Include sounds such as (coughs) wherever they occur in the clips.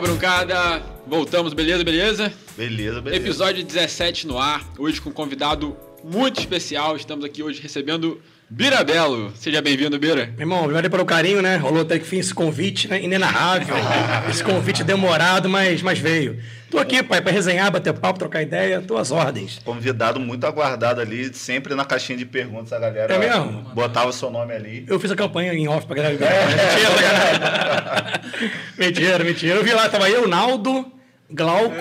cabruncada! Voltamos, beleza, beleza? Beleza, beleza. Episódio 17 no ar, hoje com um convidado muito especial. Estamos aqui hoje recebendo Bira Belo. Seja bem-vindo, Bira. Meu irmão, obrigado pelo carinho, né? Rolou até que fim esse convite, né? Inenarrável. esse convite demorado, mas, mas veio. Tô aqui, pai, pra resenhar, bater papo, trocar ideia, tô às ordens. Convidado muito aguardado ali, sempre na caixinha de perguntas a galera É mesmo? botava o seu nome ali. Eu fiz a campanha em off pra galera. Mentira, galera. mentira, mentira. Eu vi lá, tava eu, Naldo, Glauco,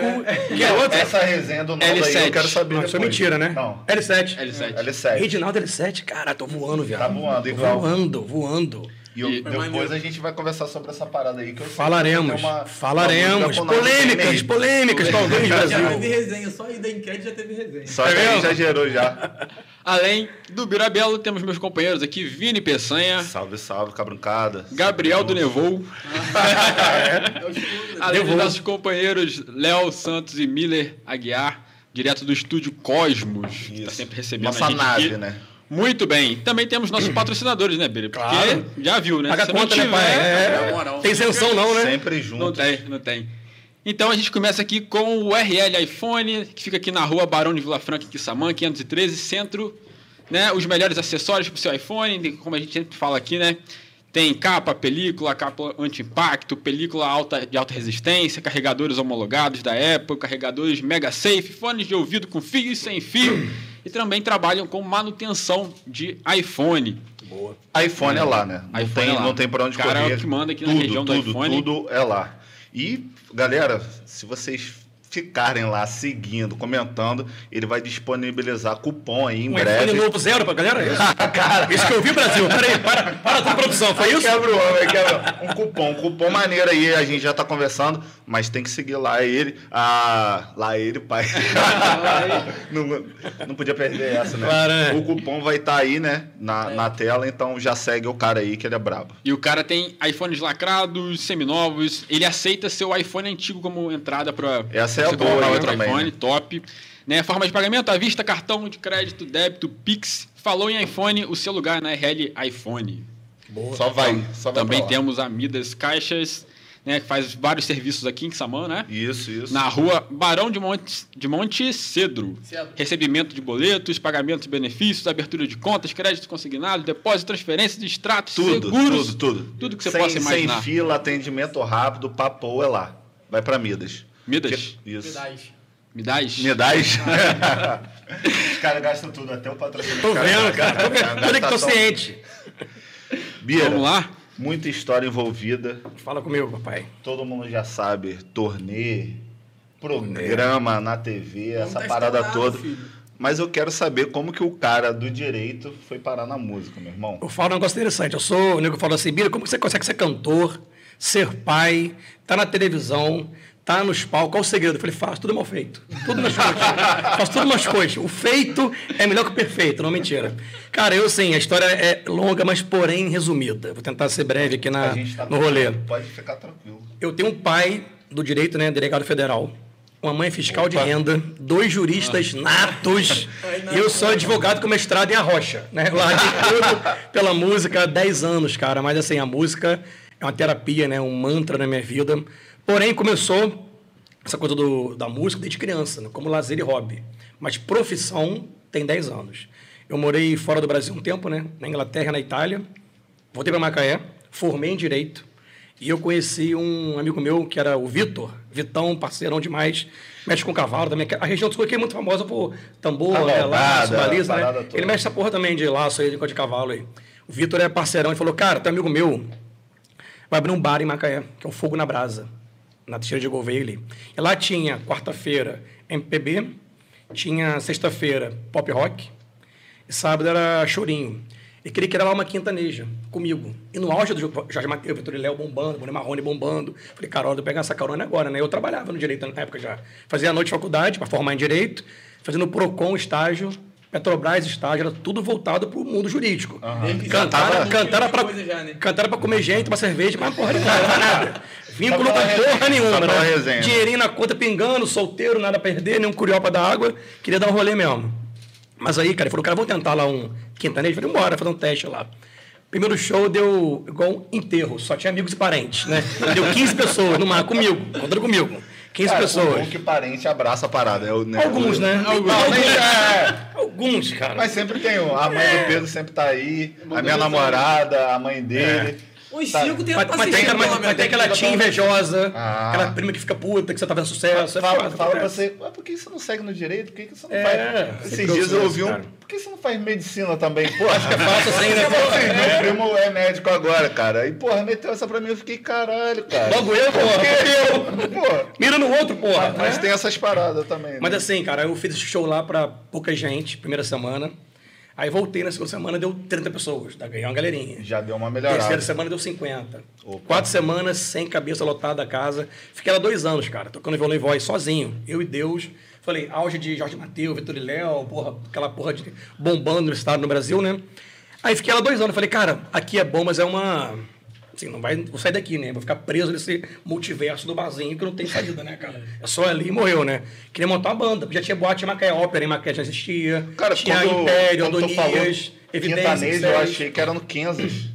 que é outro. Essa resenha do nome aí L7. eu quero saber Não, isso é mentira, né? Não, L7. L7. L7. Reginaldo L7, cara, tô voando, viado. Tá voando, igual. Voando, voando. E eu- E- depois a gente vai conversar sobre essa parada aí que eu Falaremos, que uma- falaremos. uma Polêmicas, polêmicas, talvez, Já Brasil. teve resenha, só aí da enquete já teve resenha. Só É aí já gerou já. Além do Bira Belo, temos meus companheiros aqui, Vini Peçanha, Salve, salve, cabruncada. Gabriel do Nevou, É (laughs) além dos Nevou. nossos companheiros Léo Santos e Miller Aguiar, direto do estúdio Cosmos, que está Isso. sempre recebendo Nossa a gente nave, aqui. né? Muito bem. Também temos nossos patrocinadores, né, Bira? Porque Claro. já viu, né? Paga Se a não conta, né, pai? tiver, É, na moral. Tem isenção não, né? Sempre junto. Não tem, não tem. Então a gente começa aqui com o RL iPhone, que fica aqui na rua Barão de Vila Franca, em Quissamã, 513, centro. Né, os melhores acessórios para o seu iPhone, como a gente sempre fala aqui, né? Tem capa, película, capa anti-impacto, película alta, de alta resistência, carregadores homologados da Apple, carregadores Mega Safe, fones de ouvido com fio e sem fio. E também trabalham com manutenção de iPhone. Boa. iPhone é lá, né? Não iPhone tem, é lá. não tem pra onde Cara, é o correr. que manda aqui na tudo, região do tudo, iPhone. Tudo é lá. E, galera, se vocês ficarem lá seguindo, comentando, ele vai disponibilizar cupom aí em Um breve. iPhone novo zero pra galera? (laughs) Isso, isso que eu vi, Brasil. Peraí, para, para tudo, produção. Foi isso? Quebra o homem, quebra. Um cupom, um cupom maneiro aí, a gente já tá conversando, mas tem que seguir lá ele. Ah, lá ele, pai. (laughs) (laughs) não, não podia perder essa, né? Claro, né? O cupom vai estar aí, né, na, na tela, então já segue o cara aí que ele é brabo. E o cara tem iPhones lacrados, seminovos. Ele aceita seu iPhone antigo como entrada para Essa é a boa comprar outro também, iPhone, né? top. Né, forma de pagamento à vista, cartão de crédito, débito, Pix. Falou em iPhone, o seu lugar é na RL iPhone. Boa. Só vai, só vai Também pra lá. temos a Midas Caixas, né, que faz vários serviços aqui em Samã, né? Isso, isso. Na rua Barão de Monte, de Monte Cedro. Cedro. Recebimento de boletos, pagamento de benefícios, abertura de contas, crédito consignado, depósito, transferência de extratos, Tudo, seguros. tudo, tudo. Tudo que você sem, possa imaginar. Sem fila, atendimento rápido, papo é lá. Vai pra Midas. Midas? Que- Isso. Me dás? Midas? Os caras gastam tudo, até o patrocínio. Tô vendo, cara. Tô vendo. Olha que tô ciente. Bira, Vamos lá? Muita história envolvida. Fala comigo, papai. Todo mundo já sabe. Tornê, programa na TV, Não essa tá parada toda. filho. Mas eu quero saber como que o cara do direito foi parar na música, meu irmão. Eu falo um negócio interessante. Eu sou, o nego fala assim, Bira, como que você consegue ser cantor, ser pai, tá na televisão, tá nos palcos? Qual o segredo? Eu falei, faço tudo mal feito. Tudo nas coisas. faço tudo nas coisas. O feito é melhor que o perfeito, não mentira. Cara, eu sim, a história é longa, mas porém resumida. Vou tentar ser breve aqui na, tá no rolê. Pode ficar tranquilo. Eu tenho um pai do direito, né, delegado federal, uma mãe fiscal de Opa. renda, dois juristas natos, (laughs) e eu sou advogado com mestrado em Arrocha, né? Eu larguei tudo pela música há 10 anos, cara, mas assim, a música é uma terapia, né, um mantra na minha vida. Porém, começou essa coisa do, da música desde criança, né, como lazer e hobby. Mas profissão tem 10 anos. Eu morei fora do Brasil um tempo, né, na Inglaterra, na Itália, voltei para Macaé, formei em Direito, e eu conheci um amigo meu que era o Vitor, Vitão, parceirão demais, mexe com cavalo também. A região do sul aqui é muito famosa por tambor, né, Cavalgada, laço, baliza, né? toda. Ele mexe essa porra também de laço aí, de coisa de cavalo aí. O Vitor é parceirão, ele falou, cara, tem um amigo meu, vai abrir um bar em Macaé, que é o Fogo na Brasa, na Teixeira de Gouveia ali. E lá tinha, quarta-feira, MPB, tinha sexta-feira, pop rock, e sábado era chorinho. E queria criar lá uma quintaneja comigo. E no auge do Jorge Mateus, Vitor e Léo bombando, Boné Marrone bombando. Falei, cara, de eu pegar essa carona agora, né? Eu trabalhava no direito na época já. Fazia a noite de faculdade para formar em direito, fazendo Procon estágio, Petrobras estágio, era tudo voltado para o mundo jurídico. Ele Cantaram, sabe cantaram um monte de para né? comer gente, uma cerveja, mas porra de nada, nada. Vínculo pela porra nenhuma, né? resenha. Dinheirinho na conta pingando, solteiro, nada a perder, nenhum curió pra dar água. Queria dar um rolê mesmo. Mas aí, cara, ele falou, cara, vamos tentar lá um quintanejo. Falei, bora, fazer um teste lá. Primeiro show deu igual um enterro, só tinha amigos e parentes, né? Deu 15 pessoas no mar, comigo, contando comigo. 15 Cara, pessoas. o bom que parente abraça a parada. É o, né, Alguns, o- né? Alguns. Não, nem é. Alguns, cara. Mas sempre tem um. A mãe É. do Pedro sempre tá aí. A minha namorada, a mãe dele. Uns Tá. cinco tem Mas, mas tem, aquela- mas, mas tem aquela tia invejosa, Ah. aquela prima que fica puta, que você tá vendo sucesso. é Fala, foda, fala pra você, "Ué, por que você não segue no direito? Por que você não É, faz? Esses dias eu ouvi um. cara. Por que você não faz medicina também? Pô, acho que é Fácil assim, né? (laughs) É. meu primo é médico agora, cara. E, porra, meteu essa pra mim, eu fiquei, caralho, cara. Logo eu, porra. Pô, Mira no outro, porra. mas tem essas paradas também. Mas né? assim, cara, eu fiz esse show lá pra pouca gente, primeira semana. Aí voltei na segunda semana, deu 30 pessoas. Daí ganhei uma galerinha. Já deu uma melhorada. Terceira semana deu 50. Opa. Quatro semanas sem cabeça lotada a casa. Fiquei lá dois anos, cara, tocando violão e voz sozinho. Eu e Deus. Falei, auge de Jorge Mateus, Vitor e Léo, porra, aquela porra de bombando no estado no Brasil, né? Aí fiquei lá dois anos. Falei, cara, aqui é bom, mas é uma. Assim, não vai. Vou sair daqui, né? Vou ficar preso nesse multiverso do barzinho que não tem saída, né, cara? É só ali e morreu, né? Queria montar uma banda. Já tinha boate em Macaé, ópera em Macaé já existia. Cara, tinha quando, Império, quando Adonias, Evidência. quintanês, eu achei que era no Kansas.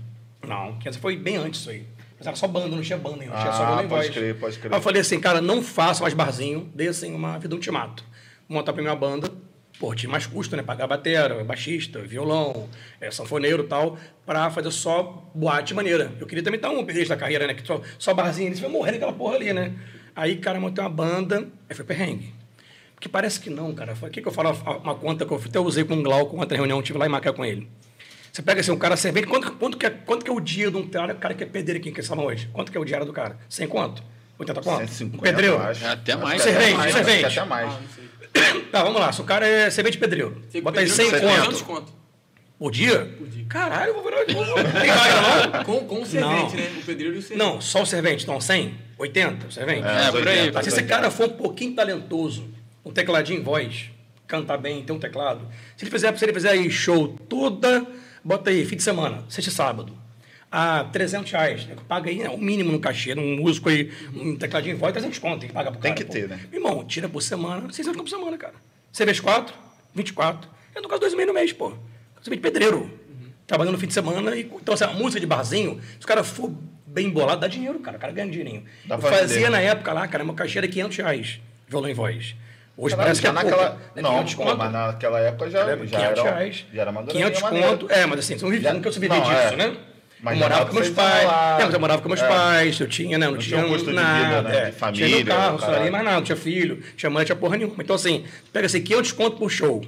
Não, essa foi bem antes isso aí. Mas era só banda, não tinha banda ainda, tinha Ah, só violão e pode voz. crer, pode crer. Aí eu falei assim, cara, não faça mais barzinho, dê assim uma vida ultimato. Vou montar pra minha banda, pô, tinha mais custo, né? Pagar batera, baixista, violão, é, sanfoneiro e tal, pra fazer só boate maneira. Eu queria também dar um upgrade da carreira, né? Que só, só barzinho, você vai morrer naquela porra ali, né? Aí, cara, montei uma banda, aí foi perrengue. Porque parece que não, cara. Foi aqui que eu falo uma conta que eu até usei com um Glauco, outra reunião, tive lá em Macaé com ele. Você pega assim, um cara servente, quanto, quanto, que é, quanto que é o dia de um cara, o cara que é pedreiro aqui, que é salão hoje? Quanto que é o diário do cara? 100 quanto? 80 quanto? 150, um pedreiro? acho. É, até mais. Servente, acho que Até mais. (coughs) Tá, vamos lá. Se o cara é servente pedreiro, bota aí 100 conto. conto. Por dia? Caralho, eu vou virar... eu vou- (laughs) Tem vaga, não? Com, com o servente, Não. né? O pedreiro e o servente. Não, só o servente. Então, 100? 80 o servente? É, É, por aí. Se esse cara for um pouquinho talentoso, um tecladinho em voz, cantar bem, ter um teclado, se ele fizer, se ele fizer aí show toda, bota aí, fim de semana, sexta e sábado, a 300 reais, né? paga aí né, o mínimo no cachê, um músico aí, um tecladinho em voz, 300 conto, tem que pagar pro Tem cara. que ter, né? Irmão, tira por semana, 600 por semana, cara. Você vê 4, 24, eu tô quase dois meses no mês, pô. Você vê de pedreiro, trabalhando no fim de semana, e, então assim, a música de barzinho, se o cara for bem bolado, dá dinheiro, cara, o cara ganha dinheirinho. Dá Eu fazia vender. na época lá, cara, meu cachê era 500 reais, violão em voz. Hoje Caralho, parece que é naquela... pouco, né? Não, 500 pô, mas naquela época já, Era já, 500 era, reais. já era uma graninha 500 maneira. conto. É, mas assim, você não vive, Já- nunca se vivia não, disso, é. né? Mas eu morava com meus pais. É, mas eu morava com meus É. pais, eu tinha, né? Não, tinha um custo de nada. vida, né? é. De família, Tinha meu carro, caralho. salário, mais nada, não tinha filho, tinha mãe, tinha porra nenhuma. Então, assim, pega assim, 500 conto por show.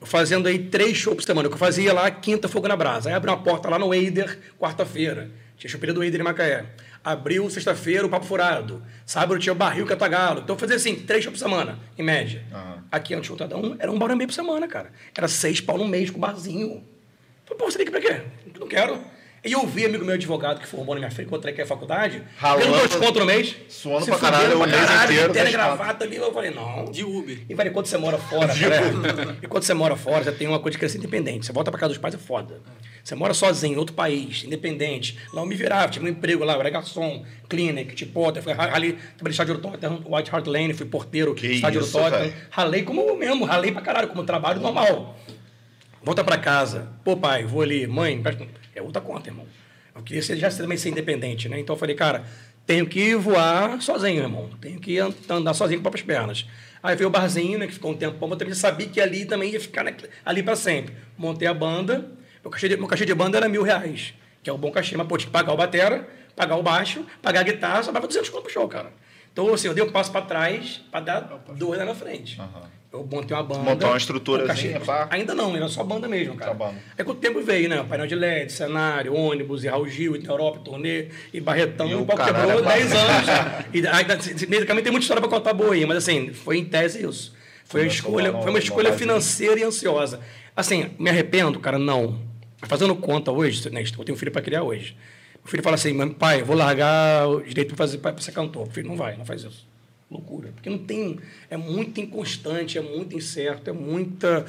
Eu fazendo aí três shows por semana. O que eu fazia lá, quinta, fogo na brasa. Aí abri uma porta lá no Eider, quarta-feira. Tinha choperia do Eider em Macaé. Abriu, sexta-feira, o Papo Furado. Sábado tinha o Barril Catagalo. Então eu fazia assim, três shows por semana, em média. Aham. Aqui antes de cada um, era um bar e meio por semana, cara. Era seis pau no mês com barzinho. Falei, pô, você tem que ir pra quê? Não quero. E eu vi amigo meu advogado que formou na minha frente, encontrei aqui na faculdade, ganhando dois contos no mês. suando se pra caralho fudendo o mês inteiro, dois gravata ali. Eu falei, não. De Uber. E vale, quando você mora fora, cara, e quando você mora fora, você tem uma coisa de crescer independente. Você volta pra casa dos pais, é foda. Você mora sozinho, em outro país, independente. Lá eu me virava, tinha um emprego lá, eu era garçom, clinic, tipo, eu fui ralei, trabalhei estádio do Tottenham, White Hart Lane, fui porteiro, Que estádio isso, do Tottenham. Ralei como mesmo, ralei pra caralho, como trabalho normal. Volta pra casa. Pô, pai, vou ali. Mãe, presta- é outra conta, irmão. Eu queria ser, já também ser independente, né? Então eu falei, cara, tenho que voar sozinho, irmão. Tenho que an- andar sozinho com as próprias pernas. Aí veio o barzinho, né? Que ficou um tempo bom, mas eu também sabia que ali também ia ficar naquele- ali pra sempre. Montei a banda. Meu cachê, de, meu cachê de banda era mil reais, que é o bom cachê, mas pô, tinha que pagar o batera, pagar o baixo, pagar a guitarra, sobrava 200 conto pro show, cara. Então, assim, eu dei um passo pra trás pra dar dois lá na frente. Eu montei uma banda. Montou uma estruturazinha, cachê- pá. Ainda não, era só banda mesmo, cara. Só banda. Aí com o tempo veio, né? Painel de LED, cenário, ônibus, e Raul Gil, e Europa, turnê, e Barretão, E o pau quebrou é 10 anos. (laughs) e nesse caminho tem muita história pra contar boa aí, mas assim, foi em tese isso. Foi, uma escolha, foi uma no escolha financeira e ansiosa. Assim, me arrependo, cara, não. Fazendo conta hoje, né? Eu tenho um filho pra criar hoje. O filho fala assim, "Mas, pai, eu vou largar o direito pra, fazer, pra ser cantor. O filho não vai, não faz isso. Loucura. Porque não tem. É muito inconstante, é muito incerto, é muita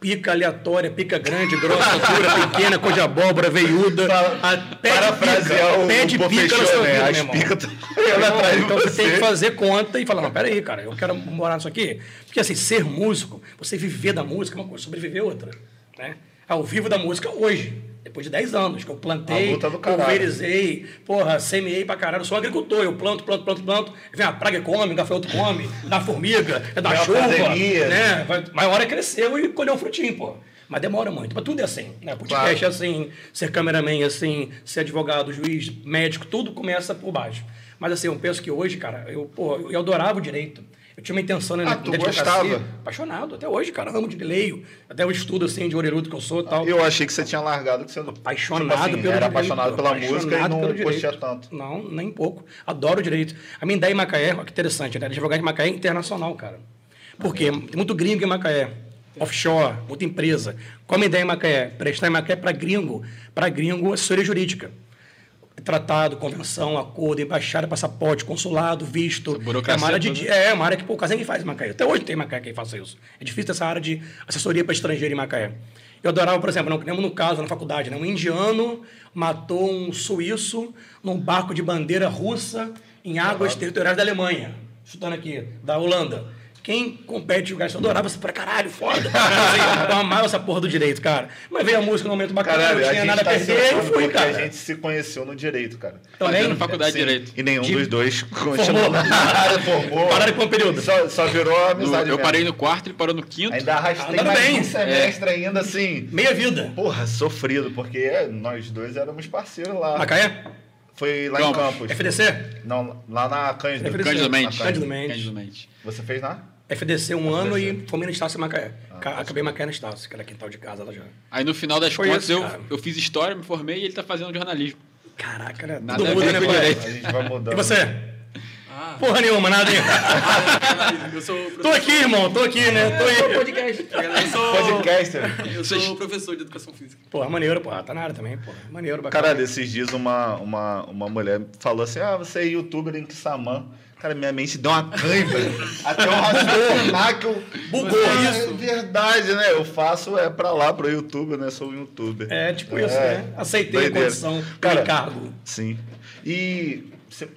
pica aleatória, pica grande, grossa, (laughs) dura, pequena, cor de abóbora, veiuda. a pé de Parafrasear o pé de pica na sua né? vida, As meu irmão. Então você tem que fazer conta e falar, não, peraí, cara, eu quero morar nisso aqui. Porque assim, ser músico, você viver da música é uma coisa, sobreviver é outra. Né? Eu vivo da música hoje. Depois de 10 anos que eu plantei, pulverizei, porra, semeei pra caralho. Eu sou agricultor, eu planto, planto, planto, planto. Vem a praga e come, o gafanhoto come, dá formiga, é da chuva. pandemia. Né? Mas a hora cresceu e colheu um frutinho, pô. Mas demora muito. Mas tudo é assim. Né? Podcast Claro. é assim, ser cameraman é assim, ser advogado, juiz, médico, tudo começa por baixo. Mas assim, eu penso que hoje, cara, eu, pô, eu adorava o direito. Eu tinha uma intenção né, Ah, tu gostava? Apaixonado, até hoje, cara. Amo de leio. Até o estudo, assim, de orelhudo que eu sou e tal. Eu achei que você tinha largado, que você Apaixonado tipo assim, pelo era direito. apaixonado pela apaixonado música e não curtia tanto. Não, nem pouco. Adoro direito. A minha ideia em Macaé, olha que interessante, né? Advogado de Macaé é internacional, cara. Por quê? Tem muito gringo em Macaé. Offshore, muita empresa. Qual a minha ideia em Macaé? Prestar em Macaé para gringo. Para gringo, assessoria jurídica. Tratado, convenção, acordo, embaixada, passaporte, consulado, visto. É uma área de, é uma área que por quase ninguém faz em Macaé. Até hoje tem em Macaé quem faça isso. É difícil essa área de assessoria para estrangeiro em Macaé. Eu adorava, por exemplo, não, lembro no caso, na faculdade, né? um indiano matou um suíço num barco de bandeira russa em águas territoriais da Alemanha. Chutando aqui, da Holanda. Quem compete o gasto, eu adorava isso pra caralho, foda. Assim, eu amava essa porra do direito, cara. Mas veio a música no momento bacana, Caralho, não tinha nada a tá perder e fui, porque cara. a gente se conheceu no direito, cara. Também? Fazendo faculdade de Sim, Direito. E nenhum De- dos dois (laughs) continuou. Nada formou. Pararam por um período. Só, só virou No- amizade. eu mesmo. parei no quarto, ele parou no quinto. Ainda arrastei Andando mais bem. um semestre ainda, assim. Meia vida. Porra, sofrido, porque nós dois éramos parceiros lá. Macaé? Foi lá Campos. em Campos. FDC? Não, lá na Cândido. FDC. Cândido Na Mendes. Cândido Mendes. Você fez lá? FDC um ano e formei na Estácio Macaé. Ah, Ca- Acabei em Macaé na Estácio, que era quintal de casa lá já. Aí no final das Foi contas isso, eu, cara. eu fiz história, me formei e ele tá fazendo jornalismo. Caraca, né? Nada Tudo muda, né, pai? direito. A gente vai mudando. E você? Ah, Porra nenhuma, nada, hein? eu sou (laughs) tô professor. aqui, irmão, tô aqui, né? Tô aí. podcast. Eu sou, Podcaster. eu sou professor de educação física. Porra, maneiro, porra. Tá na área também, porra. Maneiro, bacana. Caralho, esses dias uma, uma, uma mulher falou assim: Ah, você é youtuber em Kissamã. Cara, minha mente deu uma cãibra. (laughs) Até um raciocinar que eu. Bugou Ah, isso. É verdade, né? Eu faço é pra lá, pro YouTube, né? Sou um youtuber. É, tipo isso, né? Aceitei doideira. a condição, Cara, o encargo. Sim. E você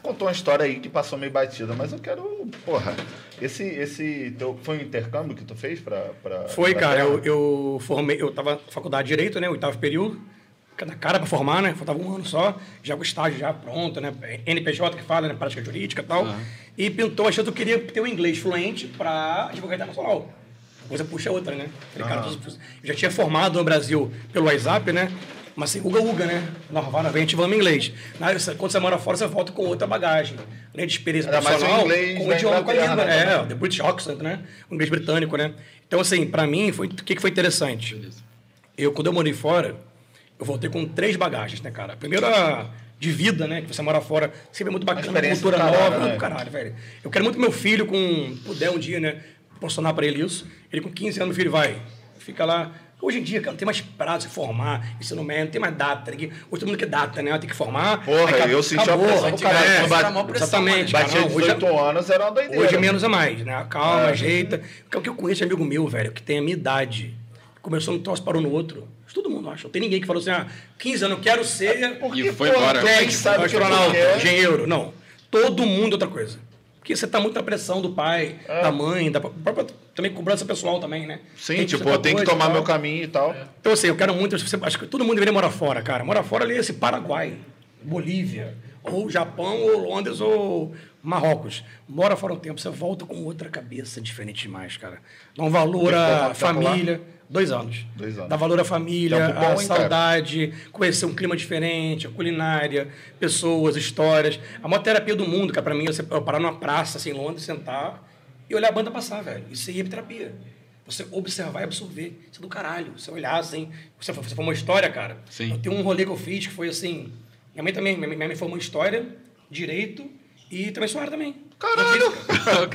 contou uma história aí que passou meio batida, mas eu quero. Porra, esse, esse teu, foi um intercâmbio que tu fez pra. pra Foi, pra cara, eu, eu formei, eu tava na faculdade de Direito, né? Oitavo período. Na cara pra formar, né? Faltava um ano só, já com o estágio já pronto, né? NPJ que fala, né? Prática jurídica e tal. E pintou, achando que eu queria ter o inglês fluente pra advogado internacional. Uma coisa puxa a outra, né? Falei, cara, eu já tinha formado no Brasil pelo WhatsApp, né? Mas assim, uga-uga, né? Normal, vem ativando inglês. Na- Quando você mora fora, você volta com outra bagagem. Além de experiência mais o profissional, inglês com o idioma, com a língua. né, É. The British Oxford, né? O inglês britânico, né? Então, assim, pra mim, foi, o que, que foi interessante? Eu, quando eu morei fora, eu voltei com três bagagens, né, cara? A primeira de vida, né? Que você mora fora, sempre é muito bacana, cultura caralho, nova, né? caralho, velho. Eu quero muito que meu filho, com puder um dia, né, proporcionar pra ele isso. Ele com 15 anos, meu filho vai, fica lá. Hoje em dia, cara, não tem mais prazo de formar, ensino médio, não tem mais data. Tem que, hoje todo mundo quer data, né? Tem que formar. Porra, aí eu senti acabou, a pressão acabou, caralho. é, Era mó pressão, Exatamente, mano. cara. Batia Não, hoje, 18 anos, era uma doideira. Hoje é menos a mais, né? Calma, É. ajeita. Porque o que eu conheço amigo meu, velho, que tem a minha idade. Começou num troço, parou no outro. Isso todo mundo acha. Não tem ninguém que falou assim, ah, 15 anos, eu quero ser Porque, E foi porra, embora. técnico, sabe que astronauta, quer. engenheiro. Não. Todo mundo é outra coisa. Porque você tá muito na pressão do pai, É. da mãe, da própria também cobrança pessoal também, né? Sim, Tem que tipo, eu tenho que tomar meu caminho e tal. Então, assim, eu quero muito. você- Acho que todo mundo deveria morar fora, cara. Morar fora ali, esse Paraguai, Bolívia, ou Japão, ou Londres, ou Marrocos. Mora fora um tempo, você volta com outra cabeça diferente demais, cara. Dá um valor à família. Dois anos. Dois anos. Dá valor à família, Tempo bom, à hein, cara? saudade, conhecer um clima diferente, a culinária, pessoas, histórias. A maior terapia do mundo, cara, pra mim, é você parar numa praça, assim, em Londres, sentar e olhar a banda passar, velho. Isso é terapia. Você observar e absorver. Isso é do caralho. Você olhar assim. Você, você foi uma história, cara. Sim. Eu tenho um rolê que eu fiz que foi assim. Minha mãe também. Minha, minha mãe formou em história, direito e também também. Caralho!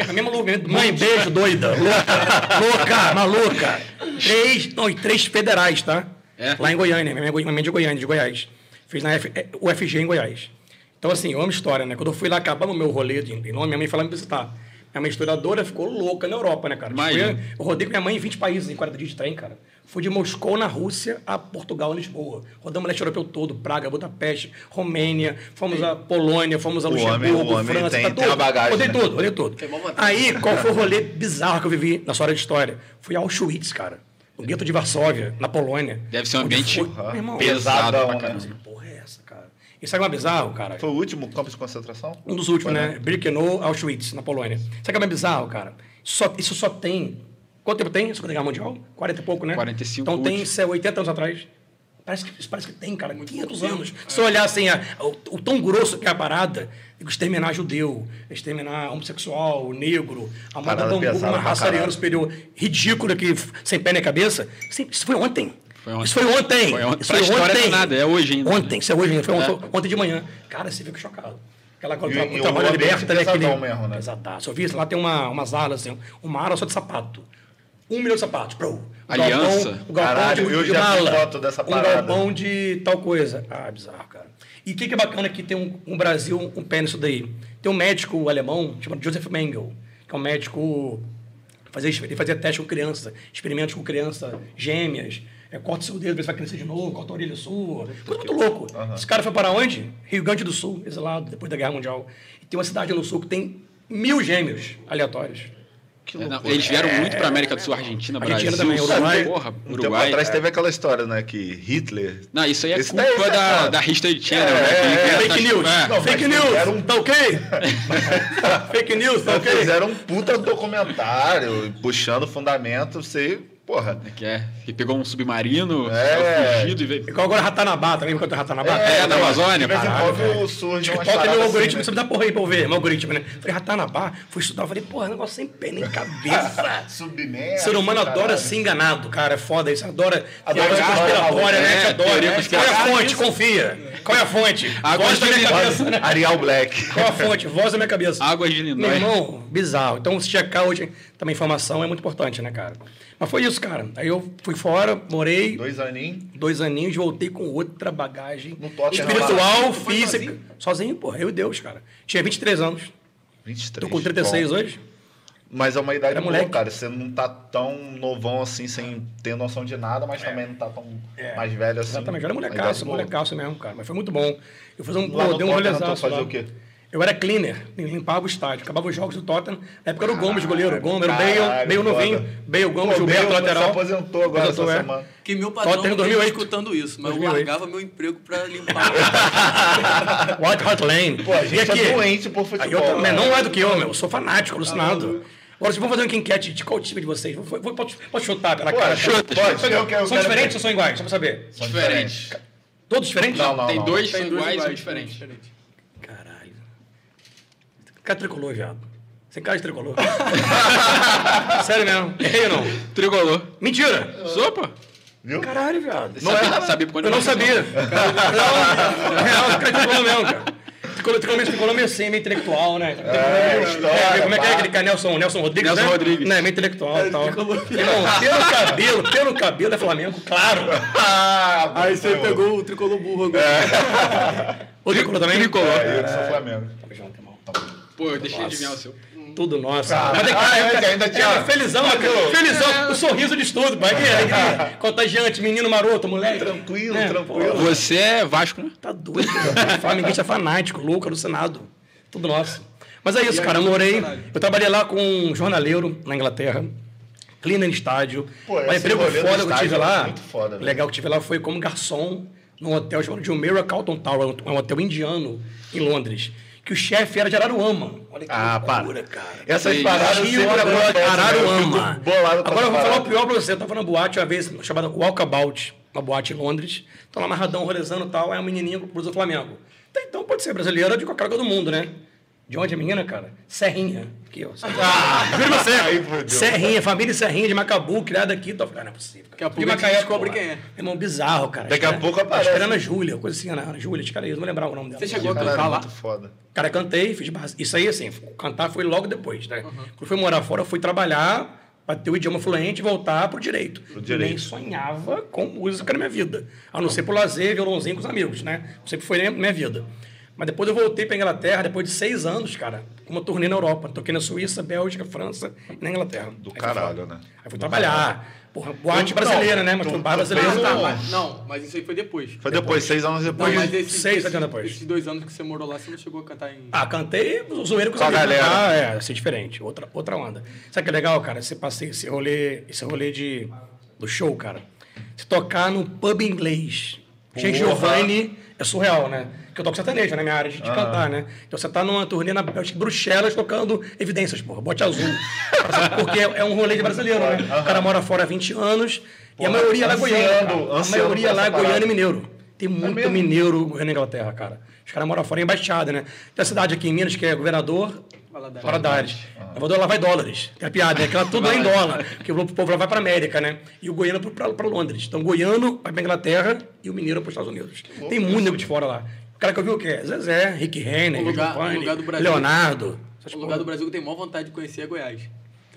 A minha maluca. Mãe, beijo, doida. Louca, louca, maluca. Três, não, e três federais, tá? É? Lá em Goiânia. Minha mãe minha mãe é de Goiânia, de Goiás. Fiz na F, é, UFG em Goiás. Então, assim, eu amo história, né? Quando eu fui lá acabar o meu rolê de em nome, minha mãe foi lá me visitar. Minha mãe historiadora ficou louca na Europa, né, cara? Imagina. Fui- eu rodei com minha mãe em 20 países em 40 dias de trem, cara. Fui de Moscou, na Rússia, a Portugal, Lisboa. Rodamos o leste europeu todo, Praga, Budapeste, Romênia, fomos a Polônia, fomos a O Luxemburgo, o homem França, tem- tá tem tudo. bagagem, Rodei né? tudo, rodei tudo. Aí, qual foi o rolê bizarro que eu vivi na sua hora de história? Fui a Auschwitz, cara. no gueto de Varsóvia, na Polônia. Deve ser um ambiente foi- irmão, pesado Pesadão, pra caramba. Porra é essa, cara? E sabe o é bizarro, cara? Foi o último campo de concentração? Um dos últimos, Foi, né? Birkenau, Auschwitz, na Polônia. Sabe o é mais bizarro, cara? Só, isso só tem... Quanto tempo tem? Segunda Guerra Mundial? 40 e pouco, né? 45 Então tem últimos. isso é 80 anos atrás. Parece que, isso parece que tem, cara, 500 anos. Se você olhar assim, a- o, o tão grosso que é a parada, exterminar judeu, exterminar homossexual, negro, a moda Parada da uma raça ariana superior ridícula, que sem pé nem cabeça. Isso, isso foi ontem. Foi ontem. Isso foi ontem. Foi ontem. Isso foi ontem. é nada, é hoje ainda, Ontem, né? isso é hoje ainda. Foi É. ontem, ontem de manhã. Cara, você fica chocado. Aquela coisa, E- o o trabalho liberta, né? Aquele, pesadão mesmo, né? Pesadaço. Eu vi lá tem uma, umas alas, assim, uma ala só de sapato. Um milhão de sapatos. Pro. O Aliança. Galpão, o galpão Caralho, de, eu de já vi mala. foto dessa Um parada. galpão de tal coisa. Ah, bizarro, cara. E o que, que é bacana que tem um, um Brasil, um pé nisso daí. Tem um médico alemão chamado Joseph Mengel, que é um médico fazia, ele fazia teste com criança, experimentos com criança gêmeas, é, corta seu dedo, vê se vai crescer de novo, corta a orelha sua. Coisa muito louco. Esse cara foi para onde? Rio Grande do Sul, exilado, depois da Guerra Mundial. E tem uma cidade no sul que tem mil gêmeos aleatórios. Que É, não, eles vieram muito pra América do Sul, Argentina, Argentina Brasil, também, Uruguai. porra, Um tempo Uruguai. atrás teve aquela história, né? Que Hitler. Não, isso aí é Esse culpa daí, é, da, cara. da History Channel, É, né? que é, inventa Fake news! é. Não, Fake news! era um- Tá ok? (laughs) Fake news, tá ok? Fizeram um puta documentário, puxando fundamento, você. Porra. Que é, que pegou um submarino, É. fugido e veio... Igual agora Ratanabá, também enquanto Ratanabá. É, na Amazônia, De vez em caralho, quando surge TikTok é meu paradas algoritmo, assim, você né? me dá porra aí pra eu ver, meu algoritmo, né? Falei, Ratanabá, fui estudar, falei, porra, negócio sem pé nem (laughs) cabeça. Submerso. O ser humano adora caralho. ser enganado, cara, é foda isso, adora Adora história conspiratória, né? É, adora. né? Qual é a fonte? Confia. Qual é a fonte? Água Voz da minha cabeça, né? Arial Black. Qual é a fonte? Voz da minha cabeça. Águas de Meu Lindóia. irmão, bizarro. Então, se checar hoje também informação é muito importante, né, cara? Mas foi isso, cara. Aí eu fui fora, morei Dois aninhos. dois aninhos, voltei com outra bagagem No Tottenham espiritual, física. sozinho? Sozinho, porra, eu e Deus, cara. Tinha 23 anos. 23. Tô com 36 Bom. hoje. Mas é uma idade Era boa, moleque. cara. Você não tá tão novão assim, sem ter noção de nada, mas também não tá tão mais velho assim. Exatamente, era molecaço, molecaço mesmo, cara. Mas foi muito bom. Eu fiz um, Lá pô, dei um rolezaço fazia lá. o quê? Eu era cleaner, limpava o estádio. Acabava os jogos do Tottenham. Na época era o Gomes, goleiro. Gomes, era o Bale, Bale novinho. Bale, Gomes, Pô, Gilberto, Bale lateral. Se aposentou agora Aposentou, essa é. semana. Que meu patrão Tottenham não 2008. escutando isso, mas 2008. eu largava meu emprego pra limpar. (laughs) White Hart Lane. Pô, a E gente aqui? é doente por Aí futebol. eu também, né? não é do que eu, meu. Eu sou fanático, alucinado. Agora, se vamos fazer uma enquete de qual time de vocês, vou, vou, pode, pode chutar pela Pô, cara. chuta, São- pode, eu quero- eu São diferentes ou são iguais? Só pra saber. São Diferente. Todos diferentes? Não, não. Tem dois são iguais e diferentes. Caralho. Cara tricolor, viado. Sem cara de tricolor. (laughs) Sério mesmo. Errei ou não? Tricolor. Mentira. Sopa? Viu? Caralho, viado. Não sabia, sabia quando Eu não sabia. Não, é (laughs) real, cara tricolor mesmo, cara. Tricolor, tricolor, tricolor meio assim, meio intelectual, né? É, história, como é que é aquele cara? Nelson, Nelson Rodrigues, Nelson né? Rodrigues. Né, meio intelectual e tal. Irmão, pelo cabelo, pelo cabelo é Flamengo, claro. (laughs) Ah, Aí você pegou o tricolor burro agora. O tricolor também? Tricolor. É, eu sou Flamengo. Tamo junto. Pô, eu deixei de adivinhar o seu. Tudo nosso. Ah, Mas é que- ah, é, ainda- tinha- é, felizão, Aquilo. felizão, o sorriso de tudo, pai. Contagiante, menino maroto, moleque. Tranquilo, Né? tranquilo. Você é Vasco, né? Tá doido, cara. Flamenguista fanático, louco, alucinado. Tudo nosso. Mas é isso, cara. Eu morei. Eu trabalhei lá com um jornaleiro na Inglaterra. Cleaner no estádio. Pô, esse emprego foda que eu estádio tive é lá. muito foda, legal que eu tive lá foi como garçom num hotel chamado Jumeirah Carlton Tower. É um hotel indiano em Londres. Que o chefe era de Araruama. Olha que Ah, loucura, para. cara. Essas paradas Rio? Araruama. Com Agora eu vou falar o pior pra você. Eu tava na boate uma vez chamada Walkabout, uma boate em Londres. Tô lá amarradão, rolezando e tal. Aí um menininho cruza o Flamengo. Então pode ser brasileira de qualquer lugar do mundo, né? De onde a menina, cara? Serrinha. Aqui, ó. (laughs) Ah, fodeu. Serrinha, família Serrinha de Macabu, criada aqui. Tô falando, não é possível. Daqui a De pouco a gente Macaé, descobre quem é. Irmão, bizarro, cara. Daqui a pouco aparece. Acho que era Ana Júlia, coisa assim, Ana, Ana Júlia, acho que era isso, não lembrar o nome dela. Você chegou a cantar lá? muito foda. Cara, cantei, fiz base. Isso aí, assim, cantar foi logo depois, né? Quando fui morar fora, eu fui trabalhar para ter o idioma fluente e voltar pro direito. direito. Nem sonhava com música na minha vida. A não ser por lazer, violãozinho com os amigos, né? Sempre foi na minha vida. Mas depois eu voltei para Inglaterra, depois de seis anos, cara, com uma turnê na Europa. Toquei na Suíça, Bélgica, França e na Inglaterra. Do Aí caralho, né? Aí fui trabalhar. Porra, boate Não, brasileira, né? Mas tu- bar brasileiro. fez Tá, mas, não, mas isso aí foi depois. Foi depois, seis anos depois. Não, mas esse, seis, esse- anos depois. Esses dois anos que você morou lá, você não chegou a cantar em. Ah, cantei zoeiro com os amigos. galera. Ah, é, ser diferente. Outra, outra onda. Sabe que é legal, cara? Você passei esse rolê, esse rolê de do show, cara. Se tocar no pub inglês. Porra. Giovanni é surreal, né? Que eu toco sertanejo, na minha área de, de cantar, né? Então você tá numa turnê na Bruxelas tocando evidências, porra, bote azul. Porque é um rolê de brasileiro, né? O cara mora fora há 20 anos e a maioria lá é ansiando- cara. A maioria lá é goiano e mineiro. Tem muito mesmo? mineiro goiano na Inglaterra, cara. Os caras moram fora em embaixada, né? Tem a cidade aqui em Minas que é governador Valadares. Valadares. Governador lá vai dólares. Tem a piada, né? Que lá tudo é em dólar. Porque o povo lá vai para América, né? E o goiano para Londres. Então, o goiano vai para Inglaterra e o mineiro para os Estados Unidos. Tem muito nego de fora lá. O cara que eu vi o quê? Zezé, Rick Renner, O lugar- Giovanni, o lugar do Brasil. Leonardo. O lugar do Brasil que eu tenho maior vontade de conhecer é Goiás.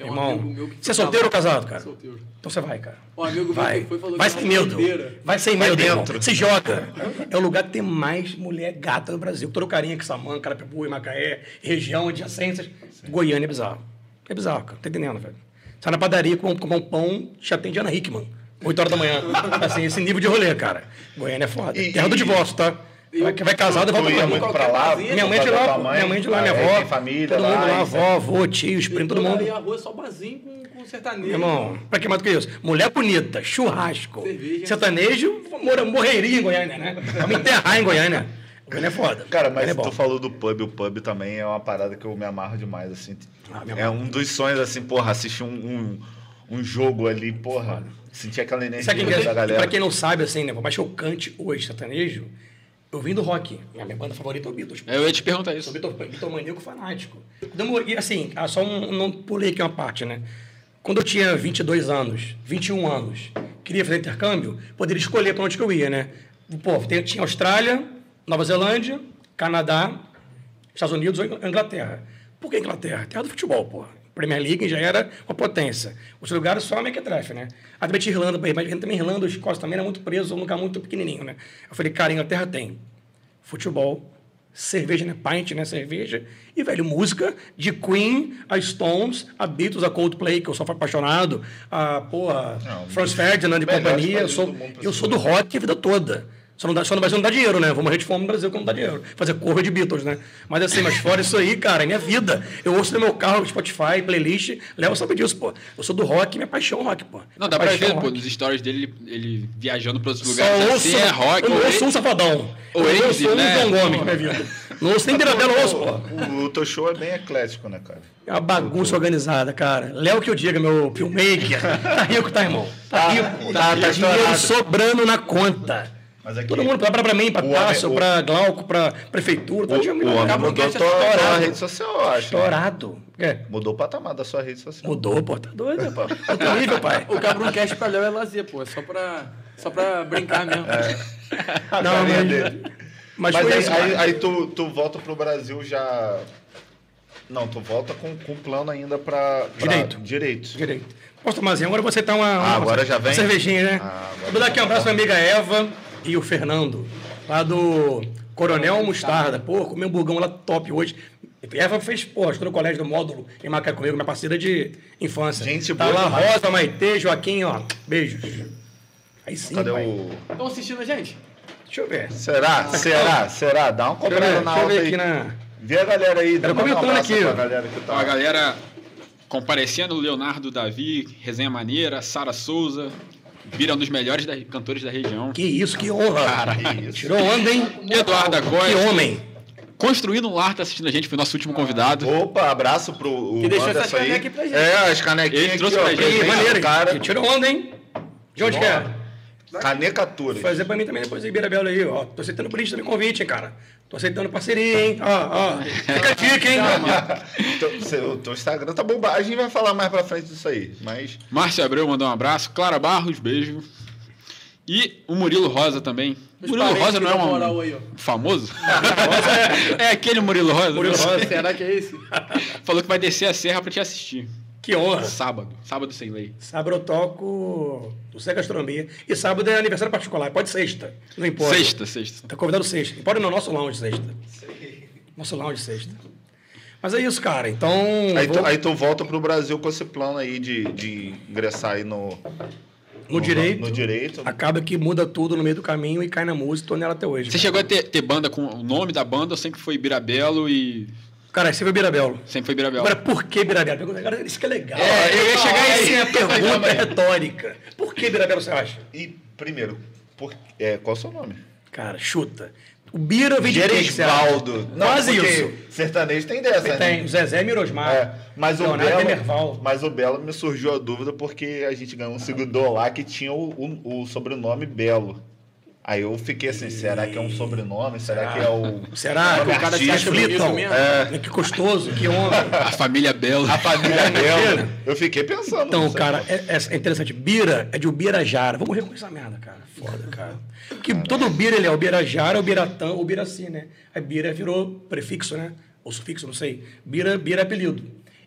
Tem um Irmão, você é solteiro ou casado, cara? Solteiro. Então você vai, cara. Um amigo Vai. foi falou Vai é sem uma medo. Vai sem medo, dentro. Se joga. É o lugar que tem mais mulher gata no Brasil. Todo carinha que Samã, Carapicuí, Macaé, região, adjacências. Goiânia é bizarro. É bizarro, cara. Tá entendendo, velho? Sai na padaria, com um pão, já tem Diana Hickman. 8 horas da manhã. (laughs) Assim, esse nível de rolê, cara. Goiânia é foda. E- Terra do e- divórcio, tá? Vai, vai casado e volta ia pra muito mãe. pra lá? Minha mãe é de lá, pô. minha mãe é de lá, minha avó. Família todo mundo lá. lá, isso. avó, avô, tios, primos, todo mundo. E a rua é só barzinho com, com sertanejo. Irmão, pra que mais do que isso? Mulher bonita, churrasco, Cerveja. sertanejo, mora- morreria em Goiânia, né? Vamos enterrar em Goiânia. Goiânia é foda. Cara, mas é tu falou do pub, o pub também é uma parada que eu me amarro demais, assim. Ah, é um dos sonhos, assim, porra, assistir um, um, um jogo ali, porra, sentir aquela energia da galera. Pra quem não sabe, assim, né? Por mais que eu cante hoje sertanejo, eu vim do rock. Minha, minha banda favorita é o Beatles. Eu ia te perguntar isso. Sou Beatle- Beatlemaníaco fanático. Quando eu- e, assim, ah, só um, não pulei aqui uma parte, né? Quando eu tinha 22 anos, 21 anos, queria fazer intercâmbio, poderia escolher para onde que eu ia, né? Pô, tinha Austrália, Nova Zelândia, Canadá, Estados Unidos ou Inglaterra. Por que Inglaterra? Terra do futebol, pô. Premier League já era uma potência. Os lugares só a Mequetrefe, né? A tinha Irlanda, mas também Irlanda, os Escócia também era muito preso, um lugar muito pequenininho, né? Eu falei, cara, Inglaterra tem futebol, cerveja, né? Pint, né? Cerveja. E, velho, música de Queen, a Stones, a Beatles, a Coldplay, que eu sou apaixonado, a, porra, Franz Ferdinand e companhia. Eu sou, eu sou do rock a vida toda. Só, não dá, só no Brasil não dá dinheiro, né? Vou morrer de fome no Brasil que não dá dinheiro. Fazer cover de Beatles, né? Mas assim, mas fora isso aí, cara, é minha vida. Eu ouço no meu carro, Spotify, playlist. Léo sabe disso, pô. Eu sou do rock, minha paixão é rock, pô. Não, dá Minha pra paixão é ver, pô, nos stories dele, ele, viajando pra outros Só lugares. ouço, assim, é rock. eu não ou ouço um safadão. ou eu ouço um né? João Gomes minha vida. Não ouço nem Mirabela, eu ouço, pô. O, o teu show é bem eclético, né, cara? É uma bagunça organizada, cara. Léo que eu diga, meu filmmaker. Tá rico, tá, irmão? Tá rico. tá, tá dinheiro sobrando na conta. Mas aqui- Todo mundo, pra, pra mim, pra O Tássio, homem- o- pra Glauco, pra prefeitura, tá O, o homem mudou o tua, cast tua estourado. rede social, eu acho. Estourado. É, Mudou o patamar da sua rede social. mudou, pô, tá doido, pô. (laughs) Outro nível, pai. O Cabroncast pra Léo é lazer, pô. É só pra, só pra brincar mesmo. (laughs) A Não, mas- dele. Mas, Mas, aí, isso, aí, aí tu, tu volta pro Brasil já. Não, tu volta com, com plano ainda pra. pra- Direito. Direito. Direito. Posso tomar assim? Agora você tá uma, uma, Ah, agora já vem? uma cervejinha, né? Ah, agora Vou dar aqui um tá abraço minha amiga Eva e o Fernando, lá do Coronel Mostarda. Pô, comi um burgão lá top hoje. Eva fez, pô, estou no colégio do módulo em Macaé comigo, minha parceira de infância. Gente tá boa lá, demais. Rosa, Maitê, Joaquim, ó. Beijos. Aí sim, Cadê pai. o. Estão assistindo a gente? Deixa eu ver. Será? Será? Será? Dá uma ver, cobrada na deixa eu alta ver aí. aqui na... Vê a galera aí. Um comentando abraço aqui, ó. galera que Ó, a tá. galera comparecendo, Leonardo Davi, Resenha Maneira, Sara Souza, vira um dos melhores da- cantores da região. Que isso, que honra. Cara, Tirou onda, hein? Eduardo Que Costa, homem. Construindo um Lar, tá assistindo a gente, foi nosso último convidado. Opa, abraço pro o Que deixou essas canecas aí. aqui pra gente. É, as canequinhas Ele aqui, trouxe ó. pra gente. Que maneiro, cara. Que tirou onda, hein? De onde que é? Canecatura. Fazer pra mim também depois em Beira Bela aí, ó. Tô aceitando brinde também convite, hein, cara. Tô aceitando parceria, hein? Ó, ó. Fica a dica, hein? Teu- seu- O teu Instagram tá bombado. A gente vai falar mais pra frente disso aí. Mas. Márcio Abreu mandou um abraço. Clara Barros, beijo. E o Murilo Rosa também. Meus Murilo Rosa não é um moral aí, ó. famoso? é, (laughs) é aquele Murilo Rosa. Murilo né? Rosa. Será que é esse? Falou que vai descer a serra pra te assistir. Que honra. Sábado. Sábado sem lei. Sábado eu toco do Sé Gastronomia. E sábado é aniversário particular. Pode sexta. Não importa. Sexta, sexta. Tá convidado sexta. Pode ir no nosso lounge sexta. Nosso lounge sexta. Mas é isso, cara. Então. Aí vou- tu, aí tu volta pro Brasil com esse plano aí de, de ingressar aí no. no, direito. No direito. Acaba que muda tudo no meio do caminho e cai na música e tô nela até hoje. Você cara. chegou a ter, ter banda com o nome da banda ou sempre foi Birabelo e Cara, você foi Birabelo. Sempre foi Birabel. Agora, por que Birabelo? Cara, isso que é legal. É, eu ia chegar aí. É a pergunta aí. retórica. Por que Birabelo você acha? E, primeiro, por, é, qual é o seu nome? Cara, chuta. O Bira vem de. Não, Quase isso. Sertanejo tem dessa, Tem né? o Zezé Mirosmar. É, mas o Leonardo Belo, mas o Belo me surgiu a dúvida porque a gente ganhou um seguidor lá que tinha o, o- o sobrenome Belo. Aí eu fiquei assim, será que é um sobrenome? Será que é o (laughs) Será que o cara se acha? É. Que gostoso, que homem. (laughs) A família Belo. A família Belo. Eu fiquei pensando. Então, cara, é, é interessante. Bira é de Ubirajara. Vamos com essa merda, cara. Foda, cara. Porque todo Bira ele é Ubirajara, Ubiratã, Ubiraci, né? Aí Bira virou prefixo, né? Ou sufixo, não sei. Bira, Bira é apelido.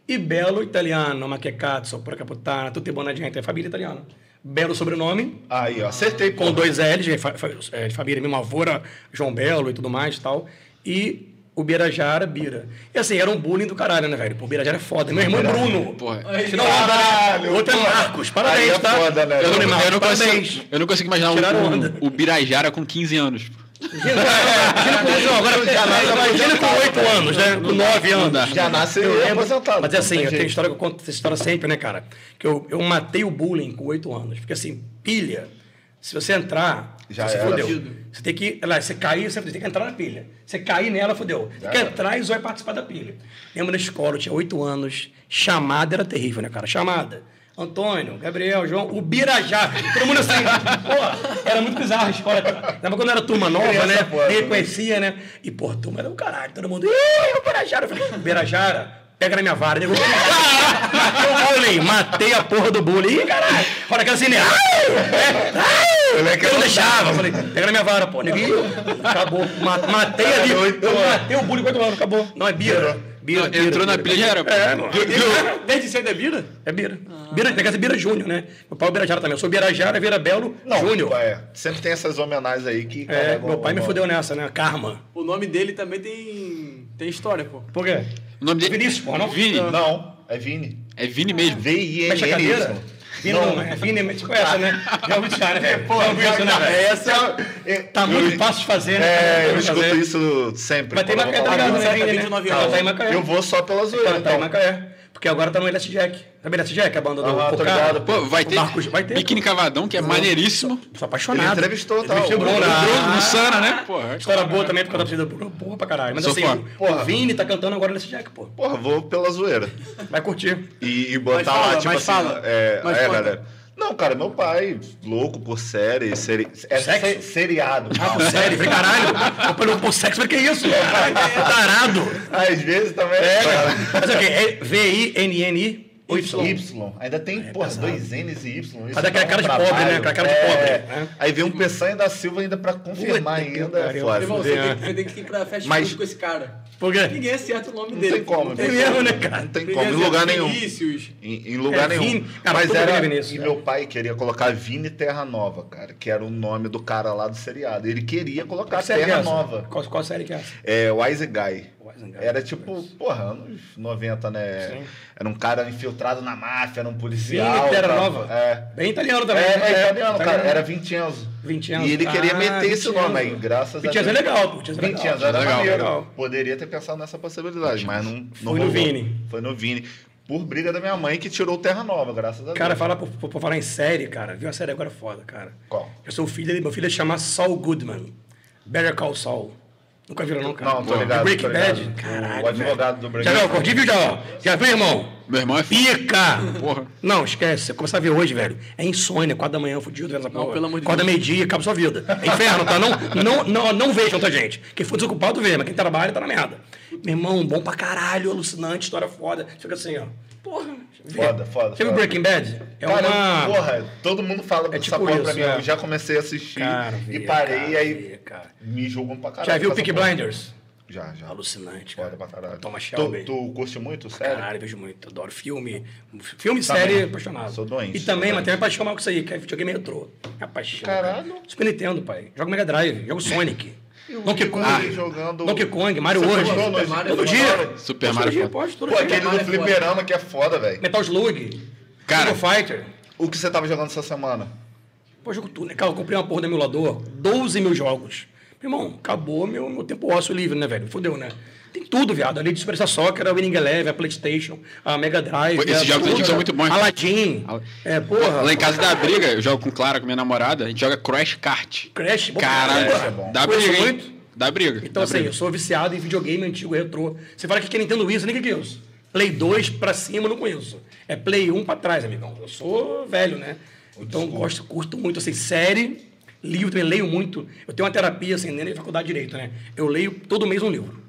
E Belo, italiano, Maquecazzo, Porcaputana, tutti buona gente, é família italiana. Belo sobrenome, Aí, ó, acertei com pô. dois L's, de, fa- é, de família, mesmo João Belo e tudo mais e tal. E o Birajara, Bira. E assim, era um bullying do caralho, né, velho? Pô, o Birajara é foda. Meu irmão é Bruno. Porra. Senão, Caralho, o outro é. Marcos. Parabéns, é tá? foda, né? Eu e não, eu, não consigo, eu não consigo imaginar Tiraram o, o, o Birajara com 15 anos. Agora, imagina com 8 anos, né? Com 9 anos. Já nasce Eu lembro, aposentado. Mas é assim, eu tenho história que eu conto essa história sempre, né, cara? Que eu, eu matei o bullying com 8 anos. Porque assim, pilha, se você entrar, Já você era. fodeu. Você tem que. Lá, você cair, você tem que entrar na pilha. Você cair nela, fodeu. Tem que era. entrar e vai participar da pilha. Lembro na escola, eu tinha 8 anos. Chamada era terrível, né, cara? Chamada. Antônio, Gabriel, João, o Birajá. Todo mundo assim, pô, era muito bizarro a escola. Lembra quando era turma nova, Criança né? Ninguém né? conhecia, né? E, pô, turma era o caralho. Todo mundo, ih, o Birajara. Eu falei, Birajara, pega na minha vara. Nego, matei o bullying, matei a porra do bullying. Ih, caralho. Olha aquela assim? Ai, ai. Moleque Eu não deixava. Eu falei, pega na minha vara, pô. Nego, ih, acabou. Ma- Matei ali. Eu matei o bullying acabou. Não, é Bira. Bira, Bira, Entrou na Bira. pilha já era. É, mano. Desde cedo é Bira? É Bira. Bira, tem que ser Bira Júnior, né? Meu pai é Birajara também. Eu sou Birajara, Vira Belo Não, Júnior. É, sempre tem essas homenagens aí que. É, meu pai me fudeu nessa, né? Karma. O nome dele também tem, tem história, pô. Por quê? O nome dele. Vinícius, pô, não? Vini. Não, é Vini. É Vini mesmo. V-I-N-N. Vini não, é Vini, você conhece, né? Já ouvi já, né? Pô, já ouvi isso, né? Essa. Tá muito fácil de fazer, né? É, eu Muito escuto fazer. isso sempre. Mas tem eu Macaé, vou tá falar. ligado, né? Né? 29 Ela anos. tá Macaé. Eu vou só pela zoeira. Tá em então. Macaé. Porque agora tá no LS Jack. Sabe LS Jack, a banda do tô Cocá? ligado. Pô, vai ter. Marcos- vai ter. Biquíni Cavadão, que é maneiríssimo. Sou apaixonado. Ele entrevistou, tá? O O Bruno. Bruno, Ah, No Sana, né? Porra. História boa também, por causa da torcida do Bruno. Porra pra caralho. Mas Sou assim, fã. o Porra. Vini tá cantando agora nesse Jack, pô. Porra, vou pela zoeira. Vai curtir. E, e botar Mas fala, lá, tipo mas assim. fala. É, Mas é, galera. Não, cara, meu pai, louco por série, seri, é Sexo? se- seriado. Ah, por sério, falei, caralho. Eu falei, pô, sexo, falei, que isso? Caralho, Tarado. Às vezes também. É, cara. Mas é o quê? É V-I-N-N-I Y? Y. Ainda tem, porra, dois N's e Y. Isso Mas daquela um cara de trabalho. pobre, né? Aquela cara de pobre, né? Aí vem um Peçanha da Silva ainda pra confirmar que ainda. É. Irmão, você tem, né? que- você tem que ir pra fast Mas- food com esse cara. Por quê? Ninguém acerta o nome Não dele. tem como, Não Tem tem mesmo, como. né, cara? Não tem como, em lugar nenhum. Vinícius. Em, em lugar É, nenhum. Vini. Cara, Mas era. Vinícius, e né? meu pai queria colocar Vini Terra Nova, cara, que era o nome do cara lá do seriado. Ele queria colocar é Terra essa? Nova. Qual, qual série que é essa? É, Wise Guy. Era tipo, porra, anos 90, né? Era um cara infiltrado na máfia, era um policial. Vini Terra tal. Nova. É. Bem italiano É, também. é italiano, cara. Era Vincenzo. Vincenzo. E ele queria Ah, meter esse Vincenzo. nome aí, graças Vincenzo a é Deus. legal, pô, Vincenzo é legal. Vincenzo era Legal, legal. Poderia ter pensado nessa possibilidade, mas não, não Foi no rolou. Vini. Foi no Vini. Por briga da minha mãe que tirou Terra Nova, graças a Deus. Cara, fala por, por, por falar em série, cara. Viu a série agora foda, cara. Qual? Eu sou o filho dele, meu filho se chama Saul Goodman. Better Call Saul. Nunca viram, não, cara? Não, tô ligado. Ligado. Bad? Caralho. O advogado do velho. Já Breaking viu? Curti, viu, já? ó? Já viu, irmão? Meu irmão é Pica! Porra. Não, esquece. Você começa a ver hoje, velho. É insônia, quatro da manhã, fudido vendo essa Não, porra. pelo amor de Acorda Deus. meio-dia, acaba sua vida. É inferno, tá? Não, não, não, não vejam, tá, gente? Quem for desocupado, vê, mas quem trabalha tá na merda. Meu irmão, bom pra caralho, alucinante, história foda. Fica assim, ó. Porra. Foda, foda, foda. Breaking Bad? É Cara, uma... porra, todo mundo fala dessa tipo porra pra isso, mim. é. Eu já comecei a assistir Cara, e parei, cara, aí vê, cara. me julgam pra caralho. Já viu porra. Blinders? Já, já. Alucinante, Foda cara. pra caralho. Thomas tu, Shelby. tu curte muito, sério? Caralho, vejo muito. Adoro filme. Filme e série, apaixonado. Sou doente, E também, mas doente. tem uma paixão mal com isso aí, que é videogame retrô. É paixão. Caralho. Cara. Super Nintendo, pai. Jogo Mega Drive, jogo Sonic. Donkey Kong. Ah, jogando- Donkey Kong, Mario Você World. Mario Todo é dia. foda. Super Todo Mario dia, pode, todo Pô, dia. aquele do Mario foda. fliperama que é foda, velho. Metal Slug. Cara- Fighter. O que você tava jogando essa semana? Pô, jogo tudo, né? Cara, eu comprei uma porra do emulador, 12 mil jogos. Irmão, acabou meu, meu tempo ósseo livre, né, velho? Fudeu, né? Tem tudo, viado. Ali de Super Soccer, a Winning Eleven, a Playstation, a Mega Drive. Pô, esses é, jogos antigos são muito bons. Aladdin. Al- É, porra. Lá em casa dá briga, eu jogo com Clara, com minha namorada, a gente joga Crash Kart. Crash. Caralho, é bom. dá briga, hein? muito. Dá briga. Então, dá assim, briga. eu sou viciado em videogame antigo, retrô. Você fala que que é Nintendo Wii, eu nem o que é isso. Play 2 pra cima, eu não conheço. É Play 1 pra trás, amigão. Eu sou velho, né? Então, gosto, curto muito, assim, série, livro também, leio muito. Eu tenho uma terapia, assim, nem na faculdade de Direito, né? Eu leio todo mês um livro.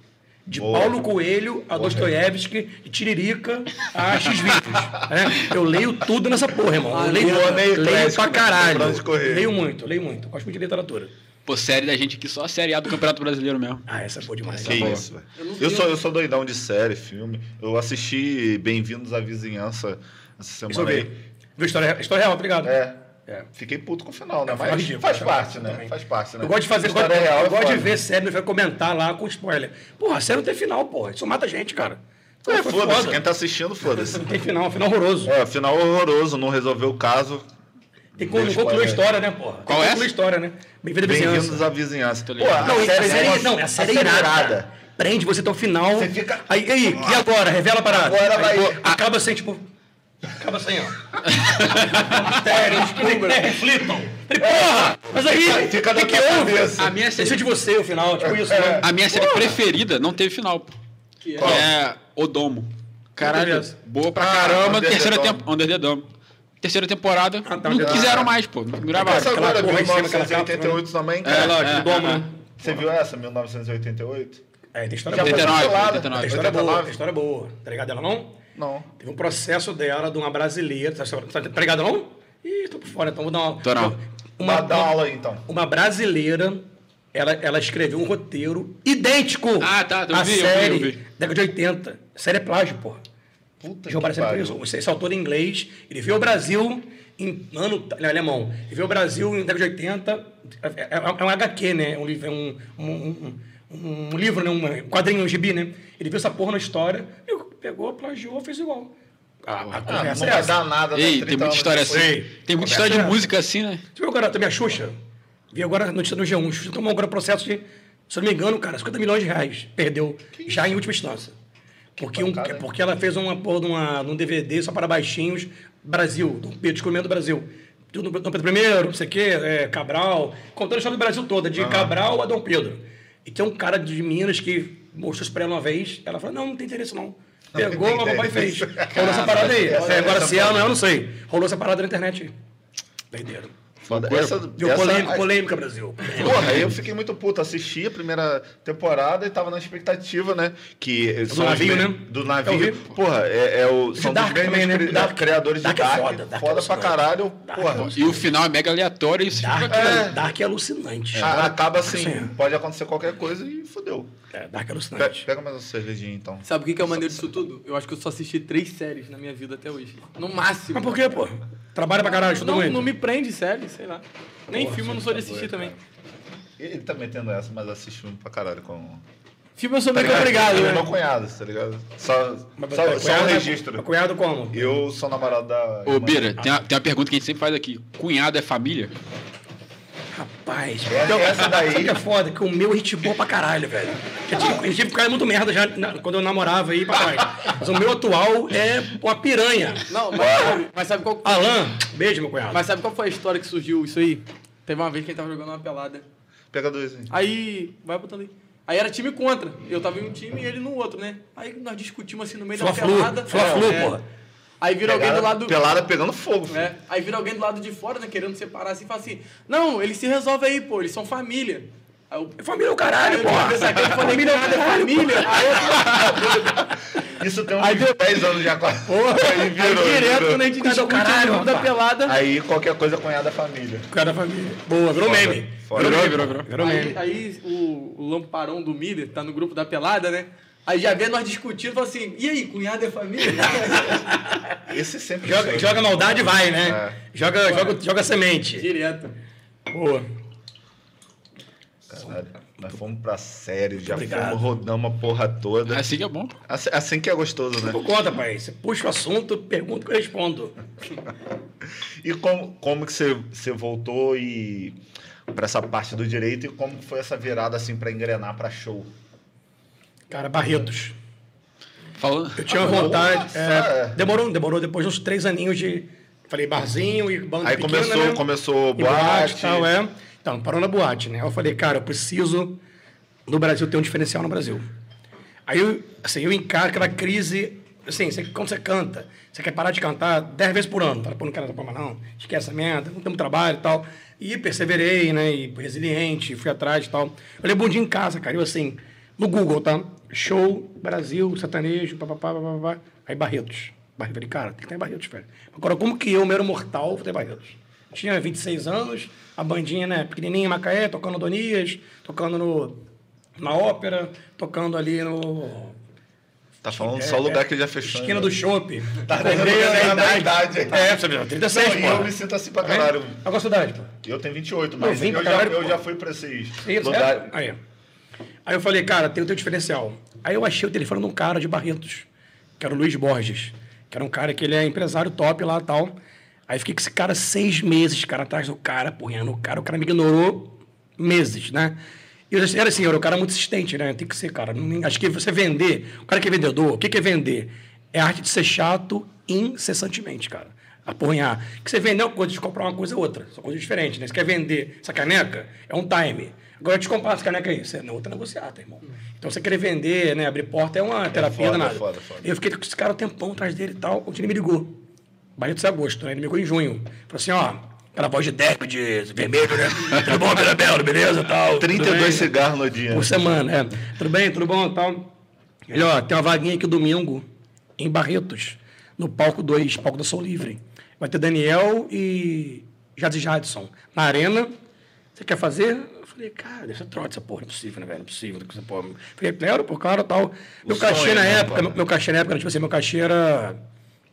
De Boa. Paulo Coelho a Dostoiévski, de Tiririca a X-Vídeos. né? Eu leio tudo nessa porra, irmão. Eu leio, boa, meio leio clássico, pra caralho. Leio muito, leio muito. Gosto muito de literatura. Pô, série da gente aqui, só a série A do Campeonato Brasileiro mesmo. Ah, essa é boa demais. Que boa. isso, velho. Eu sou, eu sou doidão de série, filme. Eu assisti Bem-vindos à Vizinhança essa Isso eu semana vi. aí. Viu história, história real, obrigado. É. É. Fiquei puto com o final, né? É, Mas ridículo, faz parte, né? também. Faz parte, né? Eu gosto de fazer, eu gosto, História real eu é gosto de ver série, vai comentar lá com spoiler. Porra, a série não tem final, porra. Isso mata a gente, cara. É, foda-se. foda. Quem tá assistindo, foda-se. Não tem final, final horroroso. É, final horroroso, não resolveu o caso. Tem que não Deixa concluir a história, né, porra? Qual é concluir a história, né? Bem-vindo à Bem-vindos vizinhança. à vizinhança. Pô, ligado. Não, a série, é- não, a série é série irada. Prende você até o final. Você fica- Aí, aí, e agora? Revela a parada. Agora Aí, vai- pô, Acaba assim, tipo... Acaba assim, ó. Sério, tipo, é, reflitam. Porra! Mas aí, Fica o que na que cabeça. A minha série, é de você, o final, tipo isso, né? a minha série preferida não teve final. pô. Que é? O Domo. Caralho, Beleza. boa pra Ah, caramba. Under terceira Dome. temporada. Under the Dome. Terceira temporada. Ah, tá, não tá. quiseram mais, pô. Não gravaram. Essa agora, porra em cima, aquela 1988 também, É, cara. lógico, é, do domo, é, né? Você viu essa, 1988? É, tem história boa. foi 89, cancelada. 89. Tem história boa, 89? tem história boa. Tá ligado ela não? Não. Teve um processo dela de uma brasileira. Tá, tá, ligado não? Ih, tô por fora, então vou dar uma. Tô não. Uma, Dá, uma aula aí, então. uma brasileira, ela, ela escreveu um roteiro idêntico Ah, tá, eu à vi, eu vi, série eu vi. década de 80. A série é plágio, porra. Puta João Barcelona pariu. Esse autor em inglês, ele veio ao Brasil em ano ele é alemão. Ele veio ao Brasil em década de 80. É, é- é um HQ, né? É um livro, é um, um, um- um- livro, né? um quadrinho, um gibi, né? Ele viu essa porra na história, e pegou, plagiou, fez igual. A, a Ah, não é vai essa. dar nada. né? Ei, 30 tem muita história assim. Tem muita história de essa. música assim, né? Você viu agora também a Xuxa? Vi agora a notícia no G1. Xuxa tomou agora processo de, se eu não me engano, cara, 50 milhões de reais. Perdeu, já em última instância. Porque, um, porque ela fez uma porra de uma, num DVD só para baixinhos, Brasil, do Pedro Descobrimento do Brasil. Dom Pedro I, não sei o quê, é, Cabral, contando a história do Brasil toda, de Cabral a Dom Pedro. E tem um cara de Minas que mostrou isso pra ela uma vez, ela falou, não, não tem interesse não. Pegou, o papai fez. Rolou essa parada aí. É, agora se ela não é, eu não sei. Rolou essa parada na internet aí. Perderam. Foda. Essa, Deu essa- polêmica, polêmica, Brasil. Porra, aí eu fiquei muito puto. Assisti a primeira temporada e tava na expectativa, né? Que são os navio, né? Do navio. vi. Porra, é, é o, são Dark dos mesmos também, né? Dark- criadores Dark de é Dark. foda, Foda, Dark é pra alucinante. caralho. Porra. E o final é mega aleatório e isso Dark, fica é. Dark é alucinante. A- Acaba assim, Sim. pode acontecer qualquer coisa e fodeu. É, Dark é alucinante. Pega mais uma cervejinha então. Sabe o que que é o maneiro disso tudo? Eu acho que eu só assisti três séries na minha vida até hoje. No máximo. Mas por quê, pô? Trabalha pra caralho, estuda Não, muito. não me prende série, sei lá. Nem filme eu não sou de assistir também. Ele tá metendo essa, mas assiste filme pra caralho com. Filme eu sou Tá meio que obrigado, é meu né? cunhado, tá ligado? Só, Mas só, tá- só um cunhado- registro. Cunhado como? Eu sou namorado da. Ô, Bira, tem uma, tem uma pergunta que a gente sempre faz aqui. Cunhado é família? Rapaz, É, eu- essa daí- é foda? Que o meu é gente boa pra caralho, velho. Eu tive, eu tive cara muito merda já na- quando eu namorava aí trás. Mas o meu atual é uma piranha. Não, mas sabe, mas sabe qual Alan, beijo, meu cunhado. Mas sabe qual foi a história que surgiu isso aí? Teve uma vez que a gente tava jogando uma pelada. Pega dois aí. Aí, vai botando aí. Aí era time contra. Eu tava em um time e ele no outro, né? Aí nós discutimos assim no meio da Fla-Flu, pelada. Fla-Flu, É. porra. Aí vira alguém do lado. Pelada pegando fogo. filho. É, aí vira alguém do lado de fora, né? Querendo separar assim e fala assim: Não, eles se resolvem aí, pô, eles são família. Aí eu. Família é o caralho, Aí que nada é família. Aí (laughs) Isso tem uns Aí deu- 10 anos já quase. Porra, aí aí virou. direto, virou. quando a gente Cuidado, discute caralho, da pelada. Aí qualquer coisa cunhada família. Cara da família. Boa, virou Foda, meme. foda. Virou, Virou, virou, virou. virou Aí, meme. aí o, o lamparão do Miller tá no grupo da pelada, né? Aí já vê nós discutindo e fala assim: E aí, cunhado é família? (laughs) Esse sempre Joga, foi. joga maldade e vai, né? É. Joga, joga, joga semente. Direto. Boa. Caralho, nós fomos pra série, já Obrigado. fomos rodando a porra toda. Assim que é bom. Assim, assim que é gostoso, né? Por conta, pai. Você puxa o assunto, pergunta que eu respondo. (laughs) E como, como que você, você voltou e pra essa parte do direito e como foi essa virada assim pra engrenar pra show? Cara, Barretos. Falando. Eu tinha Ah, vontade. é. Demorou, demorou. Depois de uns três aninhos de. Falei, barzinho e banda Aí pequena, começou, né? começou E boate boate. e tal, é. Então, parou na boate, né? Eu falei, cara, eu preciso no Brasil ter um diferencial no Brasil. Aí, eu, assim, eu encaro aquela crise, assim, você, quando você canta, você quer parar de cantar dez vezes por ano. Fala, pô, não quero essa porra mais não, esquece essa merda, não temos trabalho e tal. E perseverei, né, e resiliente, fui atrás e tal. Eu lembro um dia em casa, cara, eu assim, no Google, tá? Show, Brasil, sertanejo, papapá, papapá. Aí Barretos. Barretos. Falei, cara, tem que estar em Barretos, velho. Agora, como que eu, mero mortal, vou ter Barretos? Tinha 26 anos, a bandinha, né, pequenininha em Macaé, tocando Donias, tocando no, na ópera, tocando ali no... Tá falando só o lugar que ele já fechou. Esquina né? do Chopp. Tá na da idade. É, você viu, 36, Não, pô. eu me sinto assim pra caralho. Qual a sua idade, pô? Eu tenho 28, mas eu, pra já, eu já fui pra esses Isso, lugares. é? Aí. Aí eu falei, cara, tem o teu diferencial. Aí eu achei o telefone de um cara de Barretos, que era o Luiz Borges, que era um cara que ele é empresário top lá e tal. Aí fiquei com esse cara seis meses, cara, atrás do cara, porrando o cara, o cara me ignorou meses, né? E eu era assim, eu era um cara muito insistente, né? Tem que ser, cara. Acho que você vender, o cara que é vendedor, o que é vender? É a arte de ser chato incessantemente, cara. Aporrinhar. Que você vender uma coisa, de comprar uma coisa é outra. São coisas diferentes, né? Você quer vender essa caneca, é um time. Agora, te comprar essa caneca aí, você é outra negociata, irmão. Então, você querer vender, né? Abrir porta é uma terapia foda, danada. foda, foda. Eu fiquei com esse cara um tempão atrás dele e tal. O time me ligou. Barreto de agosto, né? Ele me ligou em junho. Falou assim, ó, aquela voz de Deco, de vermelho, né? (laughs) Tudo bom, Mirabelo, beleza? Tal, tudo 32 bem? cigarros no dia. Por semana, é. Tudo bem, tudo bom, tal. Ele, ó, tem uma vaguinha aqui domingo, em Barretos, no palco 2, palco da Sol Livre. Vai ter Daniel e Jades Jadson. Na arena, você quer fazer? Eu falei, cara, deixa trote essa porra, não é possível, né, velho? Não é possível. Essa porra. Falei, claro, pô, claro, tal. Meu cachê sonho, na né, época, meu, meu cachê na época, tipo assim, meu cachê era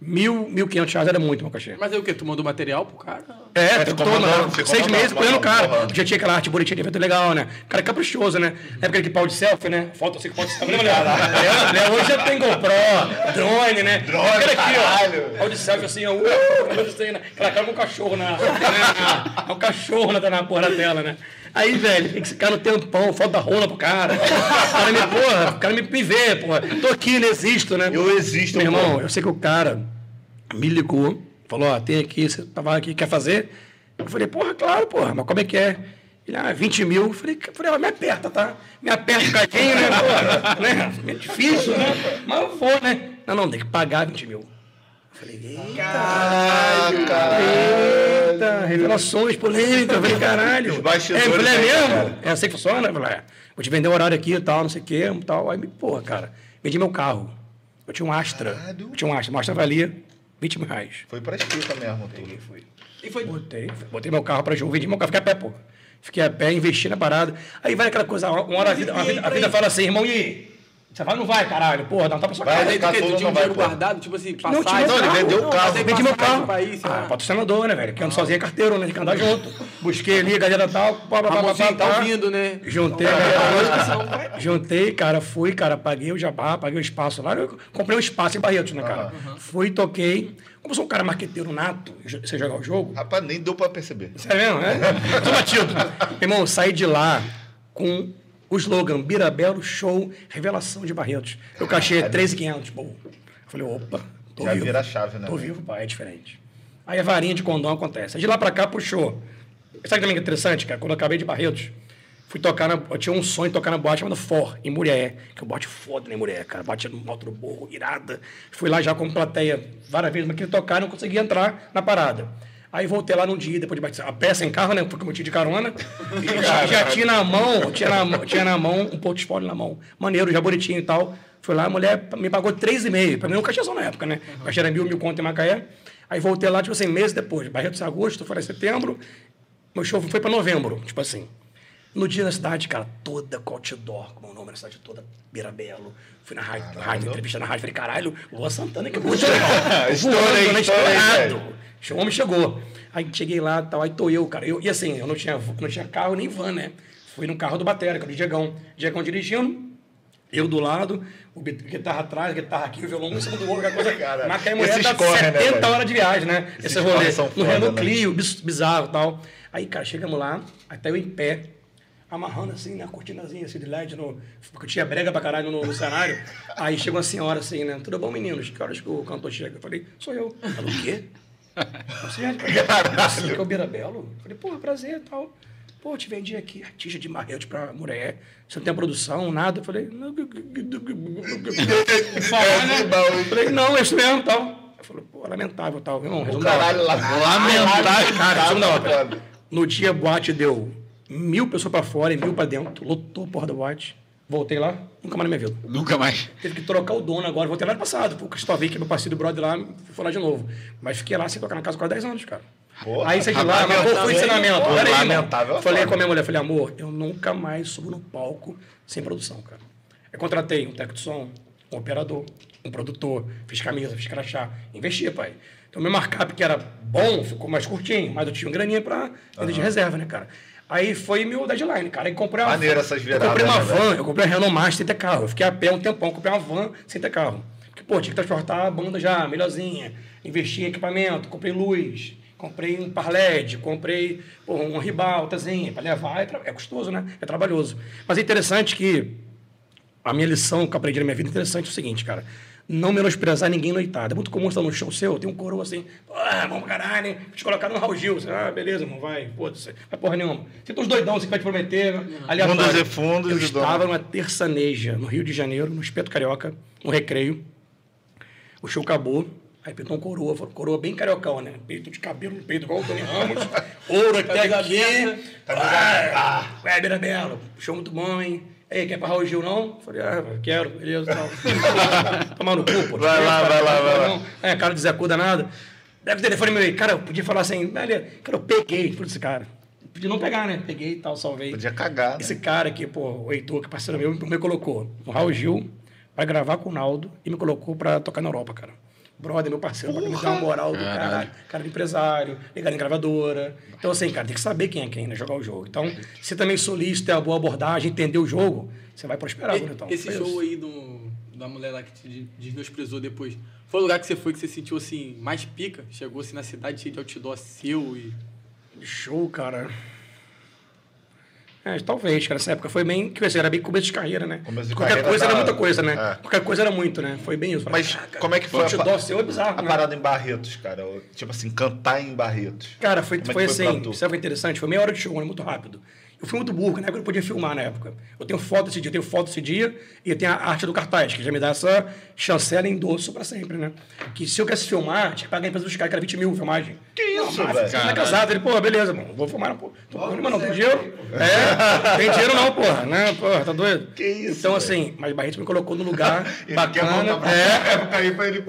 mil, mil quinhentos reais, era muito meu cachê. Mas aí o quê? Tu mandou material pro cara? É, ficou ficou, mandando, seis meses apoiando o cara. mandando. Já tinha aquela arte bonitinha de evento legal, né? O cara é caprichoso, né? Na época de pau de selfie, né? Foto assim, foto de selfie. Lembra, Léo? Léo hoje já tem GoPro, drone, né? Drone, O cara aqui, caralho. ó. Pau de selfie assim, ó. uh, (laughs) assim, né? Aquela cara com um cachorro na. (laughs) na- É um cachorro na, na porra da tela, né? Aí, velho, tem que ficar no tempão, foto da rola pro cara. O cara me, porra, o cara me, me vê, porra. Tô aqui, não existo, né? Eu existo, Meu irmão, pô. eu sei que o cara me ligou, falou, ó, tem aqui, você tava aqui, quer fazer? Eu falei, porra, claro, porra, mas como é que é? Ele, ah, 20 mil. Eu falei, eu falei ó, me aperta, tá? Me aperta um cadinho, né, porra? né? É difícil, né? Mas eu vou, né? Não, não, tem que pagar 20 mil. Eu falei, eita, eita, revelações polêmicas. Eu falei, caralho. Os bastidores É, falei, é mesmo? É assim que funciona? Eu falei, é. Vou te vender o horário aqui e tal, não sei o quê, tal. Aí, me- porra, cara, vendi meu carro. Eu tinha um Astra. Eu tinha um Astra. O Astra valia 20 mil reais. Foi pra escrita mesmo, tudo. Fui. E foi. Botei, botei meu carro pra jogo, vendi meu carro, fiquei a pé, pô. Fiquei a pé, investi na parada. Aí vai aquela coisa, uma hora a vida, a vida, a vida fala assim, irmão, e aí? Você vai ou não vai, caralho? Porra, dá um tapa pra sua cara. Mas aí tu, tinha um não dinheiro guardado, tipo assim, Não, tinha Não, ele vendeu o carro. Tem Vendi meu carro. sei ah, patrocinador, né, velho? Que ando sozinho é carteiro, né? Tem que andar junto. Busquei ali, a galera tal. Pá, pá, pá, pá, tá ouvindo, né? Juntei galera. Juntei, cara, fui, cara, paguei o jabá, paguei o espaço lá. Eu comprei um espaço em Barretos, né, cara? Fui, toquei. Como sou um cara marqueteiro nato, você jogar o jogo, Rapaz, nem deu pra perceber. Sério mesmo, né? (laughs) Tô batido. Irmão, saí de lá com o slogan Birabelo Show Revelação de Barretos. Eu cachê 13,500, pô. Eu falei, opa, tô Já vivo. vira a chave, né, Tô vivo, pai, é diferente. Aí a varinha de condão acontece. Aí de lá pra cá, puxou. Sabe também que é interessante, cara? Quando eu acabei de Barretos, fui tocar na... Eu tinha um sonho de tocar na boate chamada For, em Murié. Que é um boate foda, né, Murié, cara? Batia no alto do morro, irada. Fui lá já como plateia várias vezes, mas queria tocar e não conseguia entrar na parada. Aí voltei lá num dia, depois de bater a peça em carro, né? Porque eu tinha de carona. (laughs) E já, já tinha na mão, tinha na, mão- tinha na mão um pouco de spoiler na mão. Maneiro, já bonitinho e tal. Fui lá, a mulher me pagou 3,5. Pra mim, um cachezão na época, né? O cachê era mil, mil conto em Macaé. Aí voltei lá, tipo assim, meses depois. Barretos agosto, foi em setembro. Meu show foi pra novembro, tipo assim. No dia da cidade, cara, toda com outdoor, com o meu nome na cidade toda, Birabelo. Fui na rádio, rádio entrevista na rádio, falei, caralho, Lua Santana, que (laughs) muito legal. Estourei, né, estourado. O homem chegou. Aí cheguei lá tal, aí tô eu, cara. Eu, e assim, eu não tinha, não tinha carro nem van, né? Fui no carro do Batera, que era o Diegão. Diegão dirigindo, Eu do lado, o guitarra atrás, guitarra aqui, o violão um em cima do outro, aquela coisa. Cara, Mas que a mulher dá corre, né, 70 velho? horas de viagem, né? Esses Esse rolê. No Renault né? Clio, bizarro e tal. Aí, cara, chegamos lá, até eu em pé, amarrando assim, na cortinazinha assim de LED, no, porque tinha brega pra caralho no, no cenário. Aí chegou uma senhora assim, né? Tudo bom, meninos? Que horas que o cantor chega? Eu falei, sou eu. Ela, o quê? Você, você que é o Birabelo? Eu falei, pô, prazer e tal. Pô, te vendi aqui artista de marrete pra mulher. Você não tem produção, nada? Eu falei, não. Né? Falei, não, é isso mesmo tal. Eu falei, pô, lamentável tal. Irmão, resumo caralho. Lamentável, cara, Tá, resumo da tá ópera. foda. No dia, boate deu mil pessoas pra fora e mil pra dentro. Lotou a porra da boate. Voltei lá, nunca mais na minha vida. Nunca mais. Teve que trocar o dono agora. Voltei lá no passado. O Cristóvão, que é meu parceiro do brother lá, foi lá de novo. Mas fiquei lá sem tocar na casa quase 10 anos, cara. Porra, aí saí de lá, mas qual foi o ensinamento? porra, aí, lamentável é Falei com a minha mulher, falei, amor, eu nunca mais subo no palco sem produção, cara. Eu contratei um técnico de som, um operador, um produtor, fiz camisa, fiz crachá. Investi, pai. Então, meu markup, que era bom, ficou mais curtinho, mas eu tinha uma graninha pra vender de reserva, né, cara? Aí foi meu deadline, cara. Aí comprei uma Maneiro essas Eu viradas, comprei uma né, van, eu comprei a Renault Master sem ter carro. Eu fiquei a pé um tempão, comprei uma van sem ter carro. Porque, pô, tinha que transportar a banda já, melhorzinha. Investi em equipamento, comprei luz, comprei um par LED, comprei pô, uma ribaltazinha para levar. É, é custoso, né? É trabalhoso. Mas é interessante que a minha lição que eu aprendi na minha vida é interessante é o seguinte, cara. Não menosprezar ninguém noitada. É muito comum estar num show seu, tem um coroa assim, ah, vamos pra caralho, hein? te colocar no Raul Gil. Você, ah, beleza, irmão, vai, foda-se. Vai porra nenhuma. Você tem uns doidão assim que vai te prometer. aleatório. Fundos e fundos Eu estava numa terçaneja, no Rio de Janeiro, no Espeto Carioca, no Recreio. O show acabou. Aí pintou um coroa, falou, coroa bem cariocão, né? Peito de cabelo no peito, igual o Tony Ramos. (laughs) Ouro até Camisa aqui. aberta. Ah, Ué, Beira Belo, show muito bom, hein? Ei, quer pra Raul Gil, não? Falei, ah, quero, beleza, tal. (laughs) Tomar no cu, pô. Vai lá, vai lá, vai lá. Não. É, cara de Zé Cu danado. Pega o telefone meu aí. Cara, eu podia falar assim, beleza. Cara, eu peguei, falei esse cara. Podia não pegar, né? Peguei e tal, salvei. Podia cagar, né? Esse cara aqui, pô, o Heitor, que é parceiro meu, me colocou no Raul Gil pra gravar com o Naldo e me colocou pra tocar na Europa, cara. Brother, meu parceiro, pra me dar uma moral do caralho. Cara de empresário, ligado em gravadora. Então, assim, cara, tem que saber quem é quem, né? Jogar o jogo. Então, se também solista, ter a boa abordagem, entender o jogo, você vai prosperar, E- bonitão. Esse Foi show isso. aí do, da mulher lá que te desmenosprezou depois, foi o lugar que você foi que você sentiu assim, mais pica? Chegou assim na cidade cheio de outdoor seu e. Show, cara. É, talvez, cara. Nessa época foi bem. Que era bem começo de carreira, né? De Qualquer carreira coisa era muita coisa, né? É. Qualquer coisa era muito, né? Foi bem isso. Mas caraca, como é que foi a, outdoor pa- seu é bizarro, a né? parada em Barretos, cara? O- Tipo assim, cantar em Barretos. Cara, foi, Como é foi foi assim, sabe o que é interessante? Foi meia hora de show, né? Muito rápido. Eu fui muito burro, na época eu não podia filmar na época. Eu tenho foto desse dia, eu tenho foto desse dia e tenho a arte do cartaz, que já me dá essa chancela em endosso pra sempre, né? Que se eu quisesse filmar, tinha que pagar a empresa dos caras, que era 20 mil filmagem. Que isso, Mas velho? Você não é casado, ele, pô, beleza, mano, vou filmar, pô. Tô porra nenhuma, não, tem dinheiro? É, tem dinheiro não, porra, né? Porra, tá doido? Que isso, Então, velho? assim, mas Barreto me colocou no lugar (laughs) bacana. É, (laughs) época aí pra ele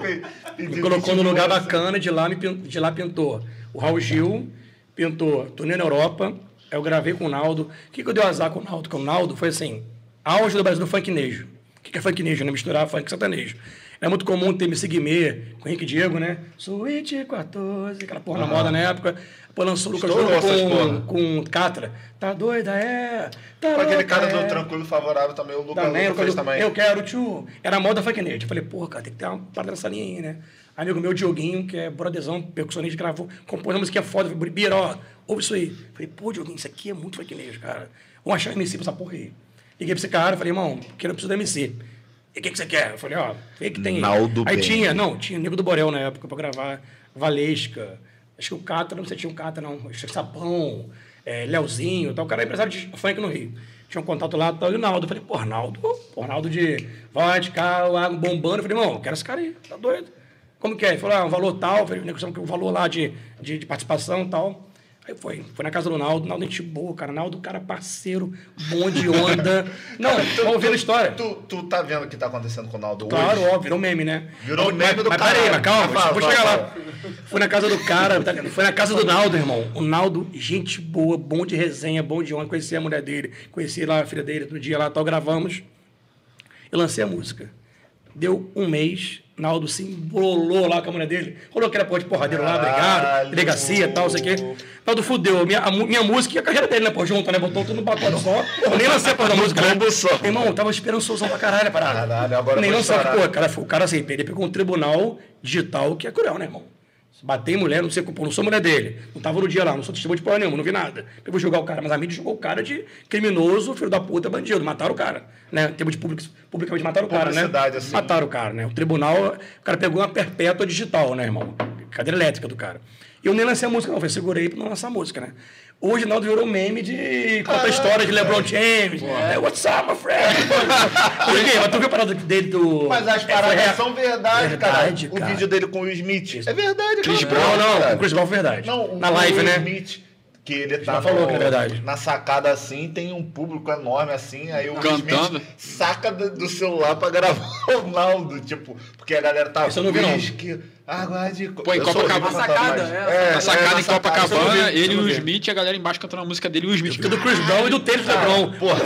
me colocou 20 num lugar bacana, de lá, me de lá pintou o Raul Gil, pintou turnê na Europa, eu gravei com o Naldo. O que, que eu dei azar com o Naldo? Com o Naldo foi assim, auge do Brasil do funknejo. O que, que é funknejo, né? Misturar funk sertanejo. É muito comum ter MC Guimê com o Henrique Diego, né? Suíte 14, aquela porra na moda na época. Pô, lançou o Lucas Júnior porra. com, com Catra. Tá doida, é? Tá Com aquele cara é. do Tranquilo Favorável também, o Lucas Também, Luca fez também. eu quero tio. Era a moda funk nerd. Eu falei, pô, cara, tem que ter uma parada nessa linha aí, né? Amigo meu, Dioguinho, que é brothezão, percussionista, gravou, compôs uma musiquinha foda. Falei, Bira, ó, ouve isso aí. Falei, pô, Dioguinho, isso aqui é muito nerd, cara. Vamos achar MC pra essa porra aí. Liguei pra esse cara, falei, irmão, que eu não preciso do MC. E o que, que você quer? Eu falei, ó, vê que tem. aí. Naldo aí Ben. tinha, não, tinha Nego do Borel na época pra gravar, Valesca. Acho que o Catra, não sei se tinha o Catra, não. Sapão, é, Leozinho e tal. O cara era empresário de funk no Rio. Tinha um contato lá, tal, e o Naldo. Eu falei, pô, Naldo, pô, Naldo de vodka, água bombando. Eu falei, irmão, eu quero esse cara aí, tá doido? Como que é? Ele falou, ah, um valor tal. Eu falei, negociamos o valor lá de, de, de participação e tal. Aí foi, foi na casa do Naldo, Naldo gente boa, cara. Naldo, cara parceiro, bom de onda. (laughs) Não, vamos ouvir a história. Tu, tu tá vendo o que tá acontecendo com o Naldo Claro, hoje? óbvio, virou meme, né? Virou mas, meme do mas, peraí, caralho. mas calma, Fala, vou fala, chegar fala. lá. Fui na casa do cara, tá ligado? foi na casa do Naldo, irmão. O Naldo, gente boa, bom de resenha, bom de onda. Conheci a mulher dele, conheci lá a filha dele, no dia lá, tal, gravamos. Eu lancei a música. Deu um mês, Naldo se embolou lá com a mulher dele. Rolou aquela porra de porradeiro lá, obrigado. Delegacia e tal, sei o quê. Naldo fudeu. Minha, a minha música e a carreira dele, né, pô, junto, né? Botou tudo no pacote só. Eu nem lancei a porra da música, né? Meu irmão, eu tava esperançosão pra caralho a parada. Caralho, agora Nem lancei, pô, cara, o cara assim, ele pegou um tribunal digital que é cruel, né, irmão? Bater em mulher, não sei, pô, não sou mulher dele. Não tava no dia lá, não sou testemunho de porra nenhuma, não vi nada. Eu vou julgar o cara, mas a mídia julgou o cara de criminoso, filho da puta, bandido. Mataram o cara, né? Em termos de public, publicamente mataram o cara, né? Assim. Mataram o cara, né? O tribunal, o cara pegou uma perpétua digital, né, irmão? Cadeira elétrica do cara. Eu nem lancei a música, não. Eu segurei pra não lançar a música, né? Hoje, Naldo virou meme de conta a história de LeBron James. É, What's up, my friend? (laughs) Por quê? Mas tu viu a parada dele do... Mas as É, paradas rap. são verdade, Verdade, cara. cara. O vídeo dele com o Will Smith. É verdade, Chris cara. Brown, não, o Chris Brown foi verdade. Não, Na live, né? Smith, que ele tá falou é verdade. na sacada assim, tem um público enorme assim, aí o Cantando. Smith saca do, do celular pra gravar (laughs) o Naldo, tipo, porque a galera tá Isso eu não vi, não. whisky, Pô, em Copacabana. sacada, mas- é, Na é, sacada na em Copacabana, ele e o. Smith, a galera embaixo cantando a música dele e o Smith. do Chris (laughs) Brown e do Taylor LeBron. Porra.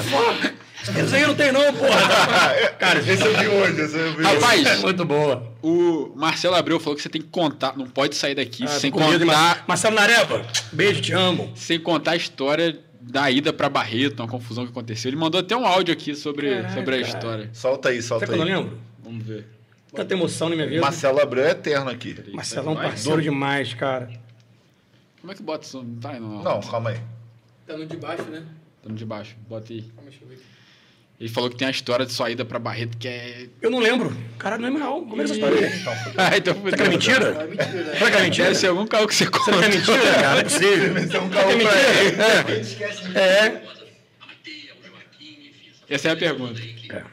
Isso aí não tem não, porra. (laughs) Cara, esse eu vi hoje, esse eu vi hoje. Rapaz, Muito boa. o Marcelo Abreu falou que você tem que contar, não pode sair daqui Ah, sem de contar, Mar- Marcelo Nareva, beijo, te amo. sem contar a história da ida pra Barreto, uma confusão que aconteceu. Ele mandou até um áudio aqui sobre, Caraca. sobre a história. Solta aí, solta Sabe que eu aí. não lembro? Vamos ver. Tanta emoção na minha vida. Marcelo Abreu é eterno aqui. Marcelo é um parceiro demais, cara. Como é que bota isso? Não tá aí, não. Não, calma aí. Tá no de baixo, né? Tá no de baixo. Bota aí. Calma, deixa eu ver aqui. Ele falou que tem a história de sua ida pra Barreto, que é. Eu não lembro. Cara, não é real. Como é essa história aí? Ah, então Será que é mentira? Ah, mentira, né? Será que é mentira? Deve ser algum carro que você conta. Será que é mentira, cara? Não é possível. Esse é um Será que é mentira? É. É. Essa é a pergunta. É. né?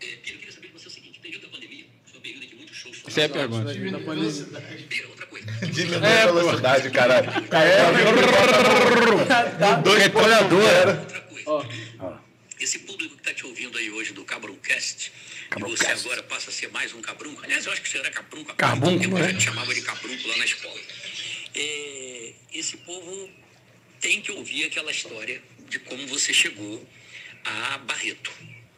É, foi um. Essa é a pergunta. Vimos na pandemia. Pira, outra coisa. Diminui a velocidade, caralho. Dois retrolhador. Outra coisa. Esse público que está te ouvindo aí hoje do Cabroncast, e você agora passa a ser mais um cabrunco. Aliás, eu acho que você era cabrunco. tempo, né? Eu já te chamava de cabrunco lá na escola. É, esse povo tem que ouvir aquela história de como você chegou a Barreto.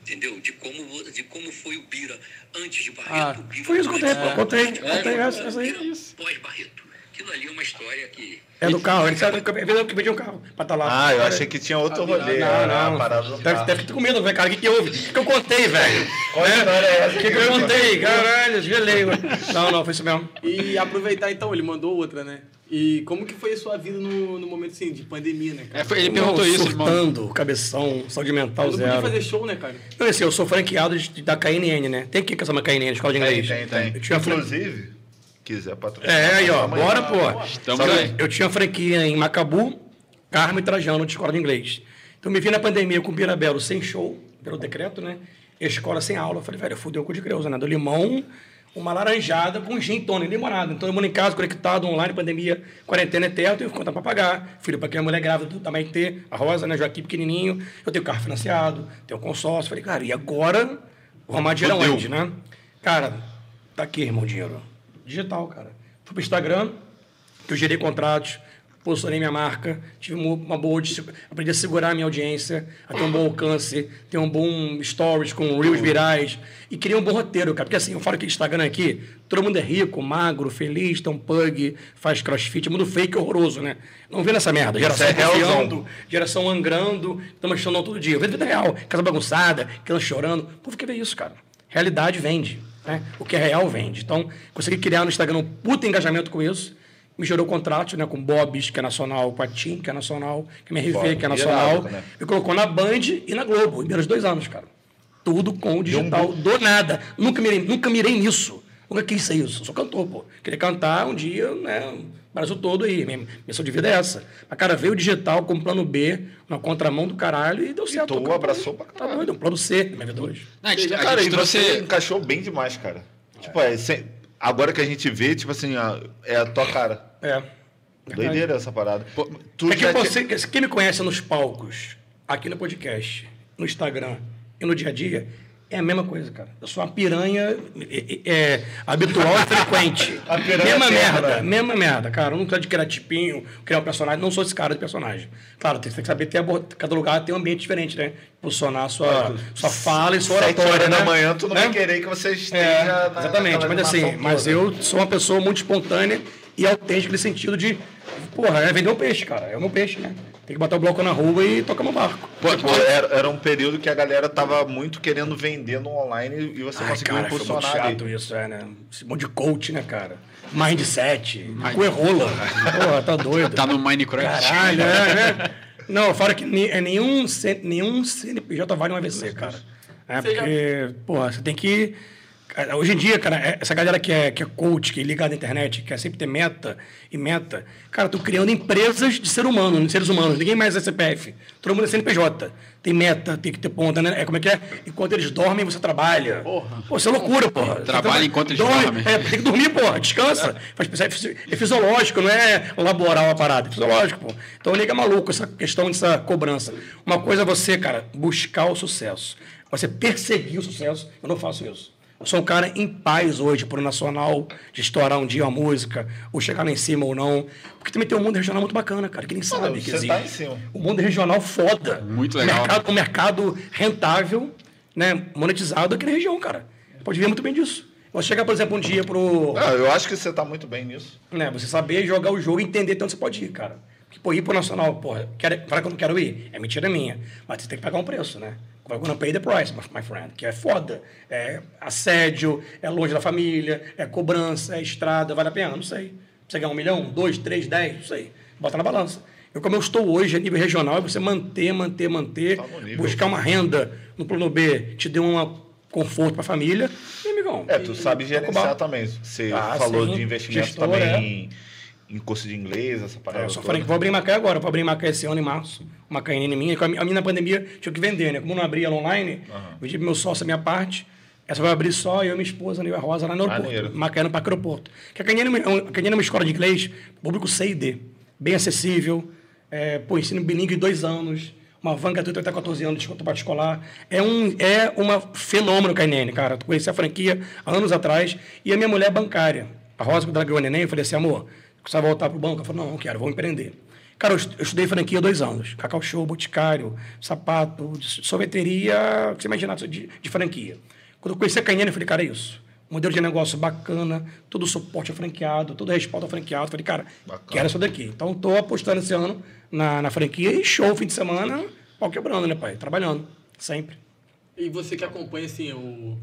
Entendeu? De como, de como foi o Bira antes de Barreto. Ah, o Bira Foi isso que eu contei. Contei. É, Contei essa, essa aí. Pós-Barreto. Aquilo ali é uma história que É do carro. Ele sabe que eu pedi um carro pra estar lá. Ah, eu achei que tinha outro rolê. Não, era não. do Deve, deve ter com medo, velho, cara. O que, que houve? O que, eu contei, velho? Qual história é essa? O que, que eu contei? Caralho, gelei. mano. Não, não, foi isso mesmo. E aproveitar então, ele mandou outra, né? E como que foi a sua vida no, no momento assim, de pandemia, né, cara? É, foi- ele Não, perguntou isso, irmão. surtando, cabeção, saúde mental Eu não podia zero. fazer show, né, cara? Não, assim, eu sou franqueado de- da KNN, né? Tem que essa KNN, Escola de Tem, Inglês. tem, tem. Eu tinha fran- Inclusive, quiser patrocinar. É, aí, ó, bora, pô. Estamos aí. Eu tinha franquia em Macabu, Carmo e Trajano, de escola de inglês. Então, me vi na pandemia com o Pirabelo sem show, pelo decreto, né? E a escola sem aula. Eu falei, velho, fudeu o cu de Creuza, né? Do limão, uma laranjada com gin tônico, limonada. Então, eu moro em casa, conectado, online, pandemia, quarentena eterna, tenho conta pra pagar. Filho pra quem é mulher grávida do tamanho T, a Rosa, né? Joaquim pequenininho. Eu tenho carro financiado, tenho consórcio. Falei, cara, e agora? Vou arrumar dinheiro Fudeu. onde, né? Cara, tá aqui, irmão, dinheiro. Digital, cara. Fui pro Instagram, que eu gerei contratos, posicionei minha marca, tive uma- boa. Aprendi a segurar a minha audiência, a ter um bom alcance, ter um bom stories com reels virais. E criei um bom roteiro, cara. Porque assim, eu falo que Instagram aqui, todo mundo é rico, magro, feliz, tem um pug, faz crossfit, mundo fake horroroso, né? Não vê nessa merda. Geração é confiando, geração angrando, estamos achando todo dia. Vejo vida real, casa bagunçada, criança chorando. O povo quer ver isso, cara. Realidade vende. Né? O que é real vende. Então, consegui criar no Instagram um puta engajamento com isso. Me gerou contrato né, com Bob's, que é nacional, com a TIM, que é nacional, com a MRV, Foda, que é nacional. irado, né? Me colocou na Band e na Globo, em menos de dois anos, cara. Tudo com o digital, do nada. Nunca mirei, nunca mirei nisso. Nunca quis ser isso. Eu sou cantor, pô. Queria cantar um dia, né? O Brasil todo aí. Minha missão de vida é essa. Mas, cara, veio o digital com plano B, na contramão do caralho, e deu certo. tu cara. abraçou pra Tá caralho. doido, um plano C na minha vida hoje. Não, a gente, a Cara, gente e você trouxe. encaixou bem demais, cara. Tipo, é, sem- agora que a gente vê, tipo assim, ó, é a tua cara. É. Doideira essa parada. Tu É que você, tinha- quem me conhece nos palcos, aqui no podcast, no Instagram e no dia a dia, É a mesma coisa, cara. Eu sou uma piranha é, é, habitual e frequente. (laughs) A mesma merda, mesma merda, cara. Eu não quero de criar tipinho, criar um personagem. Não sou esse cara de personagem. Claro, tem, tem que saber ter cada lugar tem um ambiente diferente, né? Posicionar sua, sua fala e sua oratória, né? da manhã, tu não Né? vai querer que você esteja É, na- exatamente, mas assim, mas toda. eu sou uma pessoa muito espontânea e autêntica no sentido de, porra, é vender o peixe, cara. É o meu peixe, né? Tem que botar o bloco na rua e tocar meu barco. Pô, Tipo, era, era um período que a galera tava muito querendo vender no online e você Ai, conseguiu cara, foi muito impulsionar chato isso, é, né? Esse monte de coach, né, cara? Mindset, coerrola. (laughs) Porra, tá doido. Tá no Minecraft. Caralho, é, (laughs) né? Não, fora que ni- é nenhum, nenhum CNPJ vale um AVC, cara. É porque, porra, você tem que. Hoje em dia, cara, é- essa galera que é, que é coach, que é ligada à internet, que quer sempre ter meta e meta, cara, tô criando empresas de ser humano, de seres humanos. Ninguém mais é CPF. Todo mundo é CNPJ. Tem meta, tem que ter ponta, né? É como é que é? Enquanto eles dormem, você trabalha. Porra. Pô, isso é loucura, porra. Você Trabalha tra- enquanto eles dorme. dormem. É, tem que dormir, porra. Descansa. Faz, é, é fisiológico, não é laboral a parada. É fisiológico, pô. Então liga maluco essa questão dessa cobrança. Uma coisa é você, cara, buscar o sucesso. Você perseguir o sucesso. Eu não faço isso. Eu sou um cara em paz hoje pro nacional, de estourar um dia uma música, ou chegar lá em cima ou não. Porque também tem um mundo regional muito bacana, cara, que nem sabe que existe. tá em cima. O mundo regional foda. Muito legal. Mercado, um mercado rentável, né, monetizado aqui na região, cara. Pode ver muito bem disso. Você chegar, por exemplo, um dia pro. Ah, eu acho que você tá muito bem nisso. Né, você saber jogar o jogo e entender onde você pode ir, cara. Porque, pô, ir pro Nacional, porra, quero, falar que eu não quero ir, é mentira minha. Mas você tem que pagar um preço, né? We're gonna pay the price, my, friend. Que é foda. É assédio, é longe da família, é cobrança, é estrada, vale a pena? Não sei. Você ganhar um milhão, dois, três, dez, não sei. Bota na balança. Eu, como eu estou hoje a nível regional, é você manter, manter, manter, Tá nível. buscar uma renda no plano B, te dê um conforto para a família. E, amigão, É, tu e- sabe e gerenciar também. Você Ah, falou sim. de investimento Gestor, também é. em, em curso de inglês, essa parada É, eu só toda. falei que vou abrir Macaé agora, vou abrir Macaé esse ano em março. Uma cainine minha, que a mi- a minha na pandemia tinha que vender, né? Como não abria online, vendi pro meu sócio a minha parte. Essa vai abrir só eu e minha esposa, Nívia Rosa, lá no aeroporto. Macaé Parque Aeroporto. Que a Canina, é uma- a é uma escola de inglês, público C e D. Bem acessível, é, pô, ensino bilíngue em dois anos, uma van gratuita até 14 anos, desconto para escolar. É um é uma fenômeno o KNN, cara. Eu conheci a franquia há anos atrás e a minha mulher é bancária. A Rosa, quando ela ganhou o neném, eu falei assim, amor, você vai voltar pro banco? Ela falou, não, não quero, vou empreender. Cara, eu estu- eu estudei franquia há dois anos. Cacau Show, Boticário, sapato, sorveteria, o que você imaginar de, de franquia. Quando eu conheci a Canhene, eu falei, cara, é isso. Modelo de negócio bacana, todo o suporte é franqueado, todo o respaldo é franqueado. Eu falei, cara, Bacana. quero isso daqui. Então, estou apostando esse ano na, na franquia e show, fim de semana, pau quebrando, né, pai? Trabalhando, sempre. E você que acompanha, assim, o,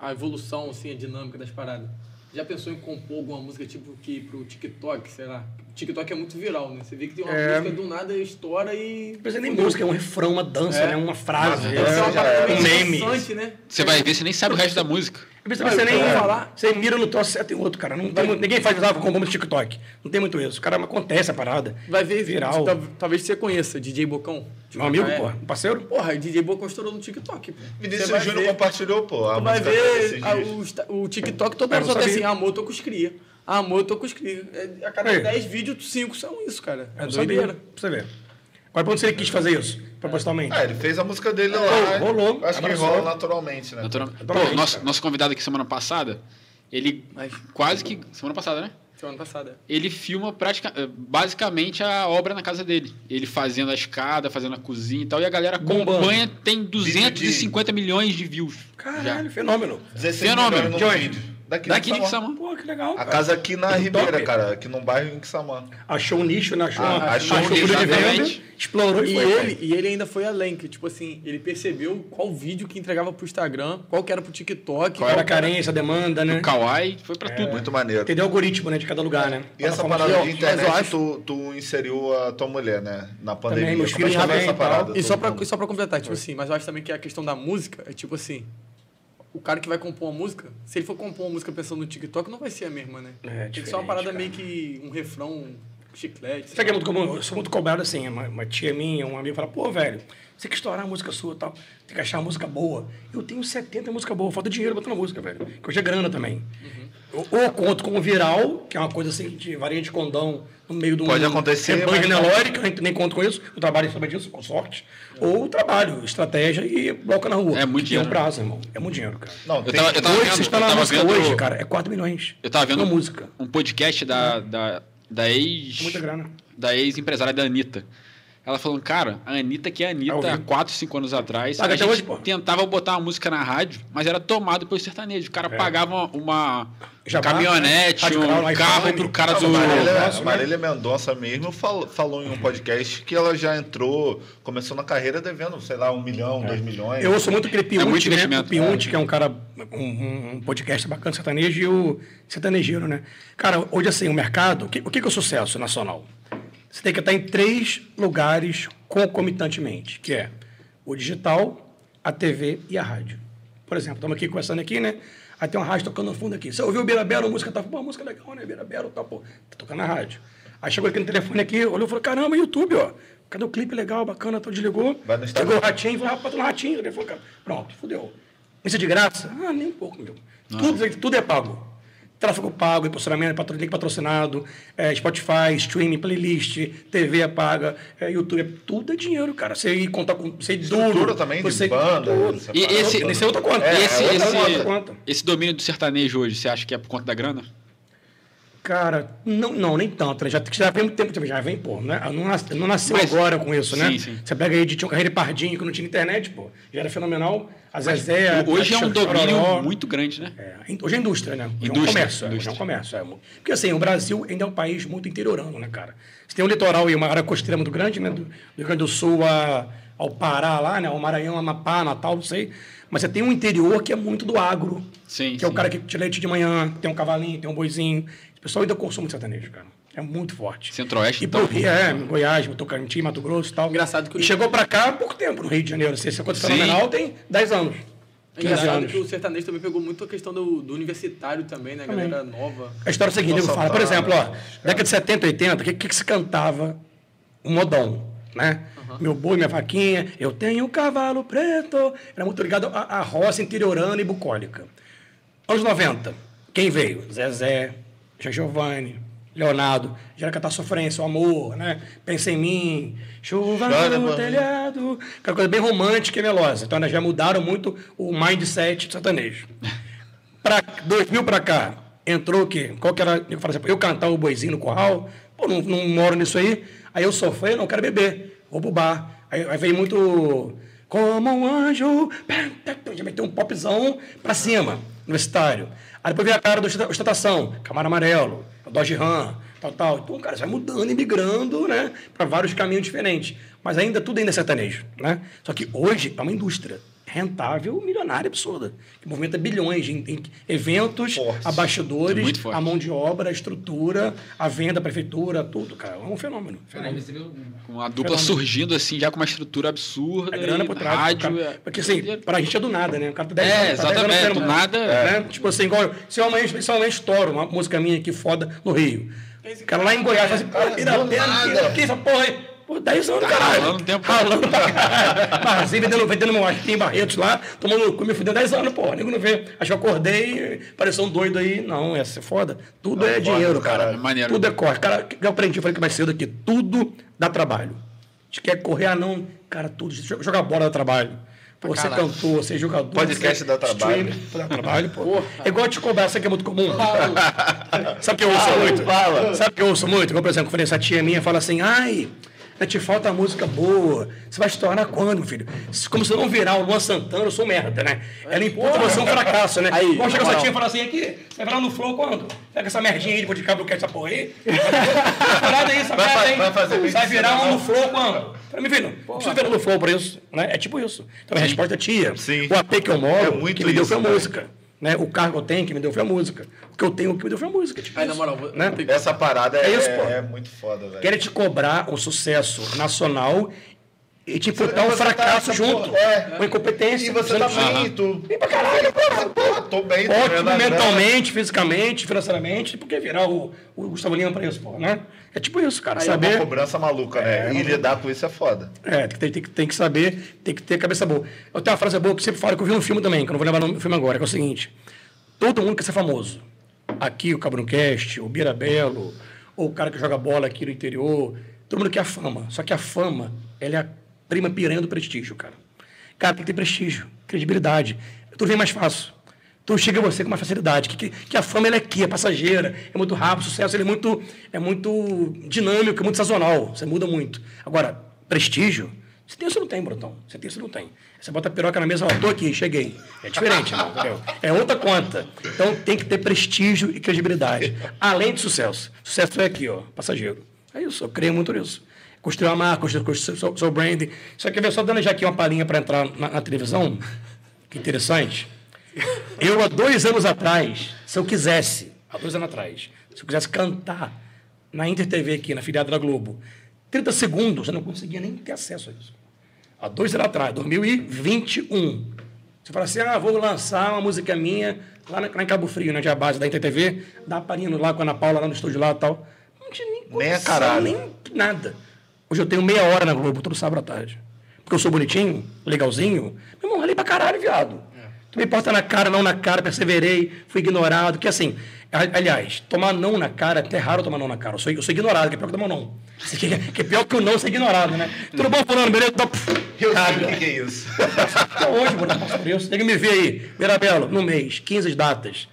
a evolução, assim, a dinâmica das paradas. Já pensou em compor alguma música, tipo, que pro TikTok, sei lá? O TikTok é muito viral, né? Você vê que tem uma É. música do nada estoura e... Não precisa nem música, é um refrão, uma dança, É. né? Uma frase, Uma é, ser uma parada um meme. né? Você vai ver, você nem sabe o resto da música. Às vezes Ah, você nem falar. Você mira no troço certo e outro, cara. Não tem, ninguém faz ah, como no TikTok. Não tem muito isso. Cara, acontece a parada. Vai ver, Viral. tal- Talvez você conheça DJ Bocão. Meu amigo, Macaé. pô, um parceiro. Porra, DJ Bocão estourou no TikTok, pô. Você Vinícius vai Júnior ver- compartilhou, pô. A vai ver a- o, o TikTok hora não só tem assim, amor, eu tô com os cria. Amor, eu tô com os. É, A cada Aí. 10 vídeos, 5 são isso, cara. É sabia. doideira. Pra você ver. Agora, onde você quis fazer isso? Propositalmente. Ah, ele fez a música dele lá. rolou, Acho que rola naturalmente, né? Natural- Pô, nosso, nosso convidado aqui semana passada, ele Mas, quase que. Semana passada, né? semana passada. Ele filma pratica, eh, basicamente a obra na casa dele. Ele fazendo a escada, fazendo a cozinha e tal. E a galera Bombando. acompanha, tem 250 milhões de views. Caralho, fenômeno. 16 Fenômeno. milhões De no onde? vídeo. Daqui, Daqui de Quixamã. Quixamã. Pô, que legal. A cara. casa aqui na Top. Ribeira, cara. Aqui num bairro em Quixamã. Achou um nicho, né? Achou, Ah, achou achou um nicho, de venda, explorou e, E foi. ele, e ele ainda foi além, que tipo assim, ele percebeu qual vídeo que entregava pro Instagram, qual que era pro TikTok. Qual era a carência, a demanda, né? O Kawaii foi pra tudo. Muito maneiro. Entender o algoritmo, né? De cada lugar, né? E essa Plataforma parada de- internet, acho- tu, tu inseriu a tua mulher, né? Na pandemia. meus Como é filhos também essa e parada? E só pra, e só pra completar, tipo assim, mas eu acho também que a questão da música é tipo assim. O cara que vai compor uma música, se ele for compor uma música pensando no TikTok, não vai ser a mesma, né? É, Tem que ser uma parada cara. meio que um refrão chiclete. Sabe que é muito comum? Eu sou muito cobrado assim. Uma, uma tia minha, um amigo fala, pô, velho, você quer estourar a música sua e tal, tem que achar uma música boa. Eu tenho 70 música boa, falta dinheiro botando música, velho. Que hoje é grana também. Ou, ou conto como viral, que é uma coisa assim de varinha de condão no meio do Pode acontecer, rebanho mas- Nelore, que eu nem, conto com isso. Eu trabalho cima disso, com sorte. Ou trabalho, estratégia e bloco na rua. É muito Que Tem um dinheiro. prazo, irmão. É muito dinheiro, cara. Não, Eu tem, tava- eu tava hoje, vendo- você está na música vendo- hoje, cara, é 4 milhões. Eu tava vendo Uma música. um podcast da, da, da ex. Muita grana. Da ex-empresária da Anitta. Ela falando, cara, a Anitta, que é a Anitta há vivo. 4, 5 anos atrás, Paga a até gente hoje, pô. tentava botar uma música na rádio, mas era tomado pelo sertanejo. O cara É. pagava uma Jabá, caminhonete, Rádio Canal, um iPhone. carro pro cara do. a Marília, Nossa, a Marília Mendonça mesmo falou, falou em um podcast que ela já entrou, começou na carreira devendo, sei lá, um milhão, dois milhões. Eu ouço muito aquele É Piunte, né? O. Piunte, que é um cara, um, um- podcast bacana sertanejo, e o sertanejeiro, né? Cara, hoje assim, o mercado, o que, o que é o sucesso nacional? Você tem que estar em três lugares concomitantemente, que é o digital, a TV e a rádio. Por exemplo, estamos aqui conversando aqui, né? Aí tem uma rádio tocando no fundo aqui. Você ouviu o Beira Belo, a música tá, pô, a música é legal, né? Beira Belo, tá, pô, tá tocando na rádio. Aí chegou aqui no telefone aqui, olhou e falou, caramba, YouTube, ó. Cadê o clipe legal, bacana, então desligou. Vai no Instagram. Chegou o ratinho, falou, rapaz, tô no ratinho. Ele falou, cara, pronto, fudeu. Isso é de graça? Ah, nem um pouco, meu. Tudo, tudo é pago. Tráfego pago, impulsionamento, patro- link patrocinado, é, Spotify, streaming, playlist, TV é paga, é, YouTube, é, tudo é dinheiro, cara. Você ir contar com. Você duro. Também de você, banda, tudo. separado. E esse, Isso é outra conta. É, esse, é outra esse, outra conta. esse domínio do sertanejo hoje, você acha que é por conta da grana? Cara, não, não, nem tanto. né? Já, já vem muito tempo, já vem, pô. Né? Não, nas- não nasceu Mas- agora com isso, né? Sim, sim. Você pega aí de Tinha Carreira e Pardinho, que não tinha internet, pô. Já era fenomenal. A Zezé. a- hoje é um domínio Chororó. muito grande, né? É, hoje é indústria, né? Hoje é um Indústria, comércio. é, hoje é um comércio. é. Porque assim, o Brasil ainda é um país muito interiorano, né, cara? Você tem um litoral e uma área costeira muito grande, né? Do, do Rio Grande do Sul a- ao Pará lá, né? Ao Maranhão, Amapá, Natal, não sei. Mas você tem um interior que é muito do agro. Sim, Que é o sim. cara que tira leite de manhã, tem um cavalinho, tem um boizinho. O pessoal ainda consome sertanejo, cara. É muito forte. Centro-Oeste, E então. por, é, Goiás, Tocantins, Mato Grosso e tal. Engraçado que o- E chegou pra cá há pouco tempo, no Rio de Janeiro. Coisa Sim. fenomenal tem 10 anos. É 15 engraçado que o sertanejo também pegou muito a questão do, do universitário também, né? A Também. galera nova. A história é a seguinte, nego fala, por tá, exemplo, ó, década de 70, 80, o que, que, que se cantava? O modão, né? Meu boi, minha vaquinha, eu tenho um cavalo preto. Era muito ligado à, à roça interiorana e bucólica. Anos 90, quem veio? Zezé, Jean Giovanni, Leonardo, já cantar sofrência, o amor, né? Pensa em mim, chuva Chora, no telhado. Aquela coisa bem romântica e melosa. Então, elas já mudaram muito o mindset do sertanejo. Pra 2000 pra cá, entrou o quê? Qual que era? Eu falei assim, eu cantar o boizinho no curral, pô, não, não moro nisso aí. Aí eu sofri, não quero beber, vou pro bar. Aí, aí veio muito. Como um anjo, já meteu um popzão pra cima, universitário. Aí depois veio a cara do ostenta- ostentação, Camaro Amarelo, Dodge Ram, tal, tal. Então, cara, você vai mudando e migrando, né, para vários caminhos diferentes. Mas ainda tudo ainda é sertanejo, né? Só que hoje é uma indústria rentável, milionária, absurda, que movimenta bilhões em, em eventos, Forte. a É muito forte. a mão de obra, a estrutura, a venda, a prefeitura, tudo, cara. É um fenômeno. Viu? Com a dupla Fenômeno. surgindo assim, já com uma estrutura absurda. É grana por trás. Rádio, cara. é- Porque assim, pra gente é do nada, né? O cara tá 10 É, anos, tá 10 anos exatamente, querendo do mudar. nada- Né? Tipo assim, igual, se eu amanhã, se eu amanhã estouro uma música minha aqui foda no Rio. O cara lá em Goiás fala assim, pô, Pirapena, que essa porra aí. Pô, 10 anos, caralho. ralando tempo. Ralando pra caralho. Barzinho, vendendo, vendendo meu tem em Barretos lá, tomando cu, me fudendo 10 anos, porra. Nego não vê. Acho que eu acordei, pareceu um doido aí. Não, essa é foda. Tudo é dinheiro, cara. caralho. Maneiro. Tudo é corre. Cara, o que eu aprendi, eu falei que mais cedo aqui, tudo dá trabalho. A gente quer correr, ah, não. Cara, tudo. Jogar bola dá trabalho. Pô, você cantor, você é jogador. Podcast você dá trabalho. Dá trabalho, pô. É igual te cobrar, sabe que é muito comum? Sabe que eu ouço muito? fala. Sabe que eu ouço muito? Como, por exemplo, eu falei, essa tia minha fala assim, ai, né, te falta música boa. Você vai estourar quando, meu filho? Como se eu não virar o Luan Santana, eu sou merda, né? Ela imputa você um fracasso, né? Aí, Igual chega essa tia e fala assim, aqui, você vai virar no flow quando? Pega essa merdinha aí, depois de cabo, quer essa porra aí. Parada aí, essa Vai merda aí. vai fazer Você vai virar um no flow quando? Pra mim, filho, não precisa virar no flow por isso, né? É tipo isso. Então a resposta é tia. Sim. O AP que eu moro, É muito que me deu isso, foi a né? música. Né? O cargo que eu tenho que me deu foi a música. O que eu tenho que me deu foi a música. Tipo Aí, na isso, moral, vou- né? que- Essa parada é, É isso, pô. é muito foda, velho. Querem te cobrar um sucesso nacional e te imputar um tá fracasso essa junto. porra, é. Uma incompetência. E você tá bem, tu. Bem pra caralho, porra. Porra, tô bem, tô Ótimo grana. mentalmente, fisicamente, financeiramente, porque virar o, o Gustavo Lima pra isso, pô, né? É tipo isso, cara. Aí é uma saber. cobrança maluca, né? e lidar com isso é foda. É, tem, tem, tem que saber, tem que ter cabeça boa. Eu tenho uma frase boa que eu sempre falo que eu vi no filme também, que eu não vou lembrar no filme agora, que é o seguinte: todo mundo quer ser famoso. Aqui, o Cabroncast, o Birabelo, ou o cara que joga bola aqui no interior, todo mundo quer a fama. Só que a fama, ela é a prima piranha do prestígio, cara. Cara, tem que ter prestígio, credibilidade. Tu vem mais fácil. Tu chega você com mais facilidade. Que, que, a fama ela é aqui, é passageira, é muito rápido, o sucesso ele é muito, é muito dinâmico, é muito sazonal. Você muda muito. Agora, prestígio, você tem ou você não tem, Brotão? Você tem ou você não tem? Você bota a piroca na mesa, ó, tô aqui, cheguei. É diferente, irmão, entendeu? É outra conta. Então tem que ter prestígio e credibilidade. Além de sucesso. Sucesso é aqui, ó, passageiro. É isso, eu creio muito nisso. Construir uma marca, construir, seu, seu branding. Só que, só dando já aqui uma palhinha para entrar na, na televisão, que interessante. (laughs) Eu, há dois anos atrás, se eu quisesse, há dois anos atrás, se eu quisesse cantar na Inter TV aqui, na filiada da Globo, 30 segundos, eu não conseguia nem ter acesso a isso. Há dois anos atrás, 2021. Você fala assim, ah, vou lançar uma música minha lá, na, lá em Cabo Frio, na né, base da Inter TV, dá parino lá com a Ana Paula, lá no estúdio lá e tal. Não tinha nem Nem condição, caralho. nem nada. Hoje eu tenho meia hora na Globo, todo sábado à tarde. Porque eu sou bonitinho, legalzinho. Meu irmão, ralei pra caralho, viado. Tu me porta na cara, não na cara, perseverei, fui ignorado. Que assim, aliás, tomar não na cara, é até raro tomar não na cara. Eu sou, eu sou ignorado, que é pior que tomar não. Que, é- que é pior que o não ser ignorado, né? Tudo bom, fulano, beleza? Então, pff, Eu sei caga. o que, é isso. (laughs) Até hoje, passo por isso. Tem que me ver aí. Mirabelo, no mês, 15 datas.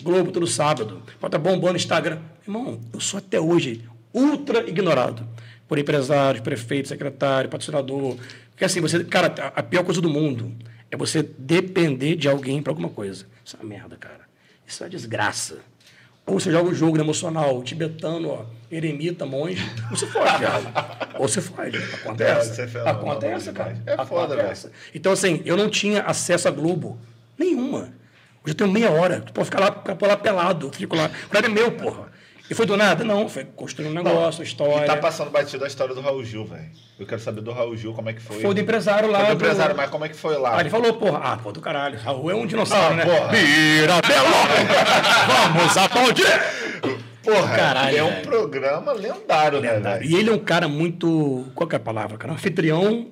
Globo todo sábado. Bota bombando no Instagram. Irmão, eu sou até hoje ultra ignorado. Por empresários, prefeito, secretário, patrocinador. Porque assim, você. Cara, a pior coisa do mundo é você depender de alguém para alguma coisa. Isso é uma merda, cara. Isso é uma desgraça. Ou você joga o jogo emocional, tibetano, ó, eremita, monge, ou você foge, viado. Ou você foge. É, Acontece. é Acontece, cara. É foda, velho. Acontece. Então, assim, eu não tinha acesso à Globo nenhuma. Hoje eu tenho meia hora. Tu pode ficar lá, ficar lá pelado. Fico lá. O horário é meu, porra. E foi do nada? Não, foi construindo um negócio, uma história. E tá passando batido a história do Raul Gil, velho. Eu quero saber do Raul Gil, como é que foi. Foi do empresário lá. Foi do do- empresário, mas como é que foi lá? Ah, ele falou, porra, ah, pô, do caralho. Raul é um dinossauro, Ah, né? porra. Mirabelo! (laughs) Vamos aplaudir! Porra, Caralho, é um velho. programa lendário, né, velho? E ele é um cara muito. Qual que é a palavra, cara? Um anfitrião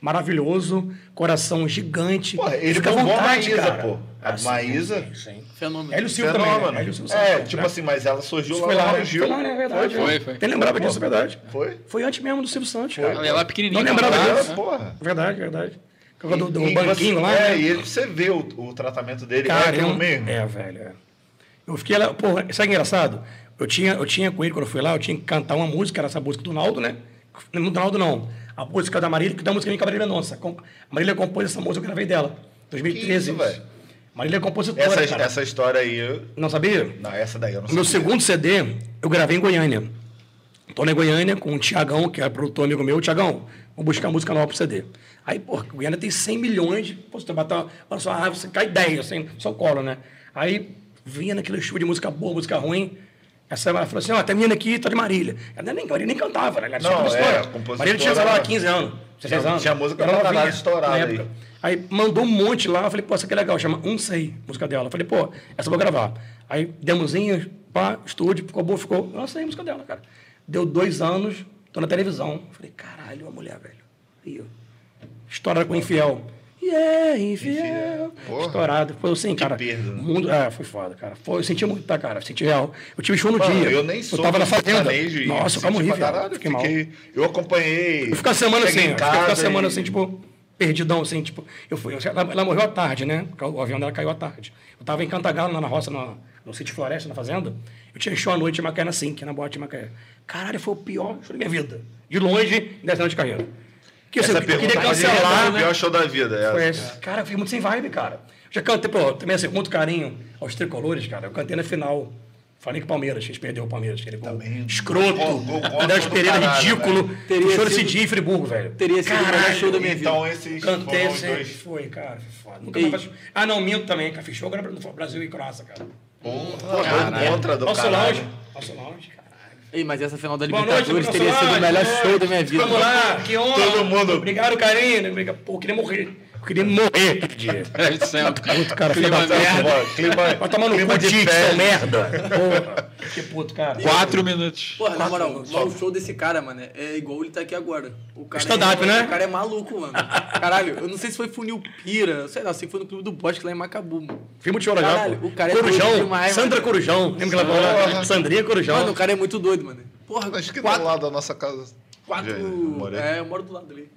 maravilhoso, coração gigante. Porra, ele Fica bombou a Maísa, cara. pô. A Ah, sim, Maísa. sim. Fenômeno. Hélio Silva também. Fenômeno. né? Hélio Silva É, tipo né? assim, mas ela surgiu lá Foi no lá, né? Gil. Foi lá, né? É verdade. Foi, né? foi. Nem lembrava disso, é verdade. Foi? Foi antes mesmo do Silvio Santos, Foi. cara. Ela ia lá pequenininha. Não lembrava com a disso. Porra. Verdade, verdade. Do, do E banquinho você- lá. É, né? e ele, você vê o, o tratamento dele. é Cara, aquilo eu- mesmo. É, velho. é. Eu fiquei lá, porra, sabe que é engraçado? Eu tinha, eu tinha com ele, quando eu fui lá, eu tinha que cantar uma música, era essa música do Naldo, né? Não do Naldo, não. A música da Marília, que da música minha com a Marília Mendonça. A Marília compôs essa música, eu gravei dela. 2013. Que isso? Marília é compositora, Essa, essa história aí. Não sabia? Não, essa daí eu não meu sabia. segundo CD, eu gravei em Goiânia. Tô na Goiânia com o Tiagão, que é produtor amigo meu. Tiagão, vou buscar música nova pro CD. Aí, pô, Goiânia tem 100 milhões de... Pô, você bota olha só, ah, você cai 10, assim, só colo, né? Aí, vinha naquele show de música boa, música ruim. Essa ela falou assim, ó, tem menina aqui, tá de Marília. Ela nem, Marília nem cantava, né? Ela Não, é, compositora. Marília tinha, sei lá, 15 anos, 16 Tinha- anos. tinha música Ela caralho estourada aí. época. Aí mandou um monte lá, eu falei, pô, essa aqui é legal, chama Um Sei, música dela. Eu falei, pô, essa eu vou gravar. Aí, demozinho, pá, estúdio, ficou boa, ficou. Eu sei a música dela, cara. Deu dois anos, tô na televisão. Eu falei, caralho, a mulher, velho. Aí, ó. História com infiel. E é, infiel. Porra. Estourado. Foi assim, cara. perda, né? Mundo, é, foi foda, cara. Foi, eu senti muito, tá, cara? Senti real. Eu tive show no Mano, dia. eu nem sou Eu tava na fazenda. Nossa, eu morri, velho. caralho, Fiquei mal. Eu acompanhei. Eu fiquei a semana assim, eu fiquei a semana e- assim, tipo, perdidão, assim, tipo, eu fui, ela, ela morreu à tarde, né? O avião dela caiu à tarde. Eu tava em Cantagalo, lá na roça, no, no sítio Floresta, na fazenda. Eu tinha show à noite em Macaé na Sink, na boate de Macaé. Caralho, foi o pior show da minha vida. De longe, 10 anos de carreira. Que Essa eu pergunta queria pode ser cancelar, o né? pior show da vida. é Foi essa. Cara, eu fiquei muito sem vibe, cara. Já cantei, pô, também assim, com muito carinho aos tricolores, cara. Eu cantei na final. Falei que o Palmeiras, a gente perdeu o Palmeiras. Aquele gol Também. escroto. Do Pereira, caralho, ridículo. velho. Teria choro sido- esse dia em Friburgo, velho. Teria sido o melhor Caralho, show da minha vida. Então esses Cantei foram sempre. dois. Foi, cara, foi foda. Nunca Ei. mais faço. Ah, não, minto também, cara. Show agora no Brasil e Croácia, cara. Porra, dois contra do Nosso caralho. lounge. Nosso lounge, caralho. Ei, mas essa final da noite, Libertadores teria sido o melhor show da minha vida. Vamos lá, que honra. Todo mundo- Obrigado, carinho. Obrigado. Pô, queria morrer. Eu queria morrer aquele dia. (laughs) Puto, cara, filho clima da puta. merda. Clima, Vai tomar no clima cu de de festa. seu merda. Porra. Que puto, cara. Quatro minutos. Porra, na moral, o show desse cara, mano, é igual ele tá aqui agora. O cara Stand-up, é, né? O cara é maluco, mano. Caralho, eu não sei se foi Funil Pira, sei lá, sei que foi no Clube do Bosque lá em Macabu, mano. Fui muito choro já, Caralho, o cara é Corujão. demais, Sandra mano. Corujão. Lembra que ela falou? Sandrinha Corujão. Mano, o cara é muito doido, mano. Porra, Acho que quatro, do lado da nossa casa. quatro... Já morei. É, eu moro do lado ali.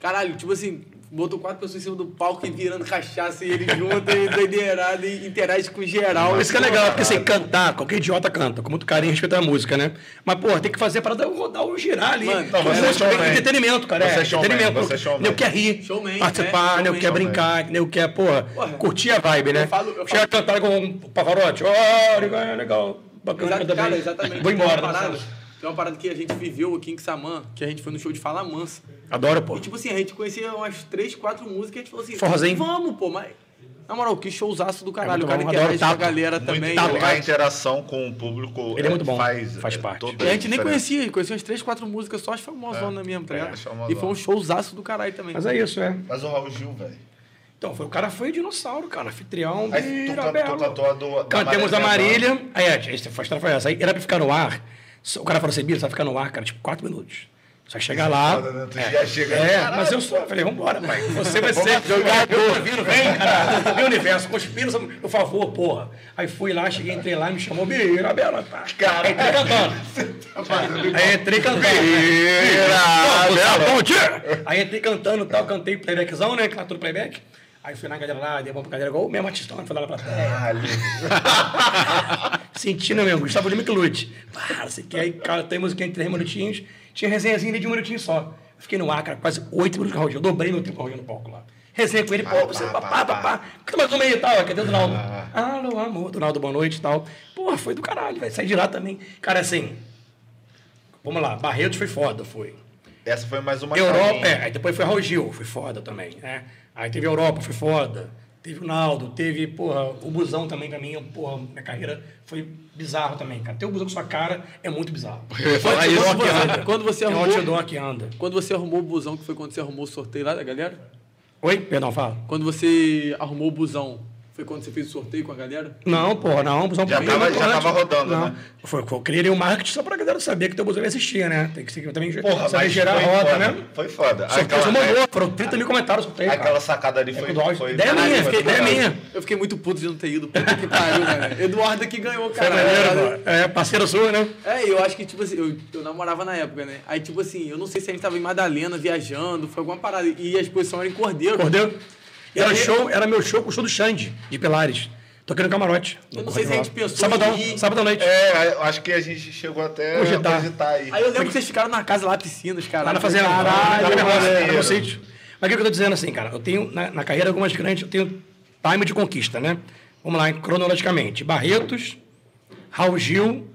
Caralho, tipo assim, botou quatro pessoas em cima do palco e virando cachaça e ele junto e doideirado e interage com geral. Isso que é legal, porque assim, cantar, qualquer idiota canta, com muito carinho respeito à música, né? Mas, pô, tem que fazer para rodar o girar ali. Mano, Não, você é é showman. entretenimento, cara. Você é é entretenimento. você é showman. Nem quer rir, Showman, participar, é, nem quer brincar, nem quer, porra, Porra. curtir a vibe, né? Eu falo- eu Chega a cantar com o Pavarotti, ó, legal, é legal, bacana, Exato, cara, exatamente. Vou embora. Tem tá parada. Tem uma parada que a gente viveu aqui em Xamã, que a gente foi no show de Fala Mansa. Adoro, pô. E tipo assim, a gente conhecia umas três, quatro músicas e a gente falou assim, Forrozinho. vamos, pô, mas. Na moral, que showzaço do caralho. É o cara bom, interage com a galera Muito também. tato, tá a interação com o público Ele é muito bom, faz, faz é, parte. E a gente nem conhecia, conhecia umas três, quatro músicas, só as famosonas mesmo, tá é, ligado? as famosas. e foi um showzaço do caralho também. Mas é isso, é. Mas o Raul Gil, velho. Então, foi, o cara foi dinossauro, cara, anfitrião Aí de tu, tu da Cantemos a Marília. Aí, é, a história foi essa. Aí era pra ficar no ar. O cara falou assim, Bira, você vai ficar no ar, cara, tipo, quatro minutos. Só chegar lá. foda, né? Já chega- É, mas eu sou. Eu falei, vambora, pai. Você vai ser jogador. Vindo, vem, cara. Meu universo, conspira, por favor, porra. Aí fui lá, cheguei, entrei lá, me chamou Bira, Bela, tá. Cara, Aí entrei cantando. Aí entrei cantando. Bira, Bom, Bela. bom dia! Aí entrei cantando e tal, cantei playbackzão, né? Cantor do playback. Aí fui na galera lá, dei uma pra galera igual o mesmo artistão, foi lá na plateia. Caralho. (laughs) Sentindo mesmo, Gustavo Lima que lute. Para, você quer aí, cara, tem musiquinha em três minutinhos. Tinha resenhazinha de um minutinho só. Eu fiquei no ar, cara, quase oito minutos com o Raul Gil. Eu dobrei meu tempo com o Raul no palco lá. Resenha com ele, pô, você pá, papá, pá, papá. Canta mais uma aí e tal, cadê o Donaldo? Alô, amor, Donaldo, boa noite e tal. Porra, foi do caralho, velho. Saí de lá também. Cara, assim. Vamos lá, Barretos foi foda, foi. Essa foi mais uma Europa, chavinha. é, aí depois foi Raul Gil, foi foda também, né? Aí teve Europa, foi foda. Teve o Naldo, teve, porra, o Busão também pra mim, porra, minha carreira foi bizarro também, cara. Ter o Busão com sua cara é muito bizarro. (laughs) Falar É isso. outdoor que anda. Quando você é um arrumou- outdoor que anda. Quando você arrumou o busão, que foi quando você arrumou o sorteio lá da galera? Oi? Perdão, fala. Quando você arrumou o busão, foi quando você fez o sorteio com a galera? Não, porra, não, o Busão Já pra mim tava- muito já tava rodando, não. né? Foi, eu criei um marketing só pra galera saber que teu Busão ia assistir, né? Tem que seguir também Porra, saber mas gerar foi a roda, foda. né? Foi foda. Sorteio Aquela- mandou, foram 30 mil comentários sorteio, Aquela cara. sacada ali É foi. do áudio. foi Ideia minha, fiquei- ideia minha. Eu fiquei muito puto de não ter ido. Puta que pariu, velho. Eduardo que ganhou, Foi cara. maneiro, pô. É, parceiro sua, né? É, eu acho que, tipo assim, eu, eu namorava na época, né? Aí, tipo assim, eu não sei se a gente tava em Madalena, viajando, foi alguma parada. E a exposição era em Cordeiro. Cordeiro. Era, aí- show, era meu show com o show do Xande, de Pilares. Toquei no camarote. Eu não sei se a gente pensou Sabadão, ir. sábado à noite. É, eu acho que a gente chegou até Cogitar. a cogitar aí. Aí eu lembro que vocês ficaram na casa lá, piscinas, cara. Lá na fazenda. Caralho, lá no sítio. Mas o que eu tô dizendo assim, cara? Eu tenho, na, na carreira, algumas grandes, eu tenho time de conquista, né? Vamos lá, cronologicamente. Barretos, Raul Gil,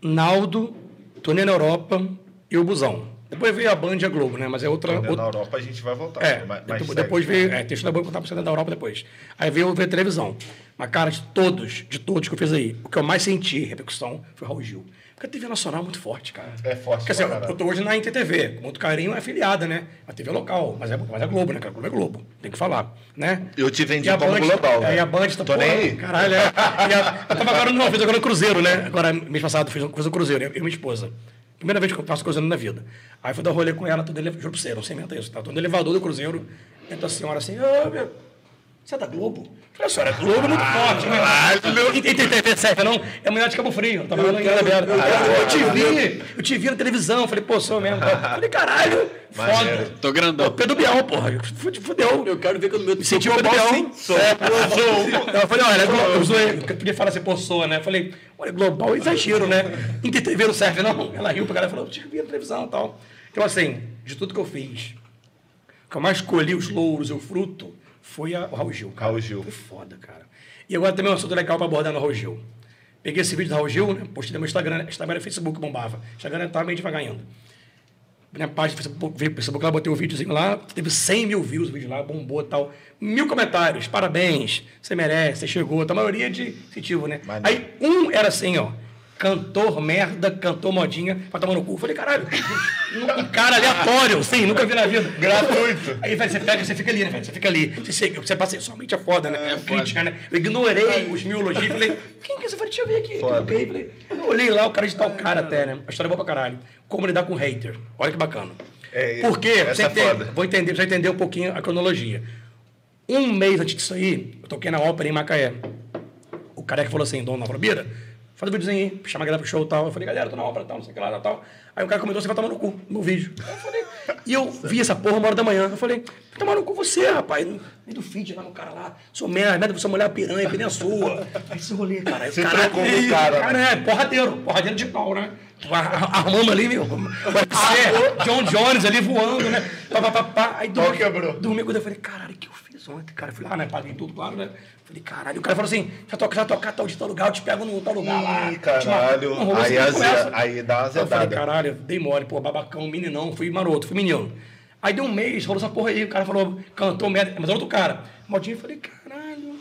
Naldo, Turnê na Europa e o Busão. Depois veio a Band e a Globo, né? Mas é outra... É outra Na Europa a gente vai voltar. É, mas, mas depois, veio. É, texto da banca contar pra você da Europa depois. Aí veio ver televisão. Mas, cara, de todos, de todos que eu fiz aí, o que eu mais senti repercussão foi Raul Gil. Porque a TV Nacional é muito forte, cara. É forte Porque assim, pra eu, tô hoje na NTTV, com muito carinho, é afiliada, né? A TV é local, mas é, mas é Globo, né? cara? Globo é Globo, tem que falar, né? Eu te vendi a como Band- global, né? É, e a Band tá, Tô nem porra, aí. Caralho, é. E a- eu tava agora, não, fiz agora no Cruzeiro, né? Agora, mês passado, fiz, fiz o Cruzeiro, eu e minha esposa. Primeira vez que eu faço Cruzeiro na vida. Aí fui dar rolê com ela, no elevador, juro pra você, não sei isso, tá? Tô no elevador do Cruzeiro, entra a senhora assim, ô, meu, você é da Globo? Eu falei, a senhora é Globo é muito forte, né? E e tem TV certa, não? É mulher de Cabo Frio, tava no Ilha Aberta. Eu te vi, eu te vi na televisão, falei, pô, sou mesmo. Falei, caralho, foda. Tô grandão. Pedro Bial, porra, fud- fudeu. Eu quero ver quando meu Me senti o Pedro Bial. É, Eu falei, olha, eu zoei, eu podia falar assim, pô, soa, né? Eu falei, olha, global é exagero, né? InterTV não serve, não. Ela riu pra galera e falou, eu te vi na televisão e tal. Então, assim, de tudo que eu fiz, que eu mais colhi os louros e o fruto foi a, o Raul Gil. cara. Raul Gil. Foi foda, cara. E agora também um assunto legal pra abordar no Raul Gil. Peguei esse vídeo do Raul Gil, né? Postei no meu Instagram. Instagram era Facebook bombava. Instagram tava meio devagar ainda. Minha página do Facebook, Facebook lá, botei o videozinho lá, teve 100 mil views o vídeo lá, bombou e tal. Mil comentários, parabéns, você merece, você chegou. A maioria de incentivo, né? Aí um era assim, ó. Cantor merda, cantor modinha, pra tomar no cu. Eu falei, caralho, um cara aleatório, sim, nunca vi na vida. Gratuito. Aí velho, você pega, você fica ali, né, velho? Você fica ali. Você, você passa somente é foda, né? É Crítica, né? Eu ignorei os mil elogios falei, quem que é esse? Eu falei, deixa eu ver aqui. Foda. Falei, eu olhei lá, o cara de tal cara até, né? A história é boa pra caralho. Como lidar com hater. Olha que bacana. É, Por quê? essa Você é vou entender, vai entender um pouquinho a cronologia. Um mês antes disso aí, eu toquei na ópera em Macaé. O cara que falou assim, dono da ópera, Bira, faz um videozinho aí, chama a galera pro show e tal. Eu falei, galera, tô na ópera tal, não sei o que lá, tal. Aí o cara comentou, você vai tomar no cu, no vídeo. Eu falei, e eu vi essa porra uma hora da manhã. Eu falei, vai tomar no cu você, rapaz. No meio do feed lá no cara lá. Sou merda, merda pra sua mulher piranha, piranha sua. Aí esse rolê, cara. Aí, Você caralho, trocou com o cara, né? Cara, é, porradeiro, porradeiro de pau, né? Ar- Arrumamos ali, meu. UFC, John Jones ali voando, né? Pá, pá, pá, pá. Aí dormi, quebrou. dormi quando eu falei, caralho, que ontem? Cara, eu fui lá, né? Paguei tudo, claro, né? Falei, caralho. O cara falou assim: já toca, já tocar tal de tal lugar, eu te pego no tal lugar lá. Ih, caralho. Não, rolou Aí aze- conversa. aí dá uma Eu falei, azedada. caralho, dei mole, pô, babacão, meninão, fui maroto, fui menino. Aí deu um mês, rolou essa porra aí, o cara falou, cantou merda, mas era outro cara. Modinho, eu falei, caralho,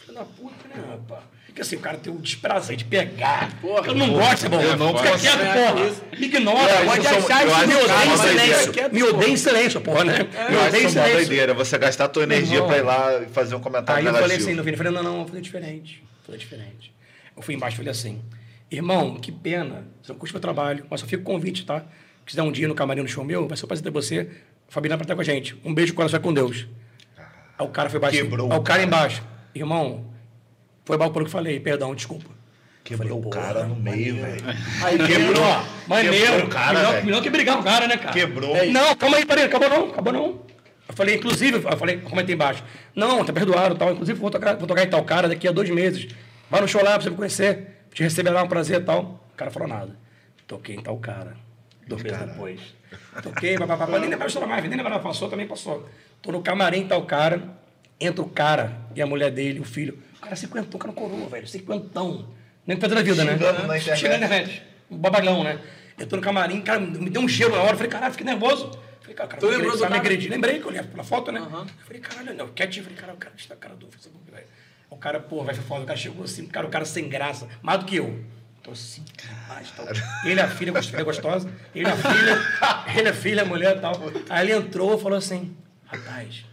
filho da puta, né, rapaz? Porque assim, o cara tem o desprazer de pegar. Porra, eu não gosto, bom. eu não Fica gosto. quieto, É, porra. Me ignora. Eu pode achar isso. Me odeia em uma doideira. silêncio. Me odeia em silêncio, porra, né? Me Eu acho odeia em isso uma silêncio. doideira. Você gastar a tua energia Irmão. pra ir lá e fazer um comentário Aí eu falei assim no vídeo, eu falei, não, não, eu falei diferente. Eu falei diferente. Eu fui embaixo e falei assim, irmão, que pena, você não curte meu trabalho, mas só fica o convite, tá? Se quiser um dia no camarim no show meu, vai ser um prazer ter você, Fabiana pra estar com a gente. Um beijo, coração vai com Deus. Aí o cara foi baixo. Quebrou Aí o o cara embaixo, irmão, foi mal por o que falei, perdão, desculpa. Quebrou o porra, cara no meio, velho. Aí quebrou. Maneiro. Quebrou o cara, melhor, melhor que brigar com o cara, né, cara? Quebrou. É, não, calma aí, peraí, acabou não, acabou não. Eu falei, inclusive, eu falei, comentei embaixo. Não, tá perdoado tal. Inclusive, vou tocar, vou tocar em tal cara daqui a dois meses. Vai no show lá pra você me conhecer. Te receberá um prazer e tal. O cara falou nada. Toquei em tal cara. Dois meses depois. Toquei, papapá. Nem lembrar a história mais, nem lembrar, passou, também passou. Tô no camarim tal cara. Entra o cara e a mulher dele, o filho. O cara cinquentão, o cara coroa, velho. Cinquentão. Nem que na vida, né? Xingando na internet. Na internet. Um babalhão, né? Eu tô no camarim, cara, me deu um gelo na hora. Eu falei, caralho, fiquei nervoso. Eu Falei, cara, o cara me do vai me cara? agredir. Lembrei que eu olhei pela foto, né? Eu falei, caralho, não, quietinho. Eu falei, cara, o cara está cara do Facebook, velho. O cara, pô, vai ser foda. O cara chegou assim, cara, o cara sem graça, mais do que eu. Tô assim, demais, tal. Ele é a filha é gostosa, ele é a filha, (laughs) ele é a filha, a mulher e tal. Aí ele entrou e falou assim, rapaz,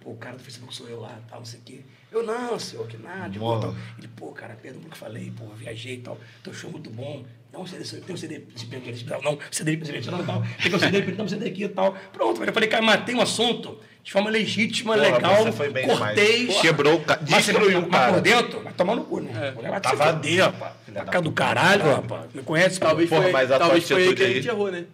pô, o cara do Facebook sou eu lá, tal, não sei o quê. Eu, não, senhor, que nada. tal. Ele, pô, cara, perdão pelo que falei, pô, viajei e tal. Teu show muito bom. Não, CD, tem um CD de Pedro, não, não, CD não, tal. Tem um CD de não, CD aqui e tal. Pronto. Eu falei, cara, matei um assunto de forma legítima, Porra, legal, você foi bem cortei. Quebrou o Mas você- destruiu o Mas cara. por dentro, vai tomar no cu, né? Te Tava- foder, rapaz. Filha da do caralho, rapaz. Me conhece? Talvez Porra, foi, mas a talvez foi aí que a gente errou, né?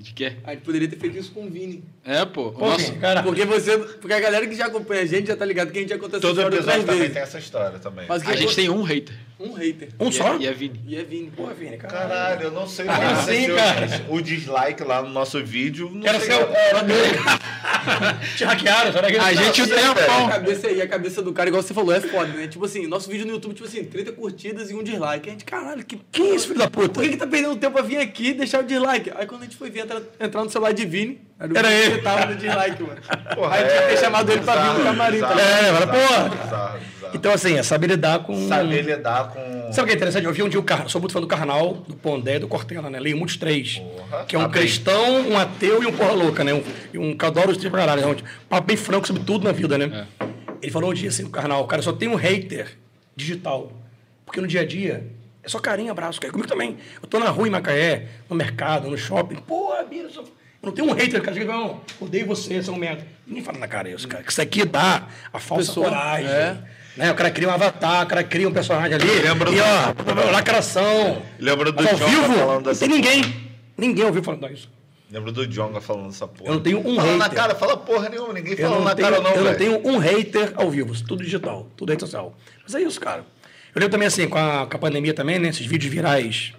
De quê? A gente poderia ter feito isso com o Vini. É, pô. Pô, nosso- cara, Porque você. Porque a galera que já acompanha a gente já tá ligado que a gente já contou essa Todo história episódio outras também vezes. tem essa história também. Mas a gente tem um hater. Um hater. um E só? é- E é Vini. E é Vini. Pô, Vini, caralho. Caralho, eu não sei o Como que assim, cara? O dislike lá no nosso vídeo. Não Era sei seu. qual- Era meu. (laughs) Te hackearam, será que A gente o sim, tempão. velho. A cabeça, e a cabeça do cara, igual você falou, é foda, né? Tipo assim, nosso vídeo no YouTube, tipo assim, 30 curtidas e um dislike. A gente, caralho, que. Quem é esse filho da puta? Por que, que tá perdendo tempo pra vir aqui e deixar o dislike? Aí quando a gente foi ver, entrar, entrar no celular de Vini, Era Vini ele. que tava no dislike, mano. Porra, Aí tinha que ter é chamado ele pra vir no camarim, tá? É, agora, bizarro, porra. bizarro, bizarro. Então, assim, é saber lidar com. Saber lidar com. Sabe o que é interessante? Eu vi um dia o Car... sou muito fã do Carnal, do Pondé e do Cortella, né? Leio muitos três. Porra, que é um tá bem. cristão, um ateu e um porra louca, né? Um, e um que adora os três pra caralho. É um papo bem franco sobre tudo na vida, né? Ele falou um dia assim, o Carnal, cara, só tem um hater digital. Porque no dia a dia é só carinho, abraço. Cara. Comigo também. Eu tô na rua em Macaé, no mercado, no shopping. Pô, Bira, eu sou- eu não tenho um hater, cara. Chega, não, odeio você, você é um merda. Ninguém fala na cara isso, cara. Que isso aqui dá a falsa Pessoa, coragem. é. Né? O cara cria um avatar, o cara cria um personagem ali. Lembra e do- ó, lacração. Lembra do Mas ao Jonga vivo, falando não tem ninguém. Ninguém ouviu falando isso. Lembro do Jonga falando essa porra. Eu não tenho um Fala na hater. cara, fala porra nenhuma, ninguém fala não, na tenho, cara não, eu não velho. tenho um hater ao vivo, isso tudo digital, tudo rede social. Mas é isso, cara. Eu lembro também, assim, com a, com a pandemia também, né? Esses vídeos virais,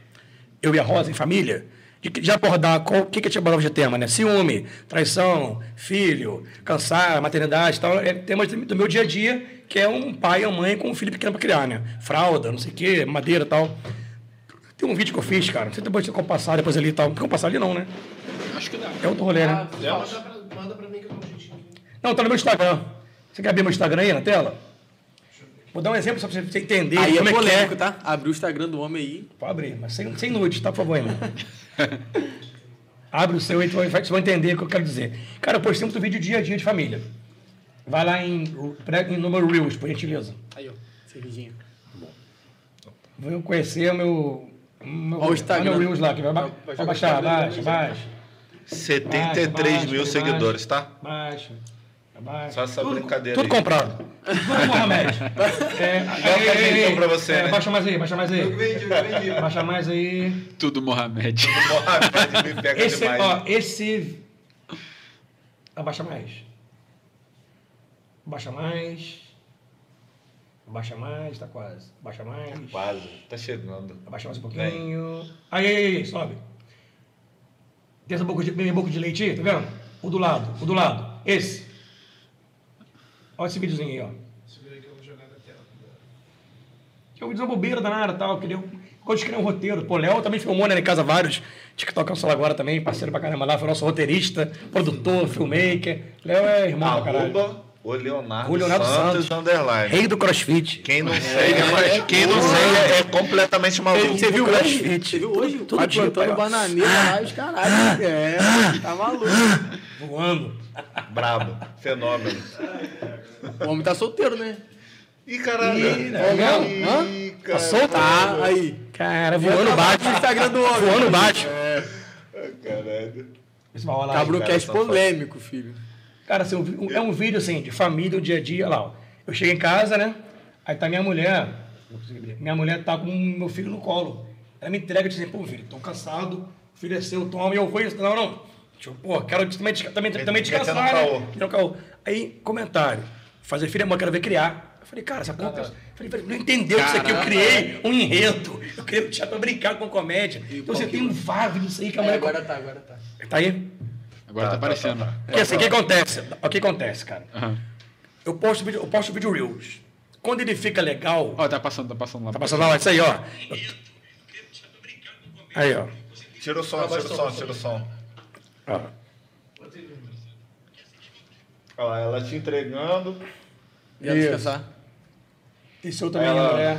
eu e a Rosa em família, de, de abordar qual- o que, que a abordava de tema, né? Ciúme, traição, filho, cansar, maternidade e tal. É temas do meu dia a dia, que é um pai e uma mãe com um filho pequeno pra criar, né? Fralda, não sei o quê, madeira e tal. Tem um vídeo que eu fiz, cara. Não sei depois se eu passar depois ali e tal. Não tem como passar ali, não, né? Acho que dá. É outro rolê, né? Manda pra, manda pra mim que eu um jeitinho. Não, tá no meu Instagram. Você quer abrir meu Instagram aí na tela? Vou dar um exemplo só pra você entender Aí é como é é. polêmico, tá? Abriu o Instagram do homem aí. Pode abrir, mas sem, sem nudes, tá, por favor, irmão? (laughs) (laughs) Abre o seu e tu vai- vocês vão entender o que eu quero dizer. Cara, eu postei muito vídeo dia a dia de família. Vai lá em, em número Reels, por gentileza. Aí, ó. Cervejinha. Vou conhecer o meu. meu Ó, o Instagram. Meu Reels lá, que vai, Vai vai baixar, Instagram baixa, baixa. 73 Baixa, mil baixa, seguidores, tá? Baixa. Só essa brincadeira Tudo aí. comprado. Tudo Mohamed. (laughs) É, a gente deu pra você, é, né? Baixa mais aí, baixa mais aí. Baixa mais aí. Tudo Mohamed. Mohamed me pega Esse, demais. ó, esse. Abaixa mais. Abaixa mais. Abaixa mais, tá quase. Abaixa mais. Quase, tá chegando. Abaixa mais um pouquinho. Aí, aí, aí, sobe. Tem essa boca de, boca de leite aí, tá vendo? O do lado, o do lado. Esse. Olha esse videozinho aí, ó. Que é um vídeo uma bobeira danada e tal. Que deu, quando escrever um roteiro. Pô, Léo também filmou, né, em casa vários. TikTok é agora também, parceiro pra caramba lá. Foi nosso roteirista, produtor, filmmaker. Léo é irmão pra caralho. Arroba o Leonardo, O Leonardo Santos, Santos. underline. Rei do crossfit. Quem não segue, mas quem não segue é, é completamente maluco. Você viu hoje? crossfit. Você viu hoje? Pai dia, plantando bananeira lá, os caralho. É, tá maluco. Voando. Brabo, fenômeno. O homem tá solteiro, né? Ih, caralho. Ih, né? Ih, Hã? cara. solto? Tá, aí. Cara, voando baixo. No Instagram do homem. Voando baixo. Caralho. Esse vai rolar aí. Cabrocast cara, só polêmico, filho. Cara, assim, um é um vídeo assim, de família, o dia a dia, olha lá. ó. Eu chego em casa, né? Aí tá minha mulher. Minha mulher tá com meu filho no colo. Ela me entrega e diz assim, pô, filho, tô cansado, o filho é seu, toma, e eu vou. Não, não. Eu, pô, quero também, também, também descansar, né? caô. Caô. Aí, comentário. Fazer filho é amor, quero ver criar. Eu falei, cara, essa porra. tá- Falei, não entendeu isso aqui. Eu Caramba. criei um enredo. Eu criei um teatro pra brincar com comédia. Então você tem um vago disso aí que a É, mulher. agora tá, agora tá. Tá aí? Agora tá, Tá, tá, aparecendo. tá, tá. Porque assim, o que acontece? O que acontece, cara? Aham. Eu posto vídeo, eu posto vídeo Reels. Quando ele fica legal. Ó, tá passando, tá passando lá. Tá passando lá, isso aí, ó. Eu- Aí, ó. Tira o som, tira o som, tira o som. Ó. Olha lá, ela te entregando, Já Isso. descansar. Isso eu também, Ela- mulher.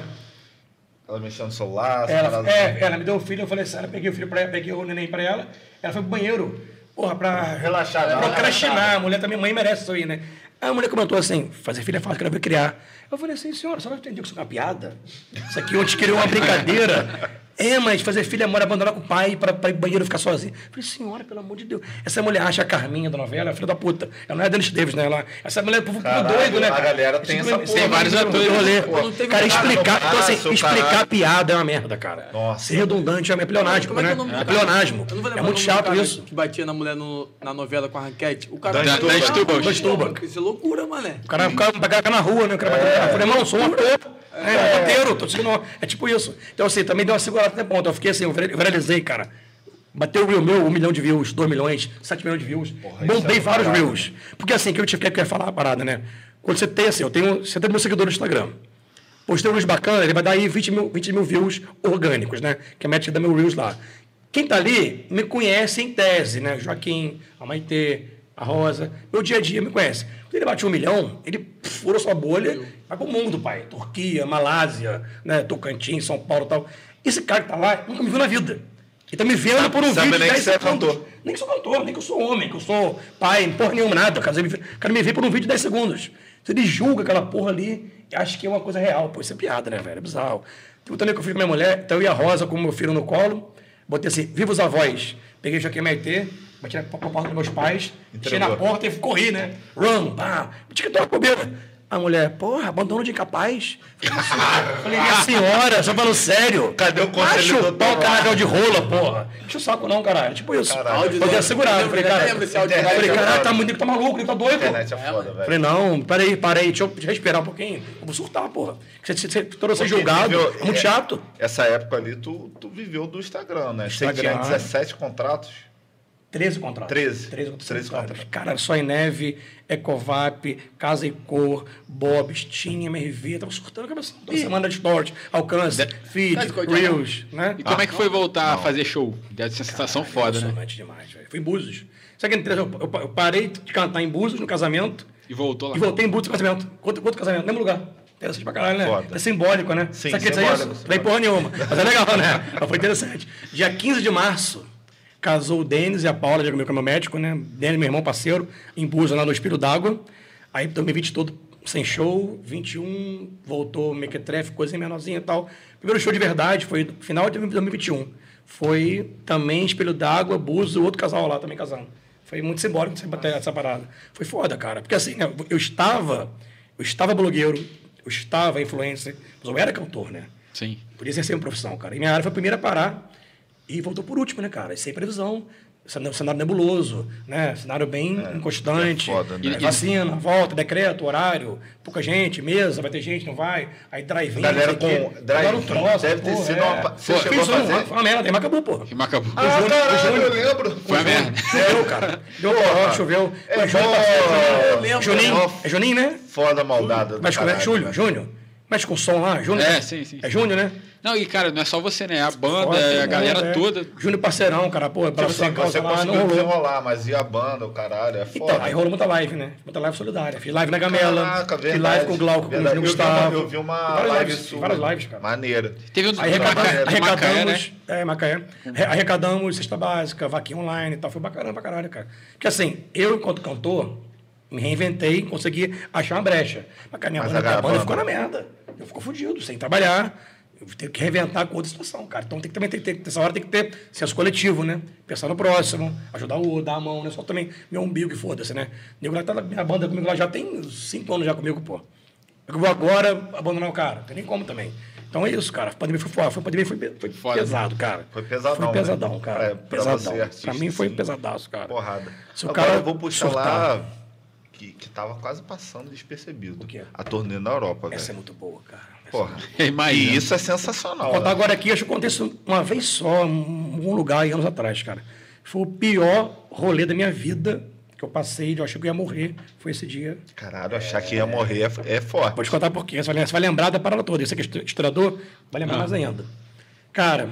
ela mexendo no celular, Ela, é, assim. ela me deu o filho, eu falei assim, ela peguei o filho pra ela, peguei o neném pra ela, ela foi pro banheiro, porra, pra Relaxar, procrastinar, a mulher também, mãe merece isso aí, né? Aí a mulher comentou assim, fazer filho é fácil, quero ver criar. Eu falei assim, senhora, a senhora entendeu que isso é uma piada? Isso aqui ontem criou uma brincadeira. É, mas fazer filho é amor, abandonar com o pai para ir pro banheiro ficar sozinho. Eu falei, senhora, pelo amor de Deus. Essa mulher acha a Carminha da novela, é filha da puta. Ela não é Dennis Davis, né? Ela, essa mulher é povo Caralho, doido, né? a galera tem Esse essa porra. tem vários atores. Rolê. Não Cara, nada explicar, então, assim, explicar piada é uma merda, cara. Nossa. Ser redundante é pleonasmo, Como é que né? é o nome do É cara? pleonasmo. Não É muito chato isso. Que batia na mulher no- na novela com a raquete. O cara... Dan Stubach. Dan Stubach. Isso é loucura, mané. O cara, cara pegar na rua, né? O cara é. Eu falei, irmão, sou um ator. É, um roteiro, tô seguindo. É tipo isso. Então, assim, também deu uma segurada até ponto. Eu fiquei assim, eu vira- viralizei, cara. Bateu o reel meu, um milhão de views, dois milhões, sete milhões de views. Bombei é vários parada. reels. Porque assim, que eu tive que quer falar a parada, né? Quando você tem assim, eu tenho 70 mil seguidores no Instagram. Postei um Reels bacana, ele vai dar aí 20 mil, 20 mil views orgânicos, né? Que é a meta da meu Reels lá. Quem tá ali me conhece em tese, né? Joaquim, a Maitê, a Rosa. Meu dia a dia me conhece. Quando ele bate um milhão, ele fura sua bolha, vai pro mundo, pai. Turquia, Malásia, né? Tocantins, São Paulo e tal. Esse cara que tá lá nunca me viu na vida. Ele tá me vendo por um sabe vídeo de nem que 10 você é cantor. Nem que sou cantor, nem que eu sou homem, que eu sou pai, porra nenhuma, nada. O cara me cara me vê por um vídeo de 10 segundos. Se ele julga aquela porra ali e acha que é uma coisa real. Pô, isso é piada, né, velho? É bizarro. Tipo, também que eu fiz com minha mulher, então eu e a Rosa com meu filho no colo, botei assim, viva os avós. Peguei o Joaquim Maitê, bati na porta dos meus pais, deixei na porta e corri, né? Run, pá, TikTok, bobeira. A mulher, porra, abandono de incapaz. Falei, minha senhora, você falando sério? Cadê o conselho Vai chupar doutor? o caralho de rola, porra. Enche o saco não, caralho. Tipo isso. Caralho. Podia segurar. Eu Falei, cara, falei, é caralho, tá muito, ele tá maluco, ele tá doido. Internet é foda, velho. Falei, não, peraí, parei, deixa eu deixa respirar um pouquinho. Eu vou surtar, porra. Você, você, você ser julgado, é muito é, chato. Essa época ali, tu, tu viveu do Instagram, né? Você tinha 17 contratos. 13 contratos. 13. 13 contratos. 13 contratos. Cara, só em neve, Ecovap, Casa e Cor, Bob, Steam, MRV, tava surtando a cabeça. Toda semana de stories, alcance, feed, de coitado. reels, né? E como é que foi voltar a fazer show? Deve ser uma sensação foda, né? Demais, velho. Fui em Búzios. Sabe que eu, eu, eu parei de cantar em Búzios no casamento E voltou lá. e voltei em Búzios no casamento. Outro, outro casamento, mesmo lugar. Interessante pra caralho, né? Foda. É simbólico, né? Sim, Sabe que é simbólico, isso? Não tem porra nenhuma. Mas é legal, né? Mas foi interessante. Dia 15 de março, casou o Denis e a Paula, é meu médico, né? Denis, meu irmão parceiro, em Busa, lá no Espírito d'Água. Aí 2020 todo sem show, 21 voltou mequetrefe, coisinha menorzinha e tal. Primeiro show de verdade foi no final de 2021. Foi também Espelho d'Água, Buzo, outro casal lá também casando. Foi muito simbólico essa, essa parada. Foi foda, cara. Porque assim, né, eu estava, eu estava blogueiro, eu estava influencer, mas eu era cantor, né? Sim. Podia exercer uma profissão, cara. E minha área foi a primeira a parar e voltou por último, né, cara? Sem previsão. Cenário nebuloso, né? Cenário bem inconstante. é foda, né? Vacina, volta, decreto, horário, pouca gente, mesa, vai ter gente, não vai. Aí drive-in. Galera com drive-in, troço, deve ter sido é. uma pa- você Pô, chegou a fazer? foi uma merda, aí acabou, porra. E acabou. Ah, Júnior- caralho, o Júnior- eu lembro. Foi a merda. (laughs) Choveu, cara. Deu Porra. choveu. É O Júnior bom. tá-. Juninho, é Juninho, né? Foda maldada. do Mexe com caralho. Júnior, Júnior. Mexe com som lá, Júnior. É, sim, sim. É Júnior, né? Não, e cara, não é só você, né? A banda, Foda, é a né? galera É. toda. Júnior parceirão, cara, pô, Tipo abraçou assim, a causa você lá, não rolou. mas e a banda, o caralho, é foda. Então, aí rolou muita live, né? Muita live solidária. Fiz live na Gamela, Caraca, fiz verdade. live com o Glauco, com o Gustavo. Eu vi uma Fiz várias live lives, sua. várias lives, cara. Maneira. Teve um arrecadamos, Macaé, né? arrecadamos, é, Macaé. Re- arrecadamos cesta básica, vaquinha online e tal. Foi bacana pra caralho, cara. Porque assim, eu, enquanto cantor, me reinventei, consegui achar uma brecha. Mas cara, minha Mas banda, a minha banda- ficou na merda. Eu fico fudido, sem trabalhar. Eu tenho que reinventar com outra situação, cara. Então tem que também ter, ter- nessa hora tem que ter senso coletivo, né? Pensar no próximo, ajudar o outro, dar a mão, né? Só também meu umbigo foda-se, né? Nego lá tá na minha banda comigo lá já tem cinco anos já comigo, pô. Eu vou agora abandonar o cara. Não tem nem como também. Então é isso, cara. A pandemia foi foda. A pandemia foi, foi Foda, pesado, cara. Foi pesadão, Foi né? pesadão, cara. Pra- pra pesadão. você, artista, pra mim foi sim. pesadaço, cara. Porrada. Se o Agora cara eu vou puxar surtar. lá que, que tava quase passando despercebido. O quê? A turnê na Europa, velho. Essa é muito boa, cara. Porra. E isso é sensacional. Vou contar né? agora aqui, acho que eu contei isso uma vez só, em algum lugar, aí, anos atrás, cara. Foi o pior rolê da minha vida que eu passei, eu achei que eu ia morrer. Foi esse dia. Caralho, achar que ia morrer é, é forte. Vou te contar por quê. Você vai, lem- você vai lembrar da parada toda. Você que é historiador, vai lembrar mais ainda. Cara,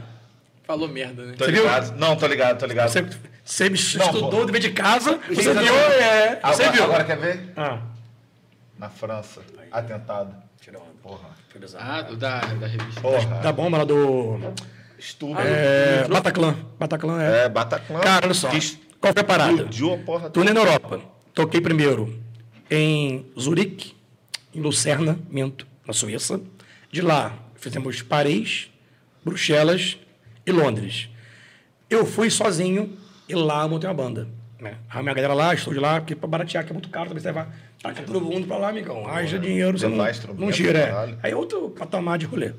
Falou merda, né? Tô Você viu? ligado. Não, tô ligado, tô ligado. você, você me Não, estudou, dever de casa, você Você viu, é, você agora, viu. agora quer ver? Ah, Na França. Atentado. tirou. Porra. Foi bizarro. Ah, do- da, da revista. Porra. Da bomba lá do Estudo. é, Bataclan. Bataclan é. É, Bataclan. Cara, olha só. Qual foi a parada? A porra Turnê na Europa. Toquei primeiro em Zurique, em Lucerna, Minto, na Suíça. De lá, fizemos Paris, Bruxelas e Londres. Eu fui sozinho e lá montei uma banda. Né? A minha galera lá, estúdio lá, porque pra baratear, que é muito caro, também você vai tá todo mundo pra lá, amigão. Haja dinheiro, você não, não gira. é. caralho. Aí outro patamar de rolê.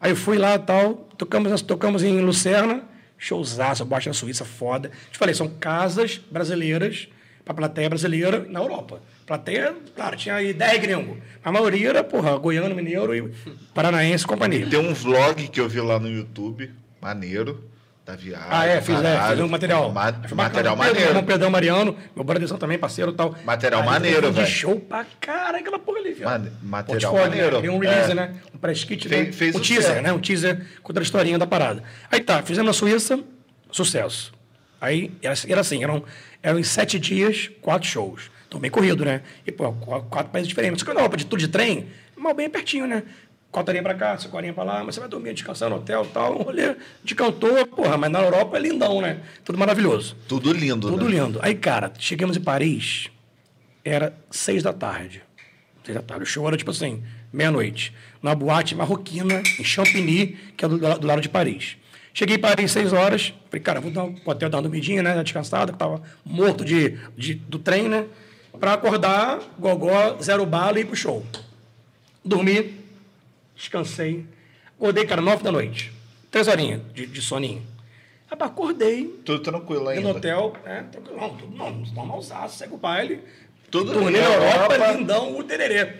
Aí eu fui lá e tal, tocamos, tocamos em Lucerna, showzaço, boate na Suíça, foda. Te falei, são casas brasileiras, pra plateia brasileira na Europa. Plateia, claro, tinha aí 10 gringos. A maioria era, porra, goiano, mineiro e paranaense e companhia. Tem um vlog que eu vi lá no YouTube, maneiro, da viagem. Ah, é, fiz, é, caralho. fiz um material. Ma- material maneiro. Meu Pedrão Mariano, meu brotherzão também, parceiro e tal. Material maneiro, velho. show pra cara, aquela porra ali? Mane- material Portfólio, maneiro. Né? Queria um release, É. né? Um press kit, Fez- né? fez um teaser, né? Um teaser com a historinha da parada. Aí tá, fizemos na Suíça, sucesso. Aí era, era assim, eram, eram em sete dias, quatro shows. Então bem corrido, né? E, pô, qu- quatro países diferentes. Só que na Europa de tudo de trem, mal bem pertinho, né? Horinhas pra cá, cinco pra lá, mas você vai dormir, descansar no hotel tal, um rolê de cantor, porra, mas na Europa é lindão, né? Tudo maravilhoso. Tudo lindo, Tudo né? lindo. Aí, cara, chegamos em Paris, era seis da tarde. Seis da tarde. O show era tipo assim, meia-noite. Na boate marroquina, em Champigny, que é do, do lado de Paris. Cheguei em Paris seis horas. Falei, cara, vou dar um hotel dar uma dormidinha, né? Descansada, que tava morto de, de- do trem, né? Pra acordar, gogó, zero bala e ir pro show. Dormi, descansei. Acordei, cara, nove da noite. Três horinhas de, de soninho. Rapaz, acordei, Tudo tranquilo ainda. no hotel, é, tranquilão, tudo não, normalzaço, segue o baile. Tudo Turnê na Europa, Europa. lindão, o tererê.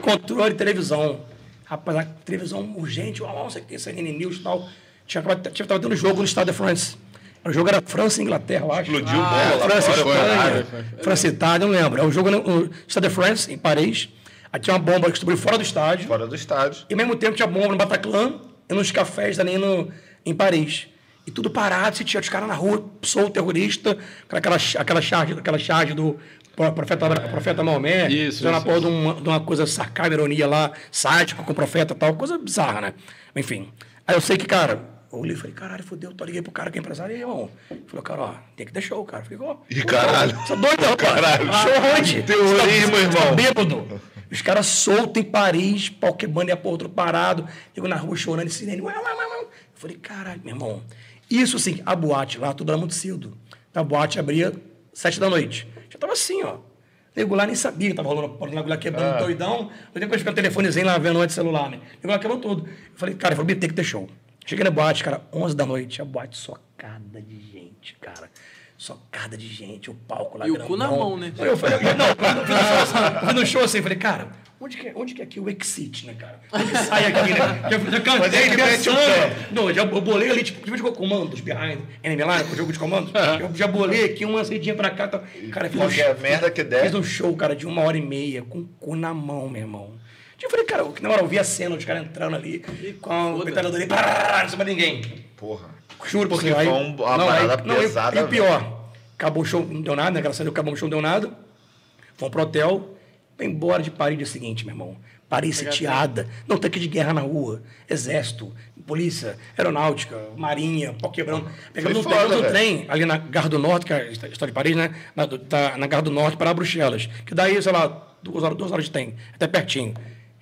Controle de televisão. Rapaz, a televisão urgente, uau, não sei o que, CNN News e tal. Tinha, tinha, tava tendo jogo no Estado de France. O jogo era França e Inglaterra, eu acho. Explodiu ah, bola França, foi, França e Itália, não lembro. É o jogo no no Estado de France, em Paris. Aí tinha uma bomba que explodiu fora do estádio. Fora do estádio. E ao mesmo tempo tinha bomba no Bataclan e nos cafés também no, em Paris. E tudo parado, se tinha os caras na rua, sou terrorista, aquela, aquela charge, aquela charge do pro- profeta, profeta Maomé, Isso, uma isso, porra de uma, de uma coisa sarcástica, ironia lá, sádico com o profeta e tal, coisa bizarra, né? Enfim. Aí eu sei que, cara, eu olhei e falei, caralho, fodeu, tô liguei pro cara que é empresário, e aí, irmão? Ele falou, cara, ó, tem que ter show, cara. Eu falei, ó. Ih, caralho. Você é doido? Caralho. Show onde? Terrorismo, tá- irmão. Tá bêbado. Os caras soltos em Paris, pau quebrando e a porra outro parado. Eu na rua chorando, sirene. Ué, ué, ué, ué. Eu falei, caralho, meu irmão. Isso assim, a boate lá, tudo era muito cedo. A boate abria sete da noite. Já tava assim, ó. Nego lá nem sabia que tava rolando porra, nego lá quebrando doidão. Eu depois ficar o telefonezinho lá vendo antes celular, né? Nego lá quebrou tudo. Eu falei, cara, eu falei, tem que ter show. Cheguei na boate, cara, 11 da noite, a boate socada de gente, cara. Socada de gente, o palco lá E o grandão. cu na mão, né? Eu falei, não, eu vi no show assim, assim, falei, cara, onde que, é- onde que é aqui o exit, né, cara? Onde que sai aqui, né? Já, já cantei, Mas o pé. Não, já eu bolei ali, tipo, de comandos, behind, enemy line, o jogo de comandos. Eu já bolei aqui uma saidinha pra cá. Tá. Cara, fiz um, Qualquer show- merda que der. fiz um show, cara, de uma hora e meia, com o cu na mão, meu irmão. Eu falei, cara, na hora eu vi a cena, os caras entrando ali, com a foda. metralhadora ali, não mais ninguém. Porra. Juro por Porque você. foi um- uma parada não, e- pesada, E o pior, acabou o show, não deu nada, né? Graças a Deus, acabou o show, não deu nada. Fomos pro hotel, foi embora de Paris dia seguinte, meu irmão. Paris sitiada, não tanque de guerra na rua, exército, polícia, aeronáutica, marinha, pau quebrando. Pegamos, um, pegamos um trem ali na Gare do Norte, que é a história de Paris, né? Na, tá na Gare do Norte para Bruxelas. Que daí, sei lá, duas horas, duas horas de trem, até pertinho.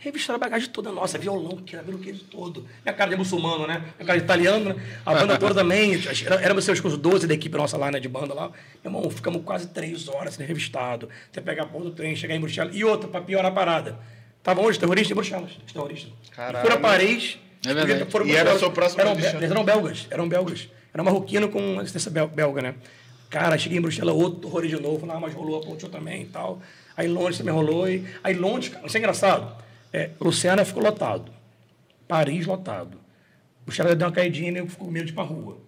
Revistaram a bagagem toda nossa, violão, que era o que todo. Minha cara de muçulmano, né? Minha cara de italiano, né? A banda (laughs) toda também. Era- Éramos seus cursos 12 da equipe nossa lá, né? De banda lá. Meu irmão, ficamos quase três horas sendo revistado. Você pegar a porra do trem, chegar em Bruxelas. E outra, pra piorar a parada. Estavam onde? Terroristas em Bruxelas. Os terroristas. Caralho. Foram a Paris. É verdade. foram E era Bruxelas. seu próximo eram, eles eram belgas. Eram belgas. Era marroquino com assistência bel- belga, né? Cara, cheguei em Bruxelas, outro rolê de novo. Lá, mas rolou a ponte também e tal. Aí Londres também rolou. E... Aí Londres, cara, isso é engraçado. É, Luciana ficou lotado. Paris lotado. Bruxelas deu uma caidinha e nego ficou com medo de ir pra rua.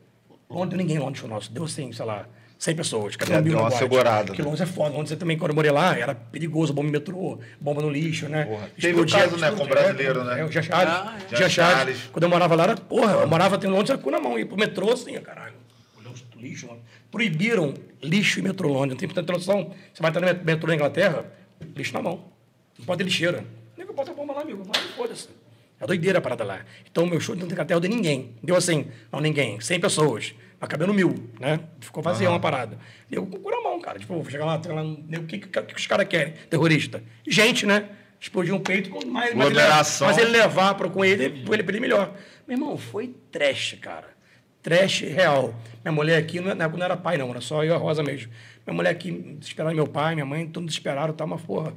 Londres, ninguém em Londres foi nosso. Deu assim, sei lá, 100 pessoas. Cada Já um mil deu uma segurada, Porque né? Londres é foda. Londres também, quando eu morei lá, era perigoso. Bomba em metrô, bomba no lixo, né? Porra. Teve um caso, né, com brasileiro, né? É, o Jean Charles. Ah, é. Jean Charles. Quando eu morava lá, era, porra, eu morava tem Londres, era cu na mão. Ia pro metrô, assim, caralho. Lixo, mano. Proibiram lixo e metrô Londres. Não tem muita tradução. Você vai estar no met- metrô na Inglaterra, lixo na mão. Não pode ter lixeira. Eu boto a bomba lá, amigo. Vai, foda-se. É doideira a parada lá. Então, meu show não tem Inglaterra, deu ninguém. Deu assim, não, ninguém. 100 pessoas. Mas cabendo mil, né? Ficou vazia uma parada. Deu com na mão, cara. Tipo, vou chegar lá, chegar lá o que, que, que os caras querem? Terrorista. Gente, né? Explodir um peito com mais. Mas ele, mas ele levar para com ele, ele, pra ele melhor. Meu irmão, foi trash, cara. Trash real. Minha mulher aqui, não, era- não era pai, não, era só eu e a Rosa mesmo. Minha mulher aqui, desesperada, meu pai, minha mãe, todos desesperaram, tá, mas porra.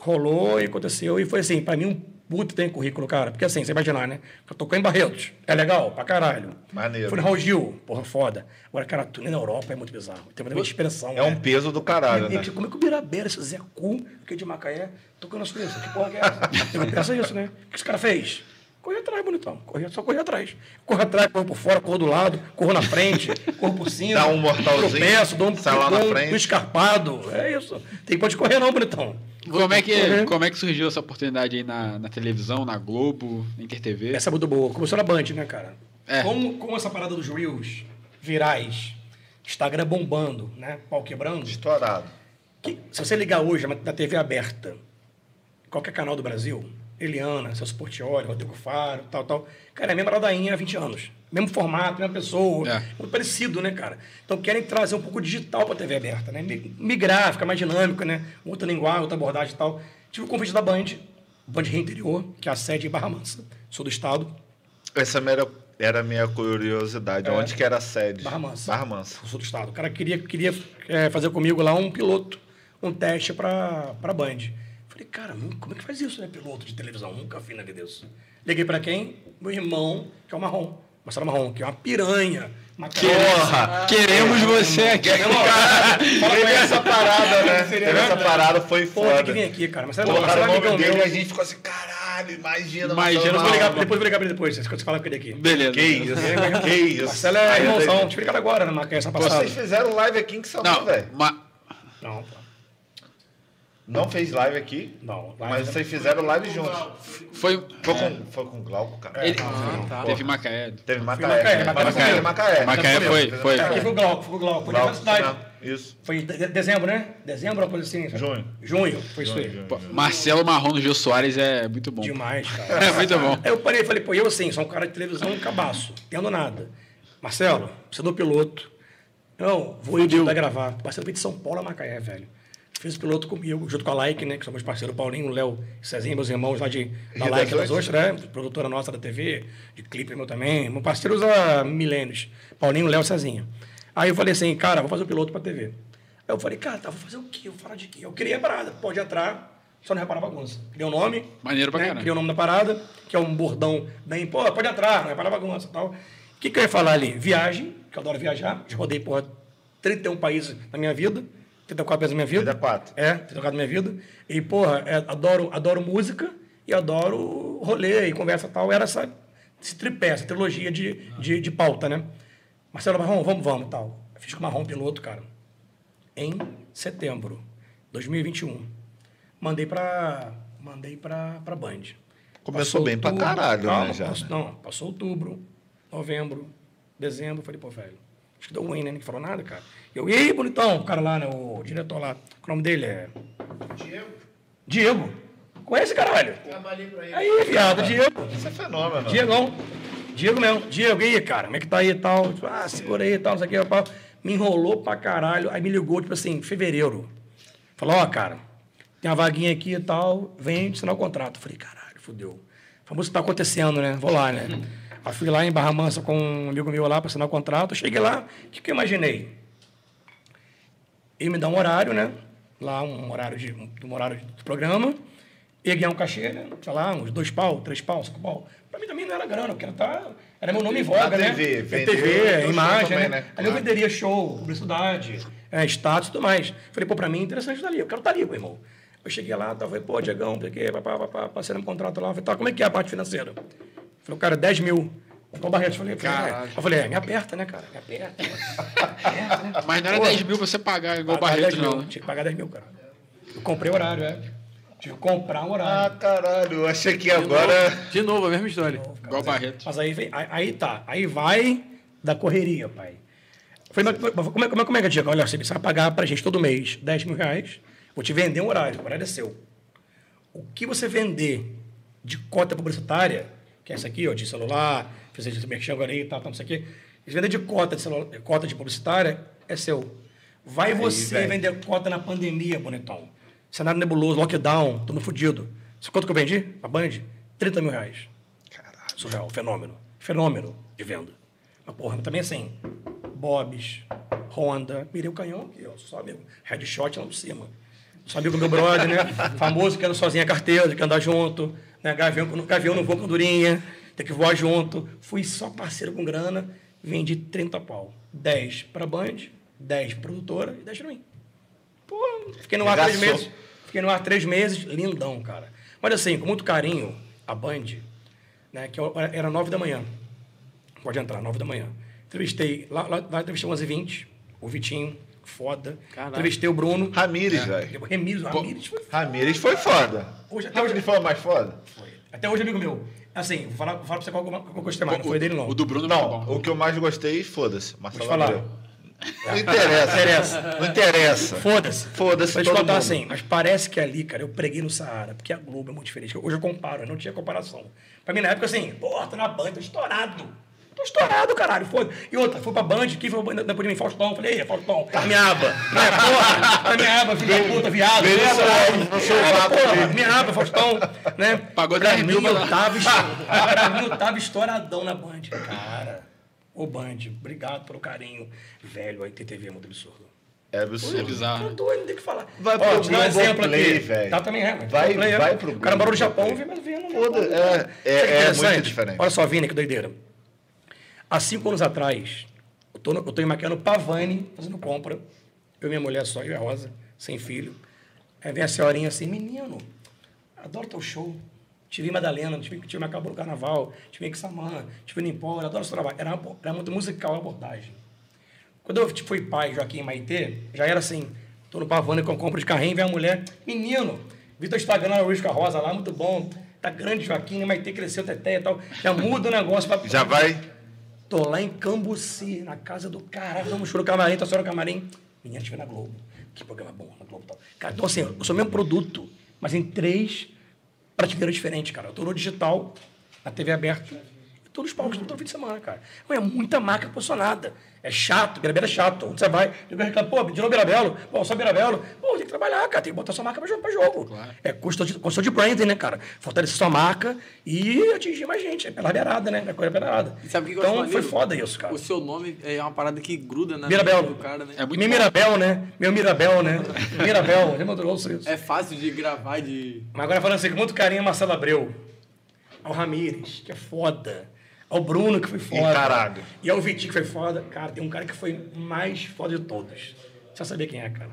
Rolou e aconteceu. E foi assim, pra mim, um puto tem currículo, cara. Porque assim, você imaginar, né? Eu tocou em Barretos. É legal, pra caralho. Maneiro. Fui no Raul Gil, porra, foda. Agora, cara, tu na Europa é muito bizarro. Tem muita expressão. É um né? peso do caralho, E- né? Como é que o Birabeira, esse Zé Cu, que é de Macaé, tocando na Suíça? Que porra que é essa? (laughs) Eu penso isso, né? O que esse cara fez? Corri atrás, bonitão. Corri, só corri atrás. Corro atrás, corro por fora, corro do lado, corro na frente, (laughs) corro por cima. Dá um mortalzinho, Tropeço, dou um, sai lá na dou um, frente. um escarpado. É isso. Tem pode correr não, bonitão. Como é, que, Correr. como é que surgiu essa oportunidade aí na, na televisão, na Globo, na InterTV? Essa é muito boa. Começou na Band, né, cara? É. Com, com essa parada dos Reels virais, Instagram bombando, né? Pau quebrando. Estourado. Que, se você ligar hoje na TV aberta, qualquer canal do Brasil, Eliana, Celso Portioli, Rodrigo Faro, tal, tal. Cara, é a mesma ladainha há 20 anos. Mesmo formato, mesma pessoa. É. Muito parecido, né, cara? Então querem trazer um pouco digital para a TV aberta, né? Mi- Migrar, ficar mais dinâmico, né? Outra linguagem, outra abordagem e tal. Tive o convite da Band, Band Rio Interior, que é a sede em Barra Mansa. Sou do estado. Essa era, era a minha curiosidade. Onde que era a sede? É. Barra Mansa. Barra Mansa. Sou do estado. O cara queria, queria é, fazer comigo lá um piloto, um teste para Band. Falei, cara, como é que faz isso, né? Piloto de televisão, nunca vi na vida disso. Liguei para quem? Meu irmão, que é o Marrom. Marcelo Marrom, que é uma piranha. Uma Porra! Queremos você aqui. Teve (laughs) essa parada, né? Teve essa parada, foi Pô, tem que vir foda. aqui, cara. Marcelo Colocaram o Marcelo é nome amigão dele e a gente ficou assim, caralho, imagina. Imagina, vou Marrom. ligar, depois eu vou ligar pra ele depois, você fala com ele aqui. Beleza. Que isso, (laughs) que isso. Marcelo é irmãozão, te ligado agora, né, essa passada. Vocês fizeram live aqui em que São Não, Paulo, velho? ma- Não, pô. Não fez live aqui? Não, Mas live- vocês fizeram live juntos. foi. Foi com, foi com o Glauco, cara. Ele, Ah, tá. Teve Macaé. Teve Macaé, Macaé. Macaé, Mas Macaé. Macaé. Foi, foi. Aqui foi o Glauco, foi o Glauco. Foi na Glauco, cidade. né? Isso. Foi de- de- dezembro, né? Dezembro, uma coisa assim. Junho. Junho, foi isso aí. Marcelo Marrom no Gil Soares é muito bom. Demais, (laughs) cara. É muito bom. Aí eu parei e falei, pô, eu assim, sou um cara de televisão, um cabaço, tendo nada. Marcelo, você é do piloto. Não, vou ir a gravar. Marcelo veio de São Paulo a Macaé, velho. Fez o piloto comigo, junto com a Like, né? Que somos parceiros, Paulinho, Léo, Cezinho, meus irmãos lá de, da Like das Ostras, né? Produtora nossa da TV, de clipe meu também. Meus parceiros há milênios. Paulinho, Léo, Cezinho. Aí eu falei assim, cara, vou fazer o piloto pra TV. Aí eu falei, cara, tá, vou fazer o quê? Vou falar de quê? Eu queria a parada, pode entrar, só não reparar bagunça. Criei um nome. Maneiro pra né? caralho. Criei o nome da parada, que é um bordão bem, pô, pode entrar, não reparar bagunça e tal. O que, que eu ia falar ali? Viagem, que eu adoro viajar. Já rodei, porra, 31 países na minha vida. 34 países na minha vida. 34. É, 34 na minha vida. E, porra, é, adoro, adoro música e adoro rolê e conversa e tal. Era essa, esse tripé, essa trilogia de, de, de pauta, né? Marcelo Marrom, vamos, vamos, tal. Fiz com o Marrom piloto, cara, em setembro de 2021. Mandei pra, mandei pra, pra Band. Começou bem pra caralho, né, calma, já, passou- né? Não, passou outubro, novembro, dezembro. Falei, pô, velho, acho que deu ruim, né? Ninguém falou nada, cara. Eu, e aí, bonitão, o cara lá, né? O diretor lá, o nome dele é... Diego, Diego. Conhece, caralho? trabalhei pra ele. Aí, viado, Diego. Isso é fenômeno. Diegão. Diego mesmo. Diego, e aí, cara? Como é que tá aí e tal? Tipo, Ah, segura aí e tal, não sei o que. pá. Me enrolou pra caralho. Aí me ligou, tipo assim, em fevereiro. Falou, ó, cara, tem uma vaguinha aqui e tal, vem assinar o contrato. Falei, caralho, fudeu. Falei, isso tá acontecendo, né? Vou lá, né? Aí fui lá em Barra Mansa com um amigo meu lá pra assinar o contrato. Cheguei lá, o que, que eu imaginei? Ele me dá um horário, né? Lá, um horário de, um horário de programa. Ia ganhar um cachê, né? Sei lá, uns dois pau, três pau, cinco pau. Pra mim também não era grana, porque era, tá, era meu nome em voga, né? TV, É TV, imagem, também, né? né? Ali eu Claro. venderia show, publicidade, é, status e tudo mais. Falei, pô, pra mim é interessante estar ali, eu quero estar ali, meu irmão. Eu cheguei lá, tava, falei, pô, Diegão, porque, papá, papá, passei no contrato lá. Falei, tá, como é que é a parte financeira? Falei, cara, 10 mil. Então, Barreto, falei, falei. Caralho. eu falei, é, me aperta, né, cara? Me aperta. Me aperta, né? (laughs) Mas não era Pô, 10 mil pra você pagar igual o Pagar Barreto, 10 mil, não. né? Tinha que pagar 10 mil, cara. Eu comprei horário, é. Tive que comprar um Ah, horário. caralho. Eu achei que agora... De novo, a mesma história. Igual o Barreto. Mas aí, vem, aí, aí tá, aí vai da correria, pai. Eu Falei, mas como é, como é, como é que é, Diego? Olha, você vai pagar pra gente todo mês 10 mil reais, vou te vender um horário, o horário é seu. O que você vender de cota publicitária, que é essa aqui, ó, de celular, fazer esse merchan agora aí e tal, tal, não sei o quê, se vender de cota de, celular, cota de publicitária, é seu. Vai você velho. vender cota na pandemia, bonitão. Cenário nebuloso, lockdown, tudo fudido. Sabe quanto que eu vendi? A Band? 30 mil reais. Surreal, fenômeno. Fenômeno de venda. Mas, porra, também assim, Bob's, Honda, mirei o canhão aqui, ó, só amigo. Headshot lá por cima. Só amigo meu brother, né? (laughs) Famoso que anda sozinho a carteira, que anda junto, né? Gavião, gavião não voa com durinha, tem que voar junto. Fui só parceiro com grana, vendi 30 pau. 10 pra Band, 10 produtora e 10 pra mim. Pô, fiquei no ar três Regaçou. meses. Fiquei no ar três meses, lindão, cara. Mas assim, com muito carinho, a Band, né, que era nove da manhã. Pode entrar, nove da manhã. Entrevistei, lá, lá, lá entrevistei 11h20, o Vitinho, foda. Caralho. Entrevistei o Bruno. Ramires, velho. O Remiro, Ramires foi Ramires foi foda. Hoje, até hoje, Ramires foi o mais foda? foi. Até hoje, amigo meu. Assim, vou falar, vou falar pra você qual que eu qual eu gostei mais, não foi dele, não. O do Bruno não, Não, o que eu mais gostei, foda-se. Marcelo Vou te falar. Abreu. Não interessa. Interessa. Não interessa. Foda-se. Foda-se Vou te todo contar mundo. assim, mas parece que ali, cara, eu preguei no Saara, porque a Globo é muito diferente. Hoje eu comparo, eu não tinha comparação. Pra mim, na época, assim, porra, tô na Band, tô estourado. Tô estourado, caralho, foda E outra, fui pra Band, quem foi pra Band depois de mim? Faustão. Falei, ei, Faustão, na minha aba. Né, porra, na minha aba, filho da puta, viado. No no Minha vapo porra, minha aba, Faustão. Né? Pagou pra 10 mil eu tava, estourado. pra mim, eu tava estouradão na Band. Cara, ô Band, obrigado pelo carinho. Velho, a ITTV é muito absurdo. É É absurdo. bizarro. Tá doido, não tem o que falar. Vai Ó, pro te dar um exemplo Play, aqui. velho. Tá também é, mas Vai- Play, é. vai pro O cara morou no Japão, vem mas vendo. Foda- é- é- que é interessante? muito diferente. Olha só, Vini, que doideira. Há cinco anos atrás, eu no, eu tô em Pavani, fazendo compra. Eu e minha mulher só, eu e a Rosa, sem filho. Aí vem a senhorinha assim, menino, adoro teu show. Te vi em Madalena, te vi, te em Macabro no Carnaval, te vi em Xamã, te vi no Empora, adoro seu trabalho. Era, era muito musical a abordagem. Quando eu fui pai, Joaquim Maitê, já era assim, tô no Pavani com compra de carrinho, vem a mulher, menino, vi teu Instagram o Luiz Rosa lá, muito bom, tá grande Joaquim? Maitê cresceu, Teté e tal, já muda o negócio. Pra... Já vai. Tô lá em Cambuci, na casa do caralho, vamos no camarim, tô só no camarim, Menina, te vê na Globo. Que programa bom na Globo tal. Cara, então assim, eu sou o mesmo produto, mas em três prateleiras diferentes, cara. Eu tô no digital, na TV aberta, todos os palcos, todo fim de semana, cara. É muita marca posicionada. É chato, Birabelo é chato. Onde você vai, eu reclamo, pô, de novo Birabelo, pô, só Birabelo. Pô, tem que trabalhar, cara, tem que botar sua marca pra jogo. Pra jogo. É custo de, custo de branding, né, cara? Fortalecer sua marca e atingir mais gente. É pela beirada, né? É coisa beirada. E sabe o que que eu acho Então foi maneiro? foda isso, cara. O seu nome é uma parada que gruda na Mirabel. mente do cara, né? É muito Meu bom. Mirabel, né? Meu Mirabel, né? Mirabel, já mandou isso. É fácil de gravar, de... Mas agora falando assim, com muito carinho, a Marcelo Abreu. Ao Ramires, que é foda. Ao Bruno, que foi foda. caralho. E ao Vitinho, que foi foda. Cara, tem um cara que foi mais foda de todos. Você saber quem é, cara.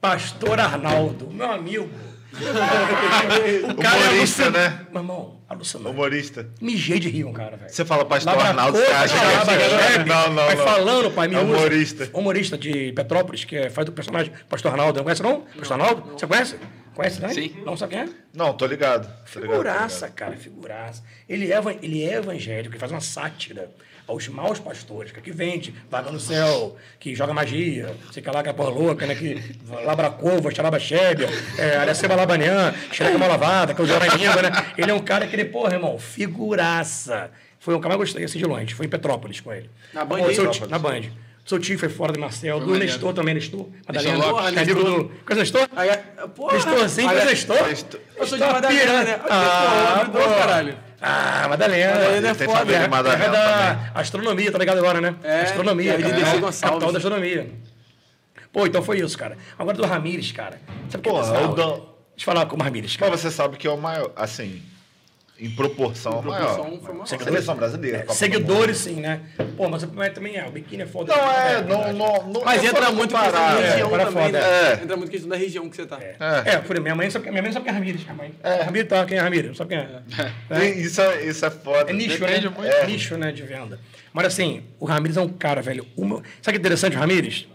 Pastor Arnaldo, meu amigo. (laughs) o Humorista, alucina- né? Meu irmão, alucinante. Humorista. Mijei de rir um cara, velho. Você fala pastor Labra Arnaldo, você acha que é Não, não, Vai não. falando, pai, me É usa. humorista. Humorista de Petrópolis, que é, faz do personagem Pastor Arnaldo. Não conhece, não? Pastor Arnaldo? Você conhece? Conhece, né? Sim. Não sabe quem é? Não, tô ligado. Tô ligado, tô Figuraça, ligado. cara, figuraça. Ele é, ele é evangélico, ele faz uma sátira aos maus pastores, que vende, vaga no céu, que joga magia, sei que lá, que é porra louca, né? Que labra cova, xaraba xébia, é, areceba labanhã, xereca mal lavada, que é o Jorge língua, né? Ele é um cara que ele, porra, irmão, figuraça. Foi um cara que eu gostei, assim, de longe. Foi em Petrópolis com ele. Na Band aí? seu Na Band. Seu tio foi fora do Marcel, do maneiro. Nestor também, Nestor. Madalena, Nestor Lopes. que é amigo do... O Nestor? Aí, é- porra, Nestor, sim, conhece o Nestor? Nestor. Eu sou de Madalena, né? Ah, Pô, caralho. Ah, Madalena. Madalena é foda. É, em Madalena é da também. astronomia, tá ligado agora, né? É, astronomia, é cara. É. Capital da astronomia. Pô, então foi isso, cara. Agora do Ramires, cara. Sabe o que é Deixa eu falar com o Ramires, cara. Mas você sabe que é o maior, assim, em proporção, é o maior. Proporção foi uma- Seleção brasileira. Do Seguidores, sim, né? Pô, mas mas também é, o biquíni é foda. Não, é, verdade. não, não, não Mas entra muito questão comparar, da é. região para também, foda. né? É. Entra muito questão da região que você tá. É, por minha mãe sabe, minha mãe sabe quem é Ramires, minha mãe. É. Ramires tá, quem é Ramires? Não sabe quem é. Tem- Isso, é, isso é foda. É nicho, Depende né? muito. É nicho, né, de venda. Mas assim, o Ramires é um cara, velho. o meu- Sabe o que é interessante, o Ramires?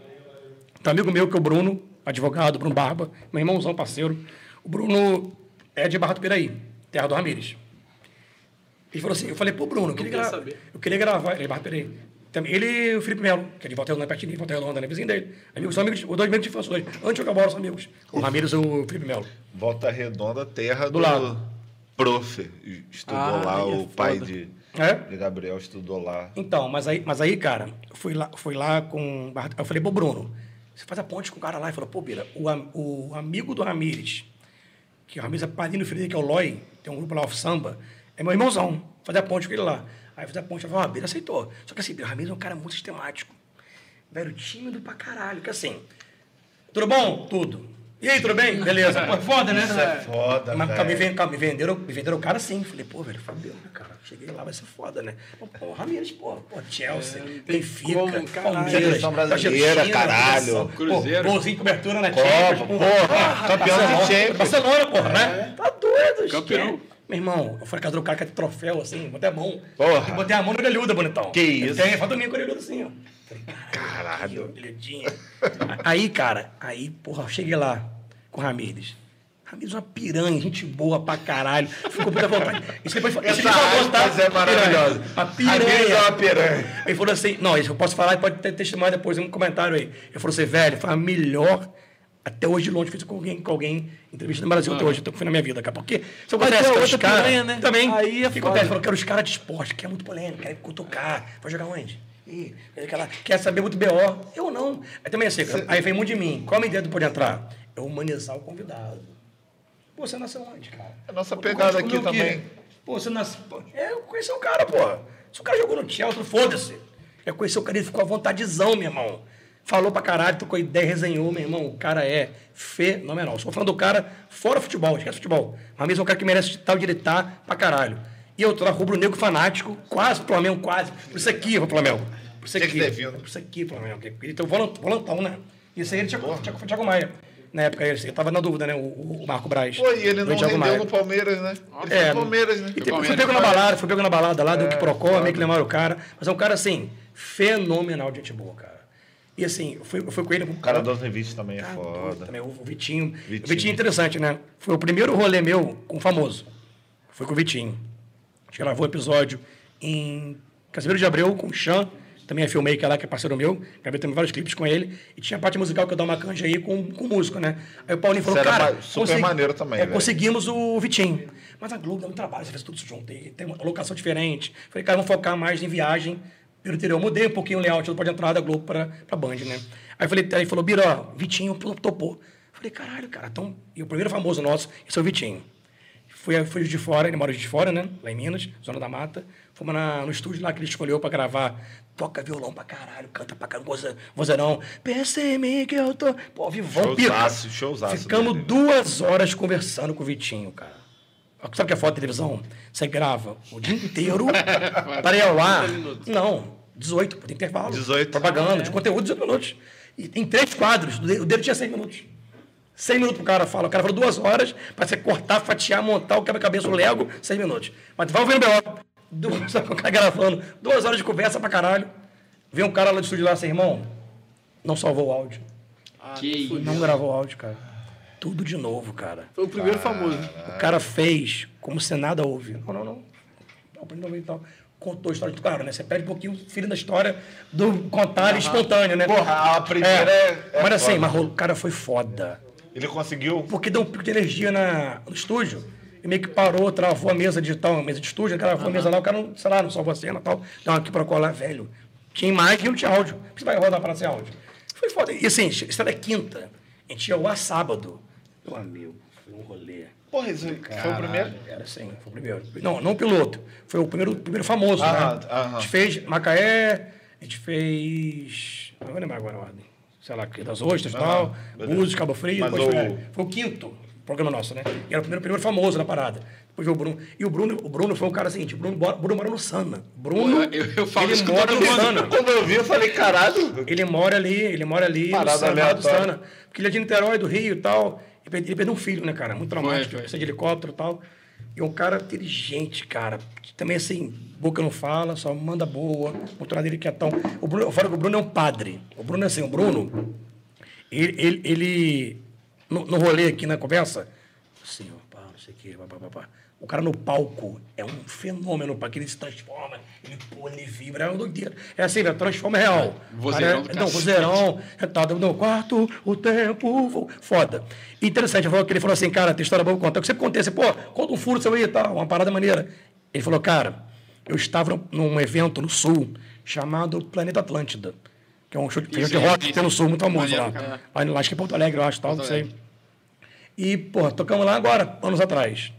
Tem um amigo meu que é o Bruno, advogado, Bruno Barba, meu irmãozão, parceiro. O Bruno é de Barra do Piraí, terra do Ramires. Ele falou assim, eu falei, pô, Bruno, eu queria, gra- saber. eu queria gravar. Ele é do Piraí. Também- Ele e o Felipe Melo, que é de Volta Redonda, pertinho de Volta Redonda, né? Vizinho dele. Amigos, são amigos, os dois amigos de infância, dois. Antes de jogar bola, são amigos. O Ramires e o Felipe Melo. Volta Redonda, terra do, lado. prof. Estudou Ah, lá, é o pai foda. de, É? de Gabriel estudou lá. Então, mas aí, mas aí cara, eu fui lá, fui lá com. Eu falei, pô, Bruno, você faz a ponte com o cara lá. Ele falou, pô, Bira, o, o amigo do Ramires, que o Ramires é padrinho do filho dele, que é o Loi, tem um grupo lá, o Samba, é meu irmãozão. Fazer a ponte com ele lá. Aí fiz a ponte, eu falei, ó, Bira aceitou. Só que assim, o Ramires é um cara muito sistemático. Velho, tímido pra caralho. Que assim, tudo bom? Tudo. E aí, tudo bem? Beleza. Pô, foda, né? Isso é foda, Mas velho. me, ven- me venderam, me venderam o cara sim. Falei, pô, velho, Fabio, né, cara? Cheguei lá, vai ser foda, né? Pô, pô Ramires, pô, pô, Chelsea, tem Benfica. Palmeiras, brasileira, caralho. Cruzeiro. Pô, golzinho de cobertura na Copa, Champions. pô. porra, campeão de Champions. Barcelona, porra, né? Tá doido, Campeão. Meu irmão, eu falei, cadê o cara que é de troféu, assim, botei a mão. Porra. Eu Botei a mão no orelhuda, bonitão. Que isso? Tem, falta mim com orelhuda assim, ó. Falei, Caralho. Orelhudinha. Aí, cara, aí, porra, eu cheguei lá com o Ramires. Ramires é uma piranha, gente boa pra caralho. Ficou muita vontade. Isso depois, Essa aspas contar. é maravilhosa. A Ramires é piranha. uma piranha. Ele falou assim, não, isso eu posso falar e pode ter testemunho depois, um comentário aí. Ele falou assim, velho, foi a melhor, até hoje de longe, fiz com alguém, com alguém, entrevista no Brasil até hoje, então foi na minha vida, cara. Porque se eu acontece com os caras, né? também, Aí é que foda. acontece? Falou que era os caras de esporte, que é muito polêmico, quer cutucar, vai jogar onde? Ih, aquela, quer saber muito B.O. Eu não. Aí também assim, aí vem muito de mim. Qual a minha ideia do Pode Entrar? É humanizar o convidado. Pô, você nasceu onde, cara? A nossa Pô, pegada aqui também. Pô, você nasceu. É, eu conheci o cara, pô. Se o cara jogou no Chelsea, foda-se. Eu conheci o cara, ele ficou à vontadezão, meu irmão. Falou pra caralho, trocou ideia, resenhou, meu irmão. O cara é fenomenal. Só falando do cara fora futebol, esquece futebol. Mas mesmo é um cara que merece onde ele tá pra caralho. E eu tô na rubro-negro fanático, quase pro Flamengo, quase. Por isso aqui, pro Flamengo. Por isso Tinha aqui. que ter vindo. Por isso aqui, Flamengo. Ele tem o volan- volantão, né? Isso aí ele tinha com o Thiago Maia. Na época, ele tava na dúvida, né? O, o Marco Braz. Pô, e ele não rendeu Maia. no Palmeiras, né? Ele É, foi no Palmeiras, né? E tem, Palmeiras. foi pego na balada, foi pego na balada lá, É, deu que procó, meio que lembraram o cara. Mas é um cara, assim, fenomenal de gente boa, cara. E assim, eu fui com ele. O cara das revistas também é Ah, foda. Também, o Vitinho. Vitinho. O Vitinho é interessante, né? Foi o primeiro rolê meu com o famoso. Foi com o Vitinho. A gente gravou um episódio em Casimiro de Abreu com o Chan também é filmmaker lá, que é parceiro meu, gravei também vários clipes com ele, e tinha a parte musical que eu dou uma canja aí com, com músico, né? Aí o Paulinho falou, Isso cara... super maneiro também, é, conseguimos o Vitinho. Mas a Globo dá muito trabalho, você faz tudo isso junto, e tem uma locação diferente. Falei, cara, vamos focar mais em viagem interior. Mudei um pouquinho o layout do Pode Entrar da Globo para pra Band, né? Aí, falei, aí ele falou, Bira, Vitinho topou. Falei, caralho, cara, então... E o primeiro famoso nosso, esse é o Vitinho. Fui, fui de fora, ele mora de fora, né? Lá em Minas, Zona da Mata. Fomos na- no estúdio lá que ele escolheu pra gravar. Toca violão pra caralho, canta pra caralho, voze- vozeirão. Pensa em mim que eu tô... Pô, vivão, pica. Showzaço, showzaço Ficamos dele. duas horas conversando com o Vitinho, cara. Sabe o que é foto de televisão? Você grava o dia inteiro (laughs) para ir ao ar. Não, 18, tem intervalo. 18. Propaganda, de conteúdo, 18 minutos. E tem três quadros, o dele o tinha 100 minutos. 100 minutos pro cara fala. O cara falou duas horas para você cortar, fatiar, montar o quebra-cabeça, o Lego, 100 minutos. Mas vai ouvindo o B.O. Duas, (laughs) o cara gravando, duas horas de conversa pra caralho. Vem um cara lá do estúdio lá, assim, irmão, não salvou o áudio. Que isso. Não gravou o áudio, cara. Tudo de novo, cara. Foi o primeiro famoso. O cara fez como se nada houve. Não, não, não. Não. Contou a história. Claro, né? Você perde um pouquinho o filho da história do contar espontâneo, né? Porra, a primeira é- é mas assim, foda. mas o cara foi foda. Ele conseguiu. Porque deu um pico de energia na, no estúdio. E meio que parou, travou a mesa digital, a mesa de estúdio, travou a mesa lá, o cara, não, sei lá, não salvou a cena e tal. Uma aqui pra colar, velho. Tinha imagem e não tinha áudio. Você vai rodar para sem áudio. Foi foda. E assim, isso era quinta. A gente ia lá sábado. Meu amigo, foi um rolê. Porra, isso foi o primeiro? Era assim, foi o primeiro. Não, não o piloto. Foi o primeiro, primeiro famoso, Aham, né? aham. A gente fez Macaé, a gente fez. Não vou lembrar agora a ordem. Sei lá, das ostras e tal, beleza. Búzios, Cabo Frio. Mas depois foi, foi o quinto programa nosso, né? E era o primeiro, primeiro famoso na parada. Depois veio o Bruno. E o Bruno, o Bruno foi um cara seguinte: o Bruno, Bruno mora no Sana. Bruno. Eu- eu falo ele mora no mundo. Sana. Quando eu vi, eu falei, caralho. Ele mora ali, ele mora ali Parada no Sana, do. Sana. Porque ele é de Niterói, do Rio e tal. Ele perde- ele perdeu um filho, né, cara? Muito traumático, Foi, foi. de helicóptero e tal. E é um cara inteligente, cara. Também, assim, boca não fala, só manda boa. O motorado dele quietão. O Bruno, eu falo que o Bruno é um padre. O Bruno é assim, o Bruno, ele, ele, ele no, no rolê aqui na conversa, assim, ó, pá, não sei o quê, pá, pá, pá, pá. O cara no palco é um fenômeno, para que ele se transforma, ele pula, ele vibra, é uma doideira. É assim, velho, transforma real. Vozeirão do Cara, é- Não, vozeirão, retado no quarto, o tempo, foda. Interessante, ele falou que ele falou assim, cara, tem história boa pra contar. Sempre contei assim, pô, conta um furo seu aí e tal, uma parada maneira. Ele falou, cara, eu estava num- evento no Sul chamado Planeta Atlântida, que é um show de, Isso, de rock que tem no Sul, muito famoso lá. Lá, acho que é Porto Alegre, eu acho, tal, não sei. E, pô, tocamos lá agora, anos atrás.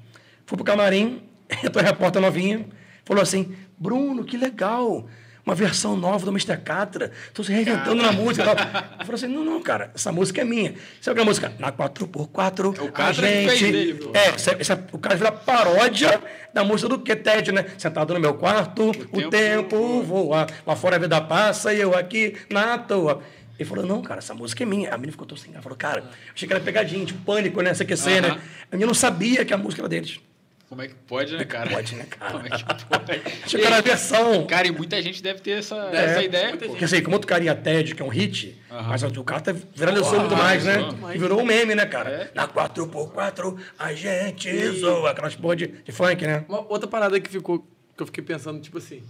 Fui pro camarim, entrou (laughs) a repórter novinha, falou assim, Bruno, que legal, uma versão nova do Mr. Catra, tô se reinventando na música e tal. (laughs) Eu falei assim, não, não, cara, essa música é minha. Sabe aquela música? Na 4x4, É o a Catra que gente... fez dele, pô. é, essa, essa- o cara vira paródia da música do Queted, né? Sentado no meu quarto, o, tempo tempo, voa, lá fora a vida passa e eu aqui na toa. Ele falou, não, cara, essa música é minha. A menina ficou tão sem graça. Falou, cara, achei que era pegadinha, tipo pânico, né? CQC, Aham. né? A menina não sabia que a música era deles. Como é que pode, né, cara? Pode, né, cara? Como é que pode? Achei (laughs) que era a versão. Cara, e muita gente deve ter essa, É, essa ideia. Porque assim, como outro carinha TED, que é um hit, mas o cara tá- viralizou Porra, muito mais, né? E virou um meme, né, cara? É. Na 4x4, a gente zoa. Aquelas porra de, de funk, né? Uma outra parada que ficou que eu fiquei pensando, tipo assim.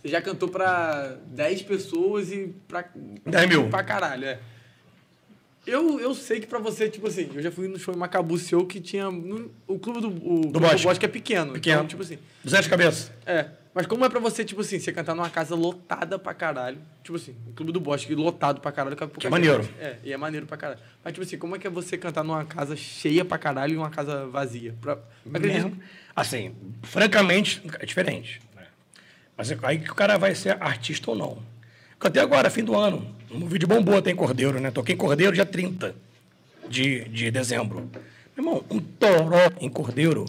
Você já cantou pra 10 pessoas e pra. 10 mil. Pra caralho, é. Eu, eu sei que pra você, tipo assim, eu já fui no show em Macabu seu que tinha. no- o clube do, o, clube do Bosque. Bosque é pequeno. Pequeno. Então, tipo assim. 200 cabeças. É. Mas como é pra você, tipo assim, você cantar numa casa lotada pra caralho? Tipo assim, o Clube do Bosque lotado pra caralho. com pouca é maneiro. gente. É, e é maneiro pra caralho. Mas, tipo assim, como é que é você cantar numa casa cheia pra caralho e uma casa vazia? Pra... Acredito. Mesmo. Assim, francamente, é diferente. né? Mas é aí que o cara vai ser artista ou não. Cantei agora, fim do ano. Um vídeo bombou até em Cordeiro, né? Toquei em Cordeiro dia 30 de, de dezembro. Meu irmão, um toró em Cordeiro.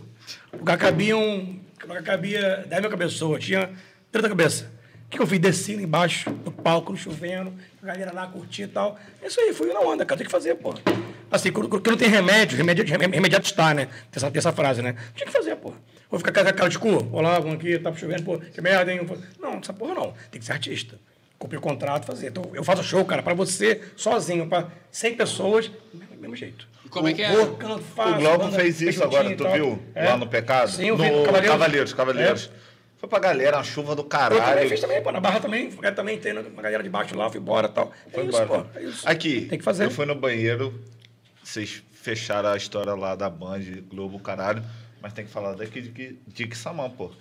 O lugar cabia, um, o lugar cabia 10 mil pessoas, tinha 30 cabeças. O que, eu fiz? Desci lá embaixo, no palco, chovendo, a galera lá curtindo e tal. É Isso aí, fui na onda, cara, tem que fazer, pô. Assim, quando não tem remédio, remédio, remediado está, né? Tem essa, tem essa frase, né? Tinha que fazer, pô. Vou ficar com a cara de cu? Olá, vamos aqui, tá chovendo, pô, que merda, hein? Não, essa porra não. Tem que ser artista. Cumprir o contrato, fazer. Então, eu faço show, cara, pra você, sozinho, pra 100 pessoas, do mesmo jeito. E como é que é? Canto, faço, O Glauco banda, fez isso agora, tu viu? É. Lá no Pecado? Sim, eu vi. No Cavaleiros. Cavaleiros, Cavaleiros. É. Foi pra galera, uma chuva do Eu também caralho. fiz também, pô. Na Barra também. Eu também tem uma galera de baixo lá, fui embora e tal. É Foi isso, embora. pô. É isso. Aqui, Tem que fazer. eu fui no banheiro, vocês fecharam a história lá da Band, Globo, caralho, mas tem que falar daqui de, que- de Kissamã, pô.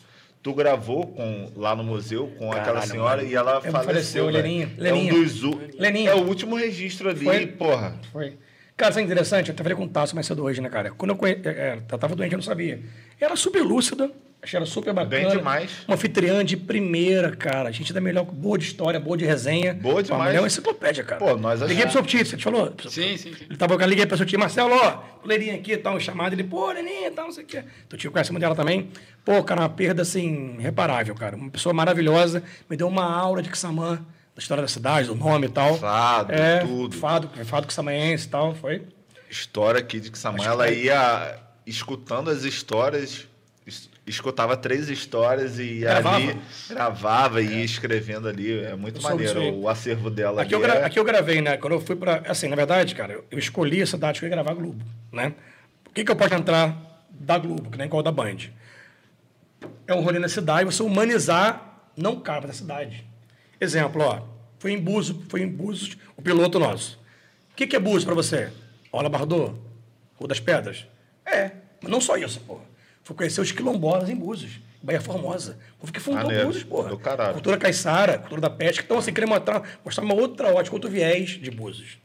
Tu gravou com, lá no museu com aquela Caralho, senhora mano. e ela É, faleceu, faleceu, velho. Leninha, É um Leninha. dos... Leninha. É o último registro ali, Foi. porra. Foi. Cara, sabe o que é interessante? Eu até falei com o Tasso mais cedo hoje, né, cara? Quando eu conhe... é, é, tava doente, eu não sabia. Era super lúcida, achei ela super bacana. Bem demais. Uma anfitriã de primeira, cara. Gente da melhor, boa de história, boa de resenha. Boa Pô, a demais. é uma enciclopédia, cara. Pô, nós Liguei pro achamos. seu Tito, você te falou? Sim, sim, sim. Ele tava, eu liguei pro seu tio, Marcelo, ó, Leirinha aqui e tal, um chamado, ele, pô, Leninha e tal, não sei o quê. Teu tio conhece muito dela também. Pô, cara, uma perda, assim, reparável, cara. Uma pessoa maravilhosa, me deu uma aula de Kissamã, da história da cidade, do nome e tal. Fado, é, tudo. Fado, fado Kissamanhense e tal, foi. História aqui de Kissamã, ela ia escutando as histórias, escutava três histórias e Gravava. ali, gravava e ia escrevendo ali. É muito Eu maneiro o acervo dela Aqui eu, ali. gra- é- aqui eu gravei, né? Quando eu fui pra. Assim, na verdade, cara, eu, eu escolhi a cidade que eu ia gravar Globo, né? Por que, que eu posso entrar da Globo, que nem qual da Band? É um rolê na cidade, você humanizar não cabe da cidade. Exemplo, ó. Foi em Búzios, foi em Búzios o piloto nosso. O que, que é Búzios pra você? Ola Bardot? Rua das Pedras? É, mas não só isso, porra. Fui conhecer os quilombolas em Búzios, Bahia Formosa. Eu fiquei fundou Maneiro, Búzios, porra. do caralho. Cultura caiçara, cultura da pesca. Então, assim, queria mostrar, mostrar uma outra ótica, outro viés de Búzios.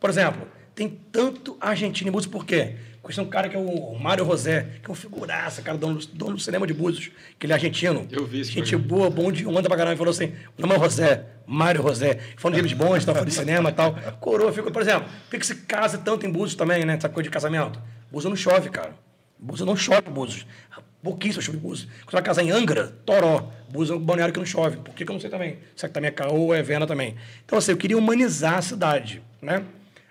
Por exemplo, tem tanto argentino em Búzios, por quê? Conheci um cara que é o Mário Rosé, que é um figuraça, cara, dono, do- dono do cinema de Búzios, que ele é argentino. Eu vi esse Gente boa, bom de onda pra caramba. Ele falou assim, meu nome é Rosé, Mário Rosé. Falando de James Bond, tal, falando de cinema e tal. Coroa, fica, por exemplo, por que que se casa tanto em Búzios também, né? Essa coisa de casamento? Búzios não chove, cara. Búzios não chove, Búzios. Pouquíssimo chove Búzios. Quando você vai casar em Angra, Toró. Búzios é um balneário que não chove. Por que que eu não sei também? Será que também é caô é vena também? Então, assim, eu queria humanizar a cidade, né?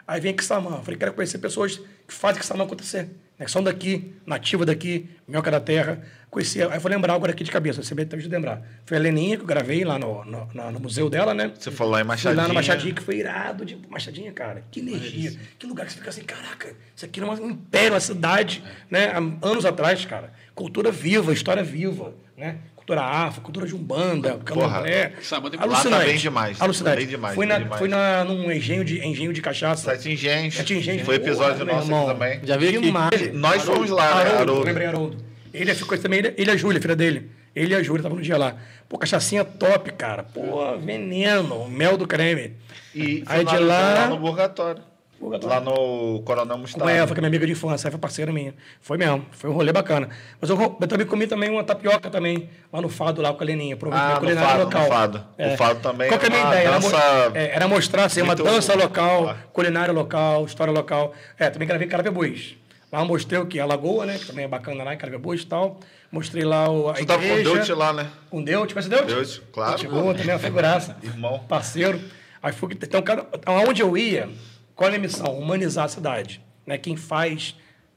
Aí vem Kissamã. Eu falei, quero conhecer pessoas que fazem Kissamã acontecer. Né? Que são daqui, nativa daqui, minhoca da terra. Conheci, aí eu vou lembrar agora aqui de cabeça, você deve de lembrar. Foi a Leninha que eu gravei lá no, no, na- no museu dela, né? Você falou lá em Fui Machadinha. lá no Machadinha, que foi irado de Machadinha, cara. Que energia. Que lugar que você fica assim, caraca, isso aqui é um império, uma cidade, né? Há anos atrás, cara. Cultura viva, história viva, né? Cultura afro, cultura de umbanda, candomblé. Tem- Lá tá Alucinante. bem demais, Alucinante. bem demais, Fui, bem na, demais. fui na, num engenho de, engenho de cachaça. Sete Engenhos. Sete Engenhos. Foi episódio Porra, nosso aqui também. Já vi. Demais. Nós fomos lá, né, Haroldo, Haroldo? lembrei Haroldo. Ele ficou também, ele, ele e a Júlia, filha dele. Ele e a Júlia estavam no dia lá. Pô, cachaçinha top, cara. Pô, veneno, mel do creme. E Aí de lá- lá no Burgatório. Lá no Coronel Com Mustafa. ela, que é minha amiga de infância, foi parceira minha. Foi mesmo, foi um rolê bacana. Mas eu, eu também comi também uma tapioca também, lá no Fado, lá com a Leninha. Ah, no Fado, no local. Fado. O Fado também Qual que é a é minha ideia? Dança é, era mostrar assim, uma dança local, culinária local, história local. É, também gravei Carapebus. Lá mostrei o que? A Lagoa, né? Que também é bacana lá em Carapebus e tal. Mostrei lá o, a Tu tava com igreja. Deut lá, né? Com Deut, conhece Deut? Deut, claro, Gente pô. boa também, uma figuraça. (laughs) Irmão. Parceiro. Aí fui, então, cada, aonde eu ia, qual é a missão? Humanizar a cidade. Né? Quem faz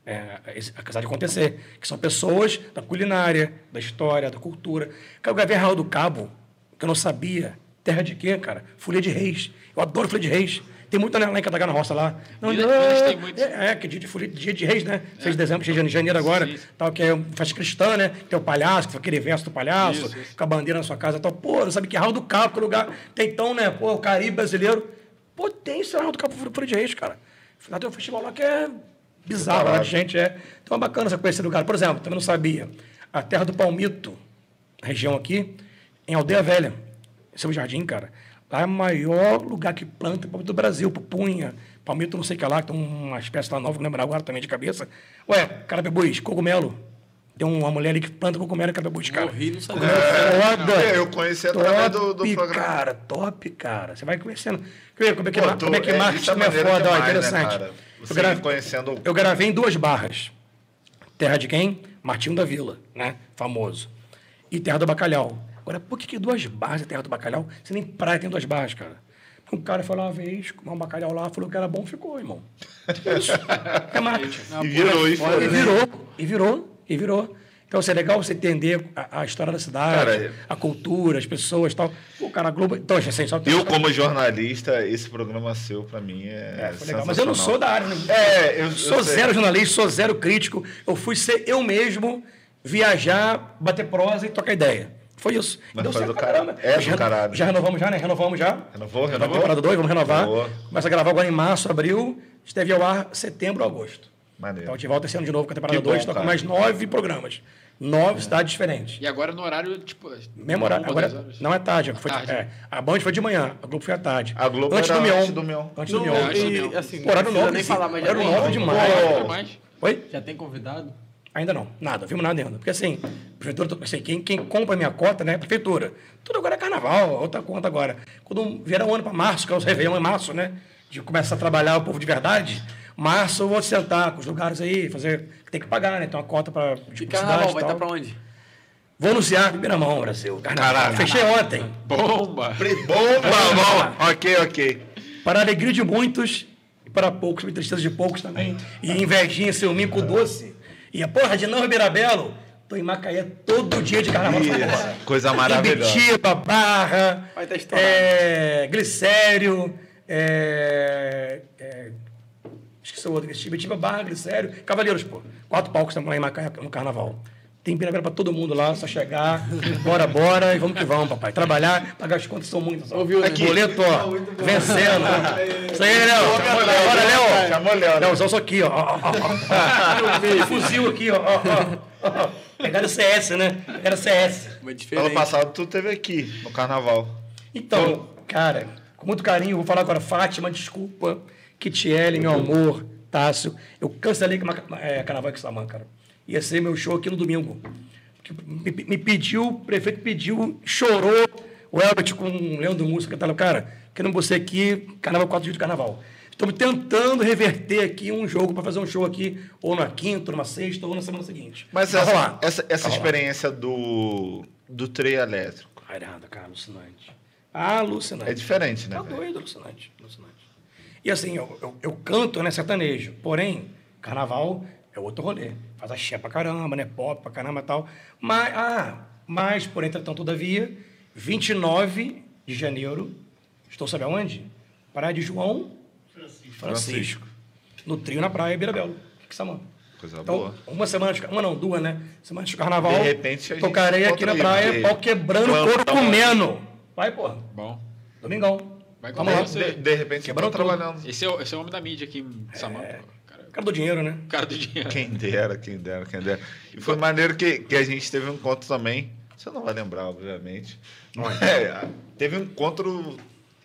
é, a cidade acontecer. Que são pessoas da culinária, da história, da cultura. Cara, eu gravei Real do Cabo, que eu não sabia. Terra de quê, cara? Folia de Reis. Eu adoro Folia de Reis. Tem muita lá em Cataga na Roça lá. Não, não, tem muito. É, é, que é dia de, folia, dia de Reis, né? 6 de dezembro, 6 de janeiro agora. Tal, que é festa cristã, né? Tem o palhaço, que foi aquele verso do palhaço, Isso, isso. com a bandeira na sua casa e tal. Pô, não sabe que Raul do Cabo, que lugar. Tem então, né? Pô, o Caribe brasileiro. Pô, tem esse Raul do Cabo Folia de Reis, cara. Afinal, tem um festival lá que é bizarro, lá de gente, é. Então é bacana você conhecer lugar. Por exemplo, também não sabia. A terra do Palmito, região aqui, em Aldeia Velha, Seu Jardim, cara. Lá é o maior lugar que planta palmito do Brasil, pupunha, palmito não sei o que lá, que tem uma espécie lá nova, não lembro agora também de cabeça. Ué, carapebus, cogumelo. Tem uma mulher ali que planta cogumelo e carapebus, cara. Morri, não sabia. Cogumelo foda. É, eu conheci através do- do Top, programa. cara, top, cara. Você vai conhecendo. Como é que, Pô, tu- como é que é, marketing é é foda, ó, demais, né, interessante. cara? eu, grave- conhecendo- eu gravei em duas barras. Terra de quem? Martinho da Vila, né? Famoso. E Terra do Bacalhau. Agora, por que, que duas barras é Terra do Bacalhau? Você nem praia tem duas barras, cara. Um cara foi lá uma vez, comeu um bacalhau lá, falou que era bom, ficou, irmão. É isso. É marketing. E virou, e E foi. virou, e virou, e virou. Então, assim, é legal você entender a, a história da cidade, Cara, a cultura, as pessoas e tal. O cara, a Globo... Então, assim, só Eu, como jornalista, esse programa seu, pra mim, é, É, foi legal. Mas eu não sou da área, né? É, eu- sou eu sei. zero jornalista, sou zero crítico. Eu fui ser eu mesmo, viajar, bater prosa e trocar ideia. Foi isso. Mas Deu foi certo do pra caralho. caramba. É do já, caralho. Já renovamos já, né? Renovamos já. Renovou, Na renovou? temporada 2, vamos renovar. Começa a gravar agora em março, abril. Esteve ao ar setembro, agosto. Maneiro. Então a gente volta esse ano de novo com a temporada Que bom, 2, tá com mais nove programas. Nove cidades diferentes. E agora no horário, tipo. Mesmo horário. Agora, não é tarde. Foi, tarde. é, a Band foi de manhã, a Globo foi à tarde. A Globo antes era do Mion. antes do Mion. Antes do Mion. É, e, assim, horário novo, nem falar, mas já Horário novo demais. mais. Oi? Já tem convidado? Ainda não, nada, vimos nada ainda. Porque assim, prefeitura, assim quem, quem compra a minha cota né, é a prefeitura. Tudo agora é carnaval, outra conta agora. Quando vier um ano para março, que é o Réveillon em março, né? De começar a trabalhar o povo de verdade, março eu vou sentar com os lugares aí, fazer. Tem que pagar, né? Tem uma cota para. E carnaval vai estar pra onde? Vou anunciar primeira mão, Brasil. Carnaval. Caralho. Fechei ontem. Bomba! Pre- Bomba, bom. Ok, ok. Para a alegria de muitos e para poucos, para a tristeza de poucos também. E invejinha, seu mico doce. E a porra de não Ribeirabelo, tô em Macaé todo dia de carnaval. Isso, coisa maravilhosa. Ibitiba, Barra, tá é, Glicério, é, é, esqueci o outro, Ibitiba, Barra, Glicério, Cavaleiros, pô. Quatro palcos estamos lá em Macaé no carnaval. Tem Ibirabela para todo mundo lá, só chegar, bora, bora, e vamos que vamos, papai. Trabalhar, pagar as contas são muitas. Ouviu, né? Aqui, boleto, ó, vencendo. Isso aí, Léo. Bora, Léo. Chamou Léo, né? Léozão, só aqui, ó. ó, ó, ó. Fuzil aqui, ó. ó. Pegaram CS, né? Era CS. Ano passado tu teve aqui, no carnaval. Então, cara, com muito carinho, vou falar agora, Fátima, desculpa, Kitiele, meu amor, Tássio, eu cancelei com é, Carnaval de Samã, cara. Ia ser meu show aqui no domingo. Me, me pediu, o prefeito pediu, chorou, o Elbert com o Leandro Música, tá lá, cara, querendo você aqui, Carnaval, quatro dias de Carnaval. Estamos tentando reverter aqui um jogo para fazer um show aqui, ou na quinta, ou numa sexta, ou na semana seguinte. Mas essa, rolar. essa, essa experiência do, do trem elétrico Caramba, cara, alucinante. Alucinante. é diferente, né? Tá doido, alucinante, alucinante. E assim, eu, eu, eu canto, né, sertanejo. Porém, carnaval é outro rolê. Faz axé pra caramba, né? Pop pra caramba e tal. Mas, ah, mas, por entretanto, todavia, 29 de janeiro, estou sabe aonde? Praia de João Francisco. No trio na praia, Beira-Belo, Quixamã. Coisa Então, boa. uma semana de, uma não, duas, né? Semana de carnaval. De repente, a tocarei aqui na praia, pau quebrando, couro tá- comendo. Vai, porra. Bom. Domingão. Vai Vamos lá. com você. De, de repente, quebrou tudo. trabalhando. Esse é, o, esse é o homem da mídia aqui em Samanta. É. Cara do dinheiro, né? cara do dinheiro. Quem dera, quem dera, quem dera. E foi maneiro que, que a gente teve um encontro também. Você não vai lembrar, obviamente. (laughs) É, teve um encontro,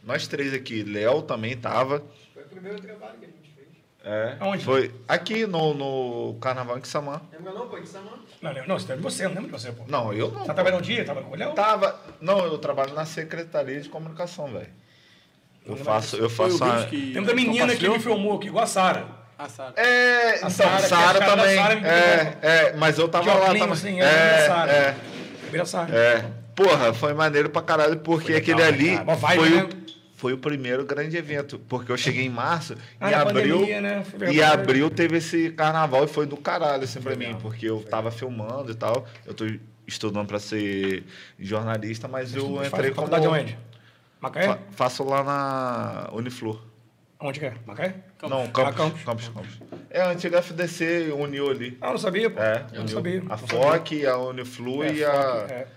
nós três aqui. Léo também tava. Foi o primeiro trabalho que a gente fez. É, Aonde? Foi aqui no, no Carnaval em Quissamã. Lembra não, pô? De Samã? Não, não, não, você lembra de você, não lembro de você, pô. Não, eu não. Você tá trabalhando um dia? Tava com o Léo? Tava. Não, eu trabalho na Secretaria de Comunicação, velho. Eu faço, eu faço. a- que Lembra da menina que me filmou aqui, igual a Sara. Ah, Sara. É, então, Sara, é a também. É, é, mas eu tava lá também. assim, é, é, Sara. é, Primeira Sara. é. Porra, foi maneiro pra caralho, porque aquele legal, ali né, cara? Foi, né? o, foi o primeiro grande evento. Porque eu cheguei em março Ah, e abril. pandemia, né? E abril teve esse carnaval e foi do caralho, assim, pra Legal. mim, porque eu tava filmando e tal. Eu tô estudando pra ser jornalista, mas eu Faz entrei como. faculdade onde? Macaé? Fa- faço lá na Uniflor. Onde que é? Macaé? Não, Ah, Campos, Campos. Campos, Campos. É, a antiga FDC uniu ali. Ah, eu não sabia, pô. É, eu não sabia. A não FOC, a Uniflu sabia. e É, a. É.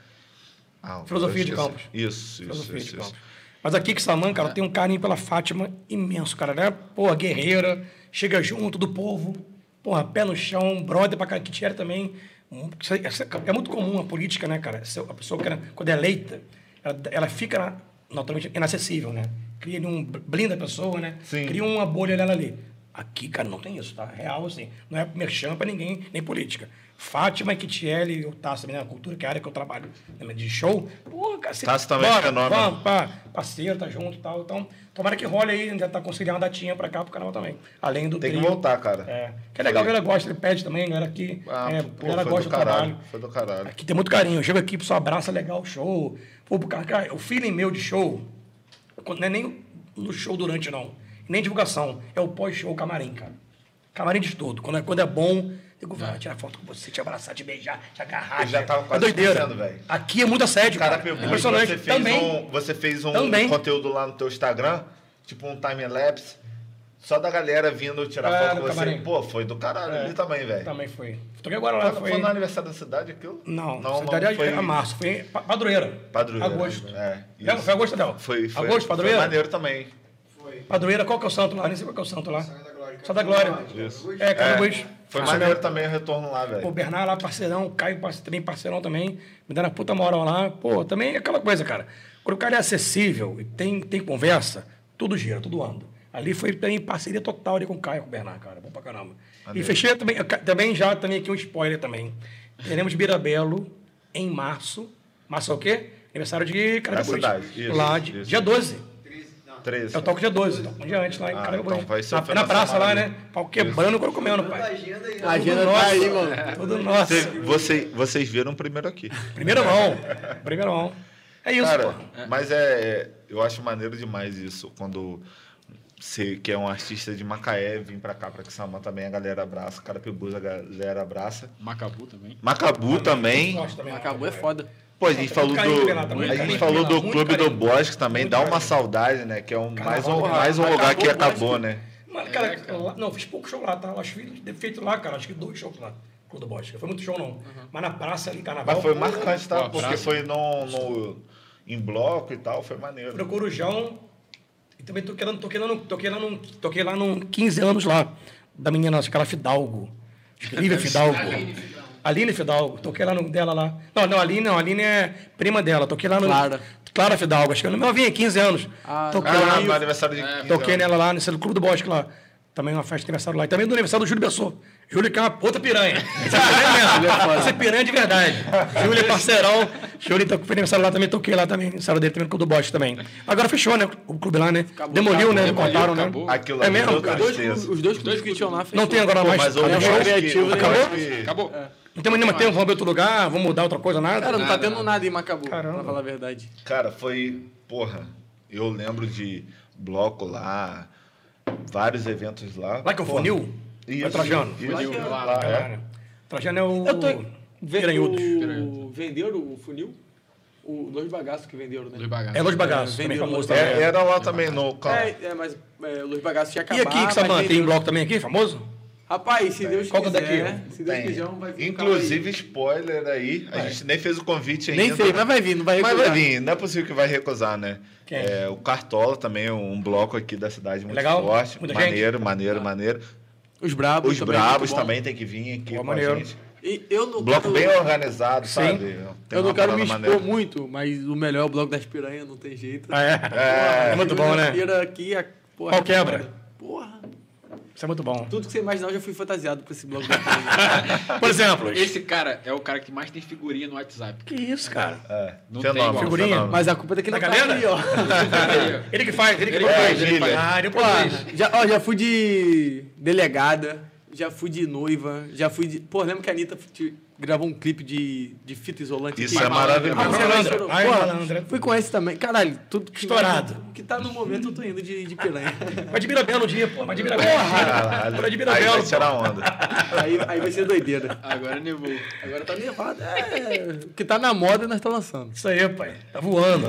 Ah, Filosofia de. Campos. Isso, isso, Filosofia isso. de isso. Campos. Mas aqui que Samã, cara, tem um carinho pela Fátima imenso, cara, né? Porra, guerreira, chega junto do povo, porra, pé no chão, brother pra cá, que tinha também. É- é- É muito comum a política, né, cara? A pessoa, que, quando é eleita, ela, ela fica naturalmente inacessível, né? Cria um. blinda a pessoa, né? Sim. Cria uma bolha dela ali. Aqui, cara, não tem isso, tá? Real, assim. Não é merchan pra ninguém, nem política. Fátima e Kitiele, eu Tasso também na cultura, que é a área que eu trabalho né, de show. Pô, você- Tasso também é bora, fenômeno. Vamos, pá, parceiro, tá junto e tal. Então, tomara que role aí, a já tá conseguindo uma datinha pra cá, pro canal também. Além do Tem que trio. voltar, cara. É. Que é legal, que ela gosta, ele pede também, a galera aqui. Ah, é, pô, a galera foi gosta do do, caralho. trabalho. Foi do caralho. Aqui tem muito carinho. Eu chego aqui, pessoal abraça, legal, show. Pô, o feeling meu de show, não é nem no show durante, não. Nem divulgação. É o pós-show camarim, cara. Camarim de todo. Quando é, quando é bom, eu digo, vai tirar foto com você, te abraçar, te beijar, te agarrar. Eu já tava é quase doideira. esquecendo, velho. Aqui é muito assédio, O cara cara. pegou e Impressionante. você fez Também. um, você fez um Também. conteúdo lá no teu Instagram, tipo um time lapse, Só da galera vindo tirar É, foto com você. Pô, foi do caralho É. ali também, velho. Também foi. Toquei agora lá, Foi, foi... foi no aniversário da cidade aquilo? Não, não, cidade é foi a março. Foi Padroeira. Padroeira. Agosto. É, Não, isso. foi agosto, Adel? Foi, foi, Agosto, Padroeira? Foi maneiro também. Foi. Padroeira, qual que é o santo lá? Nem sei qual que é o santo lá. Só da Glória. Só da Glória. Isso. É, cada É. Foi Isso maneiro também o retorno lá, O velho. Bernard lá, parceirão, Caio também parceirão também, me dando a puta moral lá. Pô, também é aquela coisa, cara. Quando o cara é acessível e tem, tem conversa, tudo gira, tudo anda. Ali foi também parceria total ali com o Caio, com o Bernard, cara. Bom pra caramba. E fechei também, também já também aqui um spoiler também. Teremos Birabelo em março. Março é o quê? Aniversário de isso, Lá, de, isso. dia 12. 13, não. 13. Eu toco dia 12, toco um dia antes lá em Ah, então vai ser na, na praça semana lá, né? Pau quebrando, couro comendo, pai. agenda aí. A agenda Tudo tá aí, nosso. mano. Tudo nosso. Você- você- vocês viram primeiro aqui. Primeira mão. Primeira mão. É isso, Cara, pô. mas é, é- Eu acho maneiro demais isso. Quando você que é um artista de Macaé, vir pra cá, pra Quissamã também, a galera abraça. Carapebus, a galera abraça. Macabu também. Macabu também. Também. Acabou, é foda. Pô, a gente falou do. A gente falou do Clube do. Bosque também, dá uma saudade, né? Que é um, mais um, mais um lugar que acabou, né? Mano, cara, lá- não, fiz pouco show lá, tá? Eu Acho que feito lá, cara. Acho que dois shows lá. Clube do Bosque. Não foi muito show, não. Mas na praça ali, carnaval. Mas foi marcante, tá? Porque foi no, no- em bloco e tal, foi maneiro. E também toquei lá, toquei lá, toquei lá, toquei lá no 15 anos lá. Da menina, aquela Fidalgo. Acho que Lívia (laughs) Fidalgo. Aline Fidalgo. Toquei lá no dela lá. Não, não, Aline não. Aline é prima dela. Toquei lá no. Clara. Clara Fidalgo. Acho que eu não vinha 15 anos. Ah, toquei Ah, lá. no aniversário de 15 Toquei nela lá nesse Clube do Bosque lá. Também uma festa de aniversário lá. E também do aniversário do Júlio Bessou. Júlio que é uma outra piranha. Esse é piranha mesmo. Esse é piranha de verdade. Júlio é parceirão. Júlio tá- foi aniversário lá também, toquei lá também. Aniversário dele também no Clube do Bosque também. Agora fechou, né? O clube lá, né? Demoliu, né? Não demoliu, contaram, né? acabou. Aquilo É mesmo? Dois os dois clubes que tinham lá fechou. Não tem agora Pô, mais. mas hoje Acabou? criativo, Acabou? que- Acabou. Não tem nenhuma tempo, vamos ver outro lugar, vamos mudar outra coisa, nada? Cara, não tá Nada, tendo nada. nada em Macabu, Caramba. pra falar a verdade. Cara, foi. Porra, eu lembro de bloco lá, vários eventos lá. Lá que eu? Isso, Vai Trajano. Isso, Lá que é- lá, é. Trajano é o. Eu tô. Piranhudos. O... Venderam o funil? O Dois Bagaços que venderam, né? Dois bagaços. É Los Bagaços, É, também vendeu famoso Los também. É, era lá também no. campo. É, é, mas é, o Luiz Bagaço tinha E acabado. aqui, que mas Samanta, tem vendeu- bloco também aqui, famoso? Rapaz, se Deus Qual é quiser, daqui, se Deus quiser, vai vir um Inclusive, spoiler aí, a gente nem fez o convite ainda. Nem fez, mas vai vir, não vai Mas recusar. vai vir, não é possível que vai recusar, né? Quem? É, o Cartola também, um bloco aqui da cidade muito Legal? forte. Muita maneiro, maneiro, maneiro. Os brabos Os também, Brabos muito bom. também tem que vir aqui Pô, com maneiro. a gente. E eu não Bloco quero- bem organizado, Sim. sabe? Tem Eu não quero me expor maneira. muito, mas o melhor é o bloco das piranhas, não tem jeito. Ah, é? É, muito bom, né? Pira aqui, a, porra, Qual quebra? Porra. Isso é muito bom. Tudo que você imaginar, eu já fui fantasiado pra esse piranhas. (laughs) Por exemplo, Esse cara é o cara que mais tem figurinha no WhatsApp. que isso, cara? É, Não fenômeno, tem. Figurinha? fenômeno. Mas a culpa é daquele Da cara ali, ó. (laughs) Ele que faz, ele que Ele faz, ele faz. Ah, ele Pô, produz. já, ó, já fui de delegada, já fui de noiva, já fui de. Pô, lembra que a Anitta gravou um clipe de, de fita isolante? Isso aqui? é maravilhoso. Ah? Ai, Porra, malandra. Fui com esse também. Caralho, tudo que Estourado. que tá no momento eu tô indo de, de piranha. (laughs) Vai de Mirabelo um dia, pô. Vai de Mirabelo. Caralho. Vai de Aí Mirabelo. vai tirar onda. aí, aí vai ser doideira. Agora nevou. Agora tá nervado. É, o que tá na moda nós tá lançando. Isso aí, pai. Tá voando.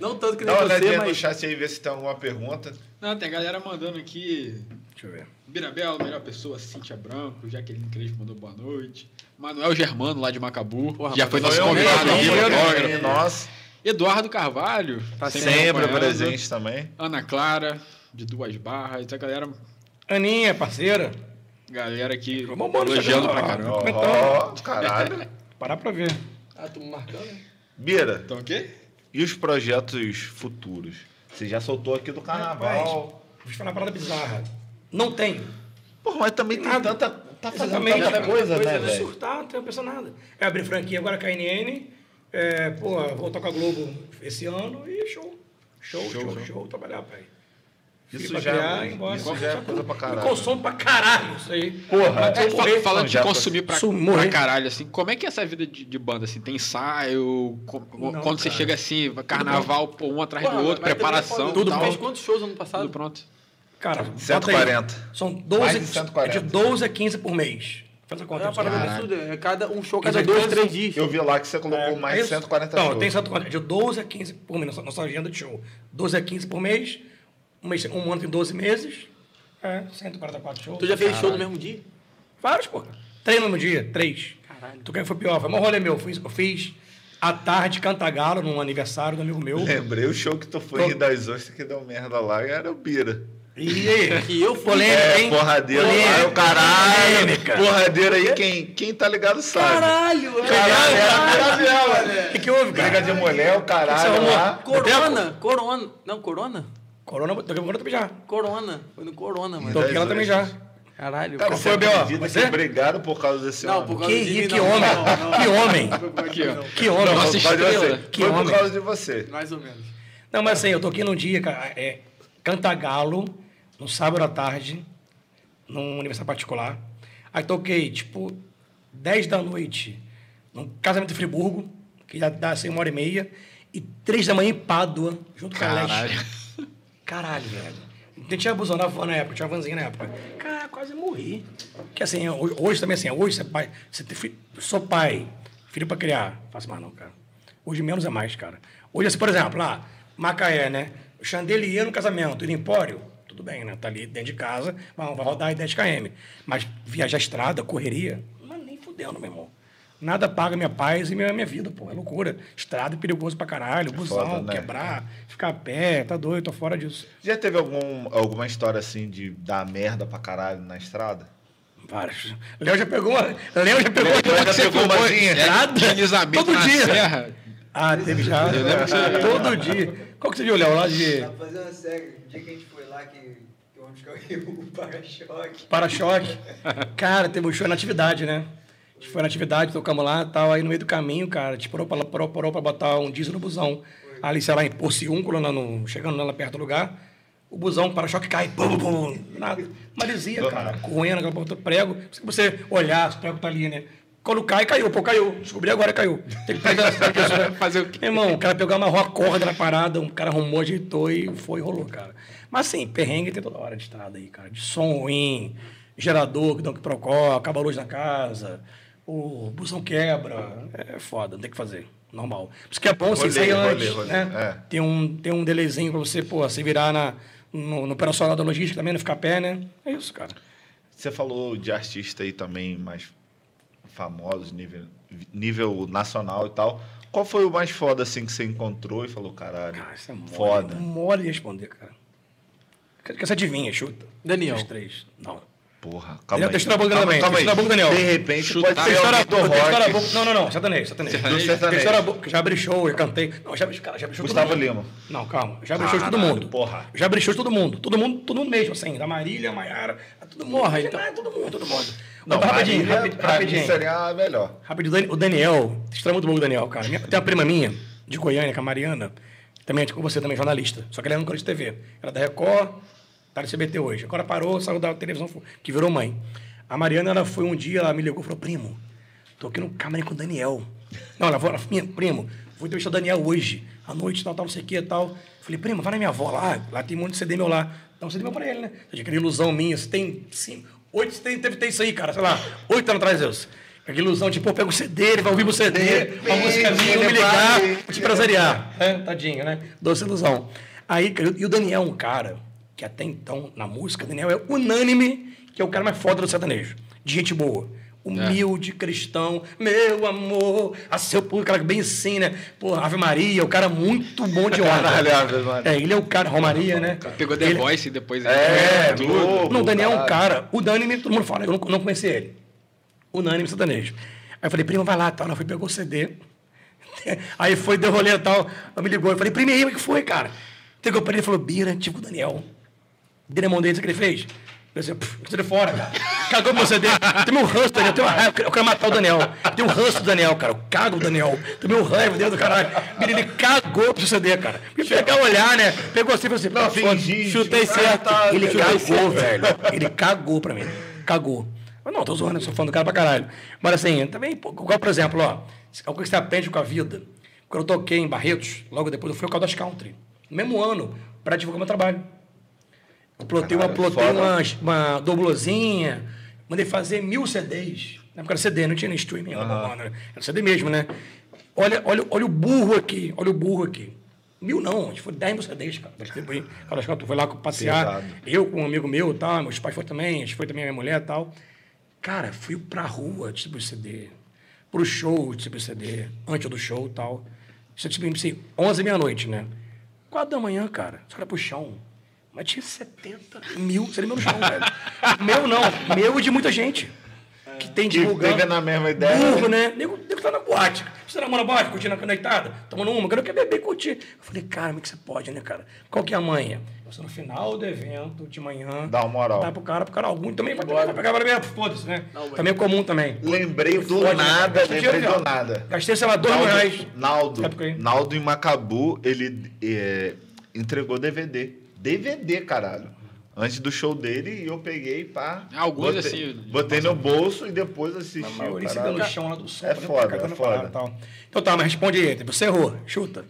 Não tanto que nem Dá uma você, olhadinha no mas. chat aí, ver se tem alguma pergunta. Não, tem a galera mandando aqui. Deixa eu ver. Birabel, melhor pessoa, Cíntia Branco, Jaqueline Crespo mandou boa noite. Manuel Germano, lá de Macabu, Porra, já foi nosso Foi convidado mesmo, aqui. Nossa, Eduardo Carvalho, Tá sempre acompanhando. presente também. Ana Clara, de Duas Barras, a galera, Aninha, parceira. galera aqui elogiando pra caramba. É Ó, caralho. (laughs) Parar pra ver. Ah, tô me marcando, né? Bira, Então o quê? e os projetos futuros? Você já soltou aqui do carnaval. Vou te falar uma parada bizarra. Não tenho. Pô, mas também tem Nada. tanta. Tá fazendo tanta coisa, né, Vou velho? surtar, não pensado nada. É abrir franquia agora com a NN. É, pô, vou tocar Globo esse ano e show. Show, show, show, trabalhar, pai. Isso já, criar, ir embora. isso já é coisa pra Eu caralho. consumo pra caralho isso aí. Porra, É, é, morrer, Falando de consumir pra, pra caralho, assim, como é que é essa vida de, de banda, assim? Tem ensaio? co- Não, quando você cara. chega assim, carnaval, pô, um atrás do Porra, outro, também é preparação, tudo tal, Fez quantos shows ano passado? tudo pronto. Cara, bota aí. 140. São 12, Mais de 140. é de 12 a 15 por mês. Faz a É conta. uma aí, parada cara. absurda. É cada, um show Quer cada dizer, dois, todos- três dias. Eu vi lá que você colocou É, mais é isso? 140 Não, shows. tem 140. De 12 a 15 por mês, nossa, nossa agenda de show. 12 a 15 por mês. Um, mês, um ano tem 12 meses. É, 144 shows. Tu já fez show no mesmo dia? Vários, pô. Três no mesmo dia, três. Caralho. Tu quem foi pior? Foi um rolê meu. Eu fiz, eu fiz à tarde Cantagalo num aniversário do amigo meu. Lembrei o show que tu foi Tô- em das ostras que deu merda lá, era o Bira. E aí? Que eu fui. Polêmica, É, hein? porradeiro lá, Polêmica. o caralho. Polêmica. Porradeiro aí, quem, quem tá ligado sabe. Caralho, Caralho, é a primeira O que, que houve, Briga cara? de mulher, o caralho arrumou? lá. Corona, Corona. Não, Corona? Corona, toquei Corona também já. Corona. Foi no Corona, mano. Toquei ela também já. Caralho. Cara, foi, B.O.? acredita Você? que brigaram por causa desse Não, homem? por causa Que, de mim, que não. homem, Não, não. que homem, Aqui, ó. que homem. Nossa, estrela. Que Foi por homem. causa de você. Mais ou menos. Não, mas assim, eu toquei num dia, cara, é, Cantagalo, no sábado à tarde, num aniversário particular. Aí toquei, tipo, 10 da noite, num casamento em Friburgo, que já dá assim uma hora e meia, e 3 da manhã em Pádua, junto com a Caralho. Leste. Caralho, velho. Não tinha busão na van na época, tinha vanzinha na época. Cara, quase morri. Porque assim, ho- hoje também assim, hoje você, é pai, você tem filho, sou pai, filho pra criar. Faço mais não, cara. Hoje menos é mais, cara. Hoje, assim, por exemplo, lá, Macaé, né? O chandelier no casamento, no empório, tudo bem, né? Tá ali dentro de casa, vai, vai rodar aí 10 km. Mas viajar estrada, correria, mas nem fudendo, meu irmão. Nada paga minha paz e minha, minha vida, pô. É loucura. Estrada é perigoso pra caralho, busão, foda, né? quebrar, ficar a pé, tá doido, tô fora disso. Já teve algum, alguma história assim de dar merda pra caralho na estrada? Vários. Léo já pegou uma. Léo já pegou Léo já uma. pegou Você fumou estrada? Todo dia. serra. Ah, teve já. Todo dia. Qual que você viu, Léo? Lá de pra fazer uma série. O dia que a gente foi lá, que, que caiu (laughs) o para-choque. para-choque. Cara, teve um show na atividade, né? A gente foi na atividade, tocamos lá tal. Aí no meio do caminho, cara, a gente parou pra, parou, parou pra botar um diesel no busão. Ali, sei lá, em Porciúnculo, lá no, chegando lá perto do lugar. O busão, o para-choque cai. Bum, bum, bum. Nada. Maresia, cara. Correndo, aquela porta prego. Se você olhar, o prego tá ali, né? Quando cai, caiu. Pô, caiu. Descobri agora, caiu. Tem que pegar essa pessoa. (laughs) Fazer o quê? Meu irmão, o cara pegou, amarrou a corda na parada, um cara arrumou, ajeitou e foi e rolou, cara. Mas assim, perrengue tem toda hora de estrada aí, cara. De som ruim, gerador que um que procó, acaba a luz na casa, o busão quebra. É foda, não tem que fazer. Normal. Por isso que é bom você sair antes, rolê. né? É. Tem um, tem um delayzinho pra você, pô, se virar na, no, no operacional da logística também, não ficar a pé, né? É isso, cara. Você falou de artista aí também mais famosos, nível, nível nacional e tal. Qual foi o mais foda assim que você encontrou e falou, caralho, Cara, isso é mole. foda? Mole de responder, cara. Quer que você adivinha, chuta. Daniel. Os três. Não. Porra, calma Daniel, aí. deixa eu dar a boca também, calma deixa eu dar a boca, Daniel. De repente Chutar. pode ser História, alguém do boca, rock. boca. Não, não, não, sertanejo, sertanejo. História, boca, já abri show, eu cantei. Não, já abri, cara, já abri show Gustavo todo mundo. Lima. Não, calma. Já abri show de todo mundo. porra. Já abri show de todo mundo. Todo mundo, todo mundo mesmo, assim. Da Marília, a Maiara, a todo mundo. Porra, então- Todo mundo, todo mundo. Não, Opa, rapidinho, Marília, rapid- pra mim rapidinho. seria a melhor. Rapidinho, o Dan- o Daniel, história muito boa do Daniel, cara. Minha- tem uma prima minha, de Goiânia, que é a Mariana, também é com você também, jornalista. Só que ela é âncora de TV. Ela é da Record, tá no CBT hoje. Agora parou, saiu da televisão, que virou mãe. A Mariana, ela foi um dia, ela me ligou e falou, primo, tô aqui no camarim com o Daniel. Não, ela falou, minha, primo, vou entrevistar o Daniel hoje, à noite, tal, tal, não sei o que e tal. Falei, primo, vai na minha avó lá, lá tem um monte de CD meu lá. Dá um CD meu pra ele, né? Tinha aquela ilusão minha, você tem cinco, oito, você tem, deve ter isso aí, cara, sei lá, oito anos atrás isso. Aquela ilusão, tipo, pô, pega o CD, ele vai ouvir o CD, uma música minha, ele me ligar, vou te empresariar. É, tadinho, né? Doce ilusão. Aí, cara, e o Daniel é um cara que até então, na música, o Daniel é unânime que é o cara mais foda do sertanejo. De gente boa. Humilde, cristão, meu amor, a seu público, cara bem assim, né? Pô, Ave Maria, o cara muito bom de onda. Caralho, Ave Maria. É, ele é o cara, Romaria, né? Pegou The Ele- Voice e depois... É, tudo. Globo, não, o Daniel é um cara, unânime, todo mundo fala, eu não, não conhecia ele. Unânime sertanejo. Aí eu falei, primo, vai lá, tal. Ela foi, pegou o CD. (laughs) Aí foi, deu rolê e tal. Ela me ligou, eu falei, primo, e aí, o que foi, cara? Pegou pra ele e falou, Bira, tipo o Daniel. O que ele fez? Eu disse, "Pff, você de fora, cara. Cagou pro CD. Tem um ranço do Daniel, tem uma raiva, eu quero matar o Daniel. Tem um ranço do Daniel, cara. Eu cago o Daniel. Tem um raiva dentro do caralho. Ele cagou pro CD, cara. E pegar olhar, né? Pegou assim e falou assim, Não, "Pô, fingi, chutei certo. tá, ele cagou, velho. Ele cagou pra mim. Cagou. Mas não, tô zoando, eu sou fã do cara pra caralho. Mas assim, também, igual, por exemplo, ó, algo que você aprende com a vida. Quando eu toquei em Barretos, logo depois eu fui ao Caldas Country. No mesmo ano, pra divulgar meu trabalho. Plotei uma, plotei uma, uma doblozinha, mandei fazer mil CDs. Na época era CD, não tinha nem streaming, era, era CD mesmo, né? Olha, olha, olha o burro aqui, olha o burro aqui. Mil não, a gente foi 10 mil CDs, cara. Nós distribuímos. Cara, acho que foi lá passear. Pesado. Eu com um amigo meu, tal, meus pais foram também, a gente foi também minha mulher e tal. Cara, fui pra rua distribuir CD. Pro show distribuir CD. Antes do show e tal. Isso eu distribuí, assim, 11 meia-noite, né? 4 da manhã, cara. Você olha pro chão. Mas tinha 70 mil CD meu no chão, velho. Meu não, meu e de muita gente. Que tem Que divulgando. teve na mesma ideia. Burro, né? Nego, nego tá na boate. Você tá na boate, curtindo a conectada, tomando uma, quero que beber e curtir. Eu falei, cara, como é que você pode, né, cara? Qual que é a manha? Você no final do evento, de manhã. Dá uma moral. Dá pro cara, pro cara algum também vai, vai pegar para beber, foda-se, né? também é comum também. Lembrei do Foda, né? nada, Gastei lembrei do nada. Gastei, sei lá, dois mil reais. Naldo, aí. Naldo em Macabu, ele é, entregou DVD. DVD, caralho. Antes do show dele, e eu peguei, pá. Alguns, botei, assim, Botei no bolso e depois assisti. A o maioria se caralho. chão lá do som. É pra foda, é foda. parada tal. Então tá, mas responde aí. Você errou. Chuta.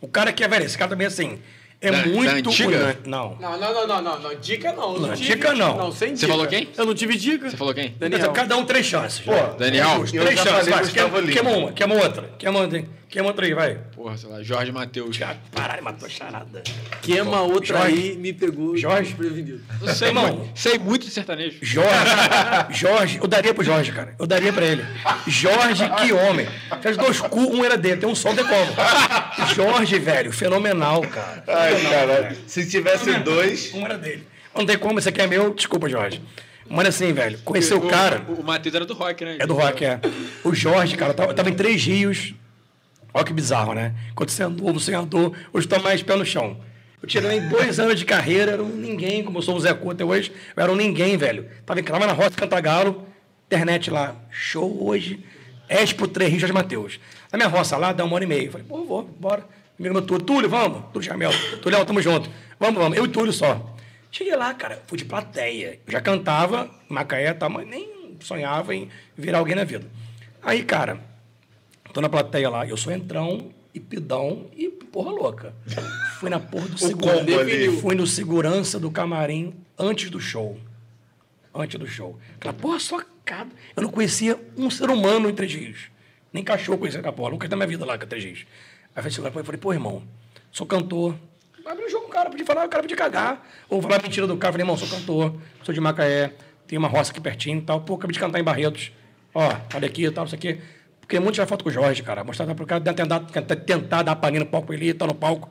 O cara que é, velho, esse cara também assim. É Da- da muito. antiga? unânime. Não. Não, não, não, não, não, não. Dica não. Não, dica não. Não, sem Você dica. falou quem? Eu não tive dica. Você falou quem? Daniel. Cada um três chances. Pô. Daniel, É três chances. quer uma, quer uma outra. Quer uma, quer uma outra aí, vai. Porra, sei lá, Jorge Matheus. Caralho, matou a charada. Queima outra Jorge. aí, me pegou Jorge. desprevenido. Eu sei, Irmão. mano. Sei muito de sertanejo. Jorge, Jorge, eu daria pro Jorge, cara. Eu daria pra ele. Jorge, que homem. Fez dois cu, um era dele, tem um sol de como. Jorge, velho, fenomenal, cara. Ai, Fenomenal, cara. Se tivesse dois. Um era dele. Não tem como, esse aqui é meu, desculpa, Jorge. Mas assim, velho, conhecer o cara. O, o Matheus era do rock, né? É do rock, é. O Jorge, cara, tava, tava em Três Rios. Olha que bizarro, né? Quando você é novo, você andou, hoje tá mais pé no chão. Eu tirei dois anos de carreira, era um ninguém, como eu sou o Zé Couto hoje, eu era um ninguém, velho. Tava em na Rota Cantagalo, internet lá, show hoje, Expo Três Rios Jorge Mateus. Na minha roça lá, dá uma hora e meia. Falei, pô, vou, bora. Amigo meu Túlio, Túlio, vamos. Túlio Jamel, Túlio, tamo junto. Vamos, vamos. Eu e Túlio só. Cheguei lá, cara, fui de plateia. Eu já cantava, Macaé tal, mas nem sonhava em virar alguém na vida. Aí, cara, tô na plateia lá, eu sou entrão e pidão e porra louca. Fui na porra do segurança. Fui no segurança do camarim antes do show. Antes do show. Aquela porra socada. Eu não conhecia um ser humano em Três Rios. Nem cachorro conhecia aquela porra. Nunca na minha vida lá com Três Rios. Aí eu falei, eu falei, pô, irmão, sou cantor. Abre o jogo, o cara podia falar, o cara podia cagar. Ou falar mentira do cara. Falei, irmão, sou cantor, sou de Macaé, tem uma roça aqui pertinho e tal. Pô, acabei de cantar em Barretos. Ó, olha aqui e tal, não sei o quê. Porque muito já foto com o Jorge, cara. Mostrar pro cara, tentar, tentar, dar palhinha no palco ele, tá no palco.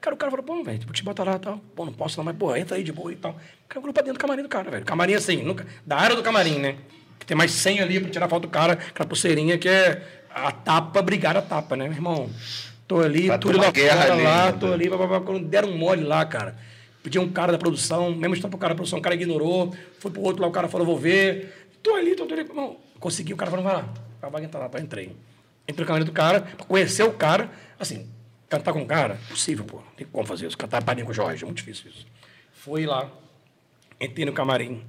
Cara, o cara falou, pô, velho, vou te botar lá e tal. Pô, não posso não, mas, pô, entra aí de boa e tal. O cara pra dentro do camarim do cara, velho. Camarim assim, nunca, da área do camarim, né? Que tem mais 100 ali pra tirar foto do cara, aquela pulseirinha que é a tapa, brigar a tapa, né, meu irmão? Tô ali, ter tudo lá guerra fora, ali lá, ainda. tô ali, blá, blá, blá, quando deram um mole lá, cara. Pedi um cara da produção, mesmo estando pro cara da produção, o cara ignorou, foi pro outro lá, o cara falou, vou ver. Tô ali, tô, tô ali, irmão. Consegui, o cara falou, vai lá. A vaga entrar lá, tá, entrei. Entrei no camarim do cara, pra conhecer o cara, assim, cantar com o cara, impossível, pô. Não tem como fazer isso, cantar palhinha com o Jorge, é muito difícil isso. Fui lá, entrei no camarim,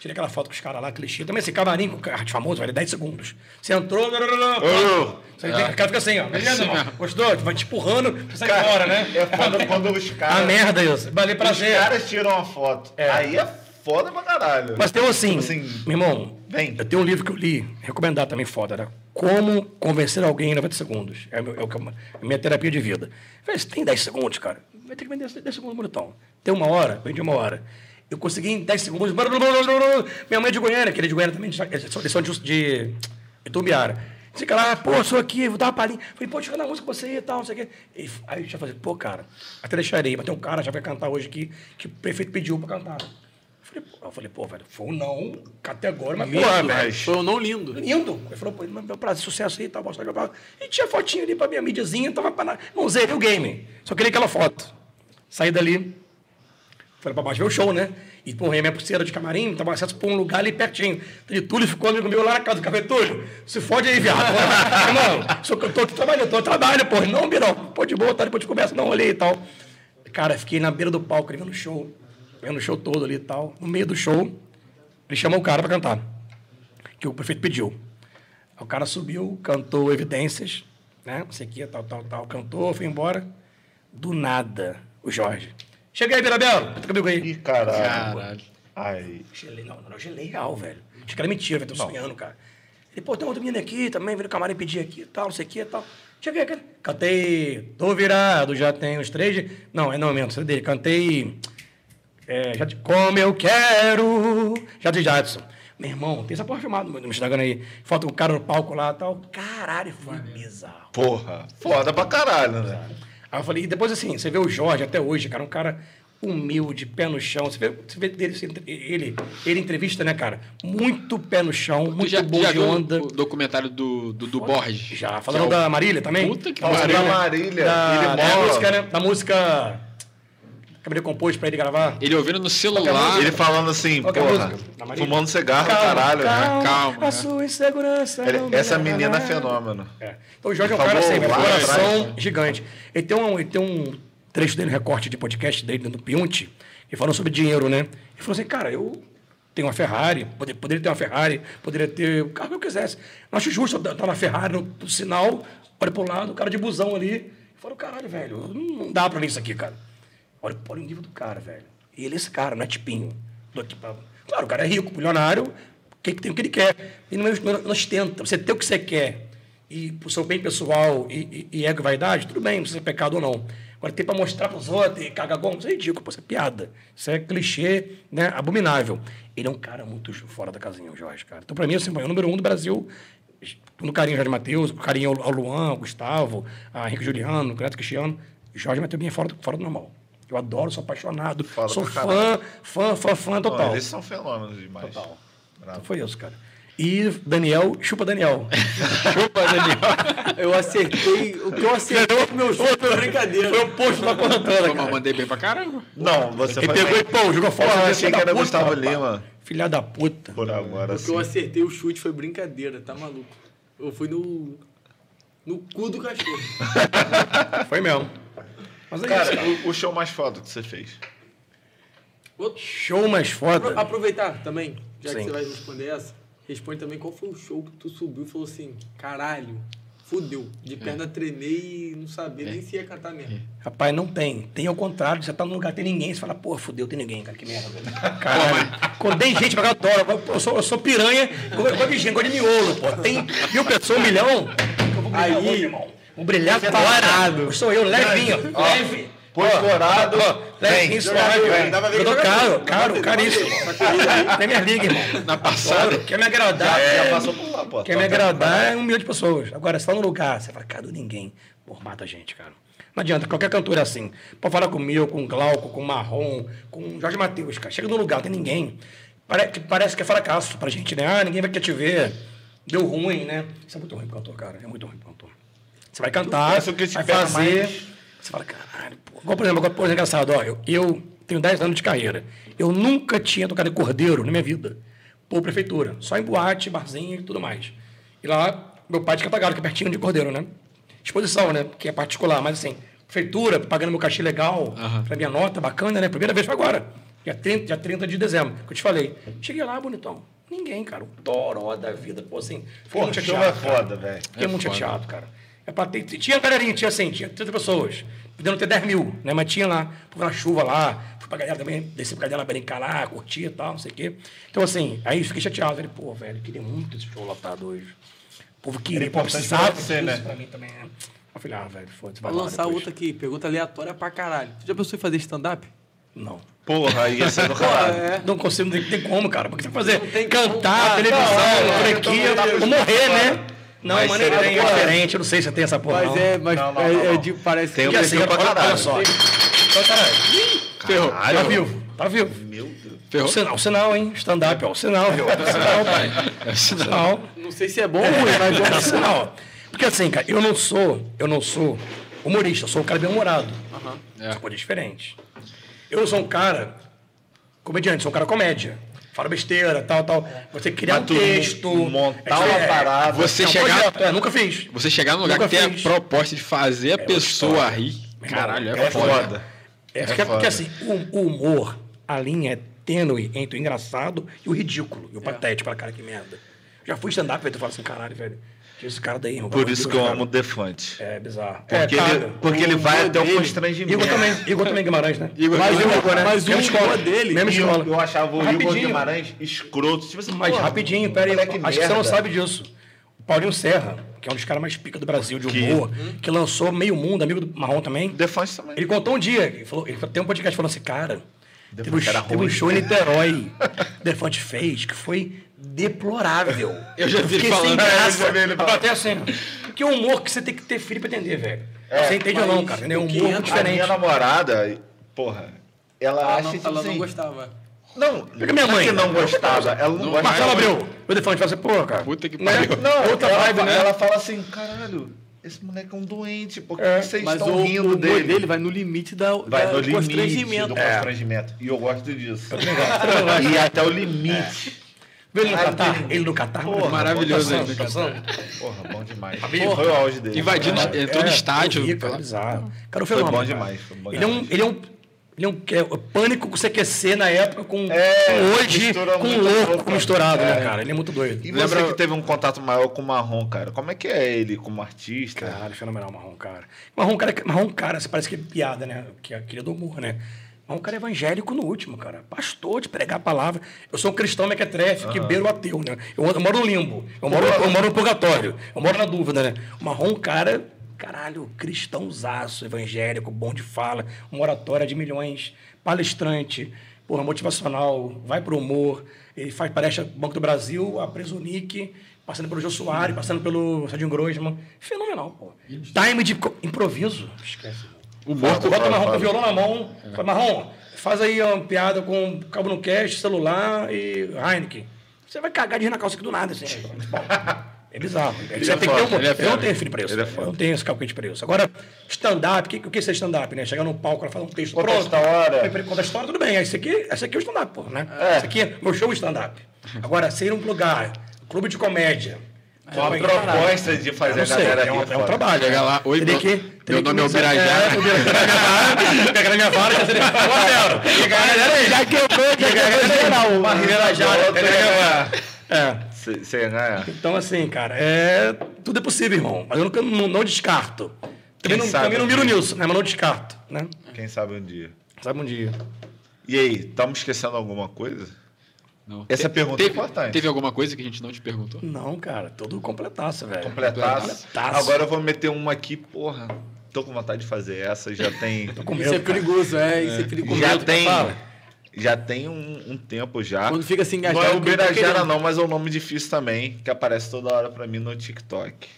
tirei aquela foto com os caras lá, clichê. Também esse camarim com cara de famoso, vale 10 segundos. Você entrou, Oh. você fica, o cara fica assim, ó. Beleza, Assim irmão? (laughs) Gostou? Vai te empurrando, você sai fora, né? É foda quando os (laughs) A caras. merda isso. Valeu Os prazer. caras tiram uma foto. É. Aí é foda pra caralho. Mas tem assim, Tipo assim, meu irmão, vem. eu tenho um livro que eu li, recomendado também, foda, né? Como convencer alguém em 90 segundos. É, meu- é é a minha terapia de vida. Você tem 10 segundos, cara? Vai ter que vender 10 segundos, bonitão. Tem uma hora, vende uma hora. Eu consegui em 10 segundos. Minha mãe é de Goiânia, que ele é de Goiânia também, são eles são de, de Itumbiara. Fica lá, pô, sou aqui, vou dar uma palhinha. Falei, pô, deixa eu cantar música com você e tal, não sei o quê. E aí eu já falei, pô, cara, até deixarei, mas tem um cara já vai cantar hoje aqui que o prefeito pediu pra cantar. Eu falei, pô, eu falei, pô, velho, foi um não categórico, mas porra, velho. Foi um não lindo. Lindo. Ele falou, pô, meu prazer, sucesso aí, tal, mostrar meu E tinha fotinha ali pra minha mídiazinha, tava pra... Não zerei o game. Só queria aquela foto. Saí dali, falei pra baixo ver o show, né? E, porra, minha pulseira de camarim, tava acesso pra um lugar ali pertinho. E Túlio ficou amigo meu lá na casa do café. Túlio, se fode aí, viado. (laughs) Irmão, sou que eu tô aqui trabalhando, tô trabalho, porra. Não, Birão, pô, de boa, tá, depois de conversa, não, olhei e tal. Cara, fiquei na beira do palco, ali vendo o show. Vendo o show todo ali e tal. No meio do show, ele chamou o cara pra cantar que o prefeito pediu. Aí O cara subiu, cantou Evidências, né? Não sei o que, tal, tal, tal. Cantou, foi embora. Do nada, o Jorge. Chega aí, Birabelo. Canta comigo aí. Ih, caralho. Caralho. Ai. Gelei, não, não, eu gelei real, velho. Achei que era mentira, velho. Tô sonhando, cara. Ele, pô, tem outro menino aqui também, veio no camarim pedir aqui e tal, não sei o que e tal. Cheguei, cara. Cantei Tô Virado, já tem os três. de- Não, é não mesmo, é dele. Cantei. É, já, te- como eu quero. Já de Jadson. Meu irmão, tem essa porra filmada no Instagram aí. Foto com o cara no palco lá e tal. Caralho, foi bizarro. Porra, foda pra caralho, né? Aí eu falei, e depois assim, você vê o Jorge até hoje, cara, um cara humilde, pé no chão. Você vê, você vê dele, assim, ele, ele entrevista, né, cara? Muito pé no chão, muito já, bom já de viu onda. o documentário do, do, do Borges? Já, falando é o- da Marília também? Puta que pariu. da Marília, Da, ele da mora- música, né? Da música... Acabei de compor pra ele gravar. Ele ouvindo no celular. Ele falando assim, Qual porra, fumando cigarro, caralho, né? Calma, a né? sua insegurança. Ele- essa menina é fenômeno. É. Então o Jorge é um cara assim, coração atrás. gigante. Ele tem, um, ele tem um trecho dele, um recorte de podcast dele no Piunte, que falou sobre dinheiro, né? Ele falou assim, cara, eu tenho uma Ferrari, poder- poderia ter uma Ferrari, poderia ter o carro que eu quisesse. Não acho justo eu estar na Ferrari, no, no sinal, olha pro lado, o cara de busão ali. Eu falo, caralho, velho, não, dá pra ver isso aqui, cara. Olha, o nível do cara, velho. Ele é esse cara, não é tipinho. Do tipo, claro, o cara é rico, milionário, que, tem o que ele quer. Ele não, não, não ostenta. Você tem o que você quer e pro seu bem pessoal e, e, e ego e vaidade, tudo bem, não precisa ser pecado ou não. Agora, tem para mostrar para os outros cagar gol, isso é ridículo, isso é piada. Isso é clichê, né, abominável. Ele é um cara muito fora da casinha, o Jorge, cara. Então, para mim, assim, é o número um do Brasil, no carinho Jorge Matheus, carinho ao Luan, ao Gustavo, a Henrique Juliano, Neto Cristiano. Jorge Matheus é fora do, fora do normal. Eu adoro, sou apaixonado, Fala sou fã, fã, fã, fã Não, total. eles são fenômenos demais. Total. Bravo. Então foi isso, cara. E Daniel, chupa Daniel. (laughs) Chupa, Daniel. Eu acertei. O que eu acertei com meu chute foi brincadeira. Foi o posto da mas cara. mandei bem pra caramba. Não, você Ele pegou e, pô, jogou fora. Porra, filha achei que era puta, Gustavo rapaz. Lima. Filha da puta. Por agora, O que sim. eu acertei o chute foi brincadeira, tá maluco? Eu fui no. no cu do cachorro. (laughs) Foi mesmo. Mas é Cara, isso. o, o show mais foda que você fez. Outro- Show mais foda. Apro- Aproveitar também, já Sim. que você vai responder essa, responde também qual foi o show que tu subiu e falou assim, caralho, fudeu, de perna tremer e não saber nem se ia cantar mesmo. Rapaz, não tem. Tem ao contrário. Você tá num lugar, tem ninguém. Você fala, pô, fudeu, tem ninguém, cara. Que merda. Caralho. Quando tem gente pra cá, eu sou, eu sou piranha, eu gosto de gente, gosto de miolo, pô. Tem mil pessoas, um milhão. Eu vou Aí- irmão. Vou brilhar agora. Sou eu, levinho. Leve. Pôs dourado. Levinho, suave. Eu tô caro, caro, caríssimo. Premier League, (laughs) irmão. Na passada. Quer me agradar. Já, é- passou por lá, pô. Quer me agradar é um milhão de pessoas. Agora, você tá no lugar, você fala, cara, ninguém. Pô, mata a gente, cara. Não adianta, qualquer cantor é assim. Pode falar comigo, com o Glauco, com o Marrom, com o Jorge Matheus, cara. Chega no lugar, não tem ninguém. Pare- que parece que é fracasso pra gente, né? Ah, ninguém vai querer te ver. Deu ruim, né? Isso é muito ruim pro cantor, cara. É muito ruim pro cantor. Você vai cantar, o que vai fazer. mais. Você fala, caralho, pô. Igual, por exemplo, agora, por exemplo, engraçado, ó, eu, eu tenho 10 anos de carreira. Eu nunca tinha tocado em cordeiro na minha vida. Por prefeitura. Só em boate, barzinho e tudo mais. E lá, meu pai tinha pagado, que é pertinho de cordeiro, né? Exposição, né? Que é particular, mas assim, prefeitura, pagando meu cachê legal, pra minha nota, bacana, né? Primeira vez foi agora. Dia 30, dia 30 de dezembro, que eu te falei. Cheguei lá, bonitão. Ninguém, cara. Um toró da vida. Pô, assim, Pô, muito show chateado. é foda, velho. Fiquei muito chateado, cara. É pra ter, tinha galerinha, tinha assim, tinha 30 pessoas. Podendo ter 10 mil, né? Mas tinha lá, fui na chuva lá, fui pra galera também, desci pra galera brincar lá, curtir e tal, não sei o quê. Então, assim, aí fiquei chateado. Falei, pô, velho, queria muito esse show lotado hoje. O povo queria, pô, precisava pra você, disso né? pra mim também. né? Eu falei, ah, velho, foda-se, vai Vou lançar depois. outra aqui, pergunta aleatória pra caralho. Tu já pensou em fazer stand-up? Não. Porra, ia ser do caralho. É. Não consigo, não tem como, cara. Porque você vai fazer Não tem cantar, como. televisão, Ah, não, é, franquia, morrer, né? Não, Mas seria nem tem, é diferente. Eu não sei se tem essa porra, Mas não. é, mas Não, não, é, não, é de, parece Tem Porque um assim, pra olha, só. Então, caralho. Caralho. Tá vivo, tá vivo. Meu Deus. O Ferrou. sinal, o sinal, hein? Stand-up, ó. O sinal, viu? (laughs) O sinal, pai. É O sinal. Não sei se é bom ou ruim, mas É (laughs) é o sinal. Porque assim, cara, eu não sou, eu não sou humorista, eu sou um cara bem-humorado. É. São coisas diferentes. Eu não sou um cara comediante, sou um cara comédia. Fala besteira, tal, tal. Você criar um Mas texto. montar é, uma é, parada. Você é um chegar- projeto, é, nunca fiz. Você chegar num lugar Nunca que tem a proposta de fazer a pessoa história. rir. Meu Caralho, é, É foda. foda. É, É porque, foda. porque assim, o, o humor, a linha é tênue entre o engraçado e o ridículo. E o patético, para cara, que merda. Já fui stand-up, velho, tu fala assim, caralho, velho. Esse cara daí, irmão. Por pelo amor isso que eu amo o. Defante. É bizarro. Porque, é, ele, porque ele o vai humor até o dele- constrangimento. Igor também, Igor também Guimarães, né? Igor Mas Guimarães. o- Igor, né? mas o Mesma humor escola. dele- Mesma eu, escola. eu achava o Igor Rapidinho. Guimarães escroto. Tipo assim, Mas pô, rapidinho, pera aí. Acho que você não merda. sabe disso. Paulinho Serra, que é um dos caras mais pica do Brasil, de Que- humor, que lançou Meio Mundo, amigo do Marrom também. Defante também. Ele contou um dia, ele, falou, ele tem um podcast falando assim, cara, teve um, teve um show em Niterói, o Defante fez, que foi deplorável. Eu já vi ele falando. graça. Eu já vi ele A plateia assim, porque é um humor que você tem que ter filho pra entender, velho. É, você entende ou não, cara? É um que humor entra- muito A minha diferente. namorada, porra, ela Ela acha não, tipo ela assim, não gostava. Não, Pega minha é mãe. que não gostava, ela não, Não gosta. Marcelo Abreu, o Defante fala assim, pô, cara. Puta que né? pariu. Não, Outra ela, vibe, né? ela fala assim, caralho, esse moleque é um doente, por que É, vocês Mas estão o, rindo o dele? dele vai no limite da, Vai da no limite constrangimento. do É. constrangimento. E eu gosto disso. (laughs) e até o limite. Vê ele no Catar, ele no Catar. Porra, maravilhoso ele no Catar. Porra, bom demais. Porra. Foi o auge dele. Invadindo, Foi entrou no É, estádio. vi, cara, bizarro. Cara, o Foi fenômeno, bom cara. demais, foi bom Ele é demais. ele é um, ele é um que é o pânico com CQC na época, com, É, hoje, com louco, com misturado, é. né, cara? Ele é muito doido. E Lembra- você que teve um contato maior com o Marrom, cara, como é que é ele como artista? Caralho, fenomenal, Marrom, cara. Marrom, cara, Marrom, cara, você parece que é piada, né? Que é aquele do humor, né? Marrom, cara, é evangélico no último, cara. Pastor de pregar a palavra. Eu sou um cristão mequetrefe, que beira o ateu, né? Eu, eu moro no limbo. Eu moro, eu moro no purgatório. Eu moro na dúvida, né? O Marrom, cara, caralho, cristãozaço, evangélico, bom de fala, uma oratória de milhões, palestrante, porra, motivacional, vai pro humor. Ele faz palestra Banco do Brasil, a Presonic, passando pelo Jô Soares, passando pelo Sardinho Grossman. Fenomenal, pô. Time de improviso. Esquece. O morto. Bota o marrom com o violão na mão. Fala, marrom, faz aí uma piada com cabo no cash, celular e Heineken. Você vai cagar de rir na calça aqui do nada, assim. (laughs) É bizarro. Você é tem que ter um... ele é Eu não tenho filho preço. Ele é eu não tenho esse calcete preço. Agora, stand-up, o que, é ser stand-up, né? Chegar no palco, ela falar um texto Conta pronto. história. Aí, Conta a história, tudo bem. Esse aqui, esse aqui é o stand-up, pô, né? É. Esse aqui é meu show stand-up. Agora, ser um lugar, clube de comédia. Com a proposta de fazer a galera é, um, é um trabalho. Chega né? lá, oi, meu- que, meu nome é Ubirajara. É, Ubirajara. (laughs) Pega na minha vara, já seria 1 a 0. Já quebrou, já quebrou geral. É- É. Você ganhar? Então, assim, cara, é... tudo é possível, irmão. Mas eu nunca, não, não descarto. Também Quem não, sabe também não miro nisso, né? Mas não descarto, né? Quem sabe um dia. Sabe um dia. E aí, estamos esquecendo alguma coisa? Não. Essa Te- pergunta é teve, importante. Teve alguma coisa que a gente não te perguntou? Não, cara, tudo completaço, velho. Completaço. Completaço. Agora eu vou meter uma aqui, porra. Tô com vontade de fazer essa, já tem. (laughs) Com Isso medo, é cara. perigoso, é, isso é perigoso. já Medo, tem. Já tem um, um tempo já. Quando fica assim Não engajado. é o eu tô Birajara, querendo. não, mas é um nome difícil também, que aparece toda hora pra mim no TikTok.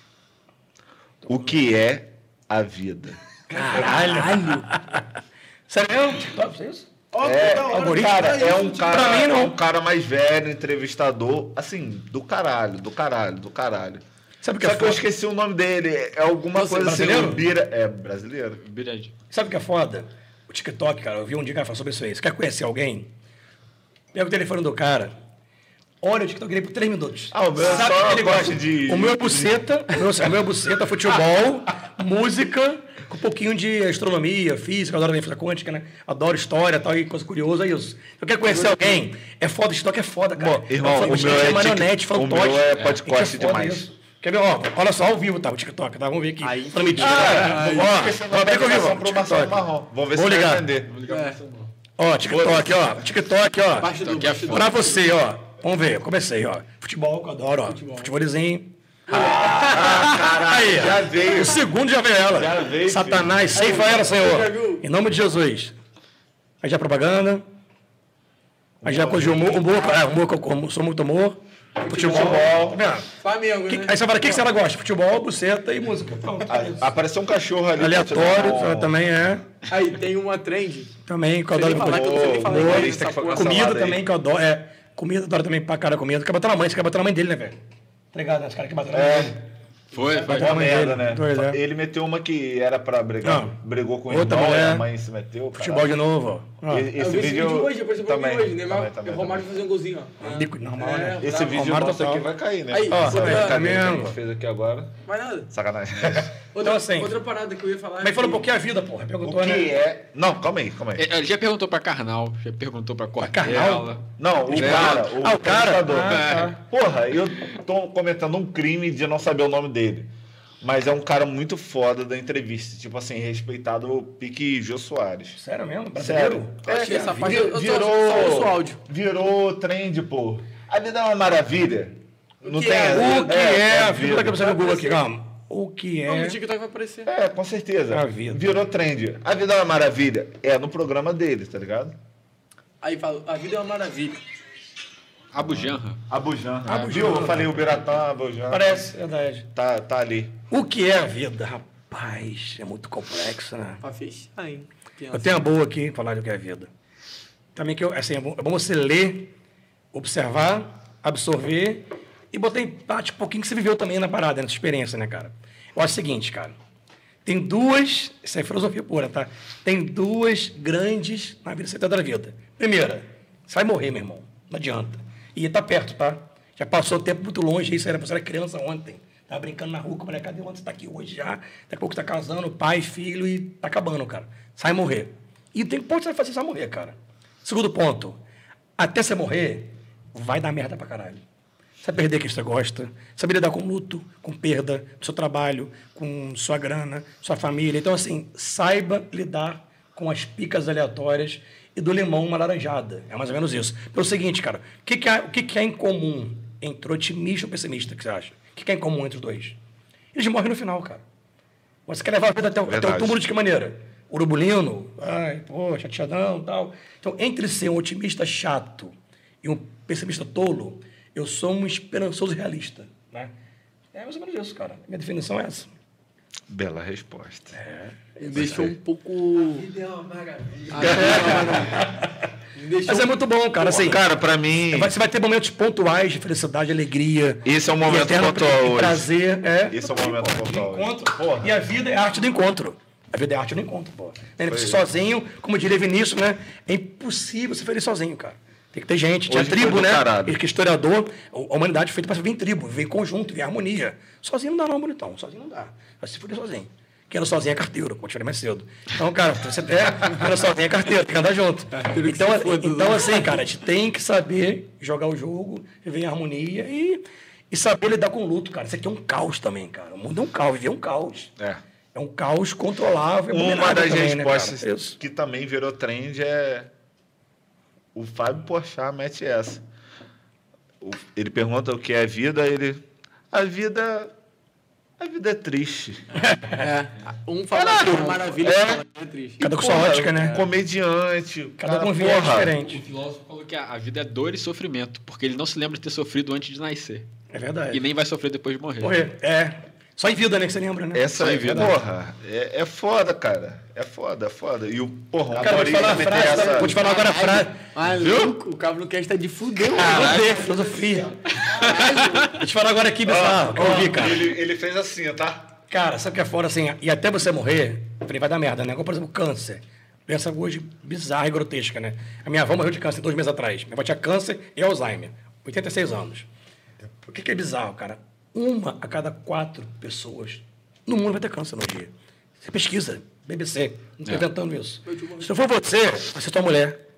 O que é a vida? Caralho. (laughs) Sério? TikTok, é isso? É, cara, é um cara, não. é um cara mais velho, entrevistador, assim, do caralho, do caralho, do caralho. Sabe que Só é que eu foda? esqueci o nome dele. É alguma Você, coisa assim. brasileiro? o Bira, é brasileiro. Sabe o que é foda? TikTok, cara, eu vi um dia cara falar sobre isso aí. Você quer conhecer alguém? Pega o telefone do cara. Olha o TikTok dele por 3 minutos. Ah, o meu é Sabe só o que ele gosta de- O meu é buceta, o meu, o meu é buceta, futebol, (laughs) música, com um pouquinho de astronomia, física, adoro física quântica, né? Adoro história tal, e coisa curiosa, é isso. Eu quero conhecer alguém. É foda, o TikTok é foda, cara. Bom, irmão, É foda, o meu é marionete, tic- o fantoche. meu é podcast demais. isso. Quer ver? Ó, olha só, ao vivo, tá? O TikTok, tá? Vamos ver aqui. Aí, Transmitindo. Ah, ó, ó, ao vivo. ó, TikTok. Marrom. Vamos ver Vou se ligar. vai entender. Ó, TikTok, ó. TikTok, ó. Do Aqui é parte do- Pra você, ó. Vamos ver, comecei, ó. Futebol, que eu adoro, ó. Futebol. Futebolzinho. Aí, já veio. O segundo já veio ela. Já veio, Satanás, ceifa ela, Senhor. Em nome de Jesus. Aí já propaganda. Aí já coisa de humor, humor, é, humor, que eu como, sou muito humor. Futebol. Tá vendo? Flamengo, Que- né? aí você fala, o que, que ela gosta? Futebol, buceta e música. Pronto. Apareceu um cachorro ali. Aleatório, Bom, também é. Aí tem uma trend. Também, que eu adoro. falar que eu- falar Boa, Comida também, que eu adoro. É, comida, adoro também pra cara comida. Quer bater na mãe, você quer bater na mãe dele, né, velho? Tá ligado, né? Os caras que batem na mãe dele. Foi, foi. Uma merda, né? É. Ele meteu uma que era pra brigar. Não. Brigou com o Outra irmão, mulher. a mãe se meteu. Futebol de novo, ó. E- Eu Esse vi esse vídeo hoje, pra mim também, hoje. Neymar, também, também, o Romário fazendo um golzinho, ó. Bico normal, né? É, Esse bravo. vídeo Romário nosso total. aqui vai cair, né? Aí, Ó, vai Cadê que a Flamengo. gente fez aqui agora? Vai nada. Sacanagem. (laughs) Outra, assim, outra parada que eu ia falar. Mas é falou um que- pouquinho a vida, porra. O Perguntou, que né? é... Não, calma aí, calma aí. É, Ele já perguntou pra Karnal, já perguntou pra? Cortella. Não, o É. cara, o, Ah, o cara? Ah, Porra, eu tô cometendo um crime de não saber o nome dele. Mas é um cara muito foda da entrevista. Tipo assim, respeitado o pique Jô Soares. Sério mesmo? Sério. Eu achei essa parte. Só- virou, só o áudio. virou trend, pô. A vida é uma maravilha. Não que tem. é? O que é, a a vida? Daqui a você no Google aqui, calma. O que Não, no é TikTok vai aparecer. É, com certeza. A vida. Virou trend. A vida é uma maravilha. É no programa deles, tá ligado? Aí fala, a vida é uma maravilha. Abu Janra. Abujan. Abu Viu? Eu falei o Biratã, Abujan. Parece, verdade. Tá, tá ali. O que é a vida? Rapaz, é muito complexo, né? Pra fechar, hein? Eu tenho uma boa aqui, falar do que é a vida. Também que eu, assim, é bom, é bom você ler, observar, absorver e botar em prática um pouquinho que você viveu também na parada, nessa experiência, né, cara? Eu acho o seguinte, cara. Tem duas, isso é filosofia pura, tá? Tem duas grandes na vida, da vida. Primeira, você vai morrer, meu irmão. Não adianta. E tá perto, tá? Já passou tempo muito longe, isso era, você era criança ontem. Tava brincando na rua a molecada, onde você tá aqui hoje já. Daqui a pouco tá casando, pai, filho, e tá acabando, cara. Sai morrer. E tem ponto que você vai fazer, você vai morrer, cara. Segundo ponto, até você morrer, vai dar merda pra caralho. Vai perder quem você gosta, saber lidar com luto, com perda do seu trabalho, com sua grana, sua família. Então, assim, saiba lidar com as picas aleatórias e do limão uma laranjada. É mais ou menos isso. Pelo seguinte, cara, o que, que, há, o que, que é em comum entre otimista e pessimista, que você acha? O que, que é em comum entre os dois? Eles morrem no final, cara. Você quer levar a vida até, o- até o túmulo de que maneira? Urubulino, ai, pô, chateadão tal. Então, entre ser um otimista chato e um pessimista tolo, eu sou um esperançoso realista. Né? É mais ou menos isso, cara. Minha definição é essa. Bela resposta. Me deixou um pouco. vida é uma maravilha. (laughs) Me deixou Mas é muito bom, cara. Assim, Cara, pra mim, vai- você vai ter momentos pontuais de felicidade, alegria. esse é o momento pontual pra- hoje. prazer. É. Esse é o momento pontual encontro. Porra. E a vida é a arte do encontro. A vida é a arte do encontro, pô. Né? Você sozinho, como diria Vinícius, né? É impossível ser feliz sozinho, cara. Tem que ter gente. Tinha Hoje tribo, né? caralho. Ele que é historiador, a humanidade foi feita para viver em tribo, viver em conjunto, viver em harmonia. Sozinho não dá, não, bonitão. Sozinho não dá. Vai se fuder sozinho. Quem anda sozinho é carteiro, como eu te falei mais cedo. Então, cara, você é, quem anda sozinho é carteiro, tem que andar junto. (laughs) Então, então né? assim, cara, a gente tem que saber jogar o jogo, viver em harmonia e, e saber lidar com o luto, cara. Isso aqui é um caos também, cara. O mundo é um caos, viver é um caos. É. É um caos controlável. Uma das também, né, respostas Isso. que também virou trend é. O Fábio Porchat mete essa. O- Ele pergunta o que é vida, ele. A vida. A vida é triste. É. Um fala que é uma maravilha, outro fala que é triste. Cada com sua ótica, né? Comediante. Cada com um viés diferente. O filósofo falou que a a vida é dor e sofrimento, porque ele não se lembra de ter sofrido antes de nascer. É verdade. E nem vai sofrer depois de morrer. Morrer. É. Só em vida, né? Que você lembra, né? Essa Só em é, vida. porra, é, é foda, cara. É foda, é foda. E o porra, Cara, vou te falar a meter frase, essa- vou te falar agora a frase. Louco, o Cabo quer estar de mano. Caralho, filosofia. Vou te falar agora aqui, eu ó, ouvi, cara. Ele, ele fez assim, tá? Cara, sabe o que é fora assim? E até você morrer, eu falei, vai dar merda, né? Agora, por exemplo, câncer. Doença hoje bizarra e grotesca, né? A minha avó morreu de câncer dois meses atrás. Minha avó tinha câncer e Alzheimer. 86 anos. O que, que é bizarro, cara? Uma a cada quatro pessoas no mundo vai ter câncer no dia. Você pesquisa, BBC, não estou inventando isso. Se não for você, vai ser tua mulher,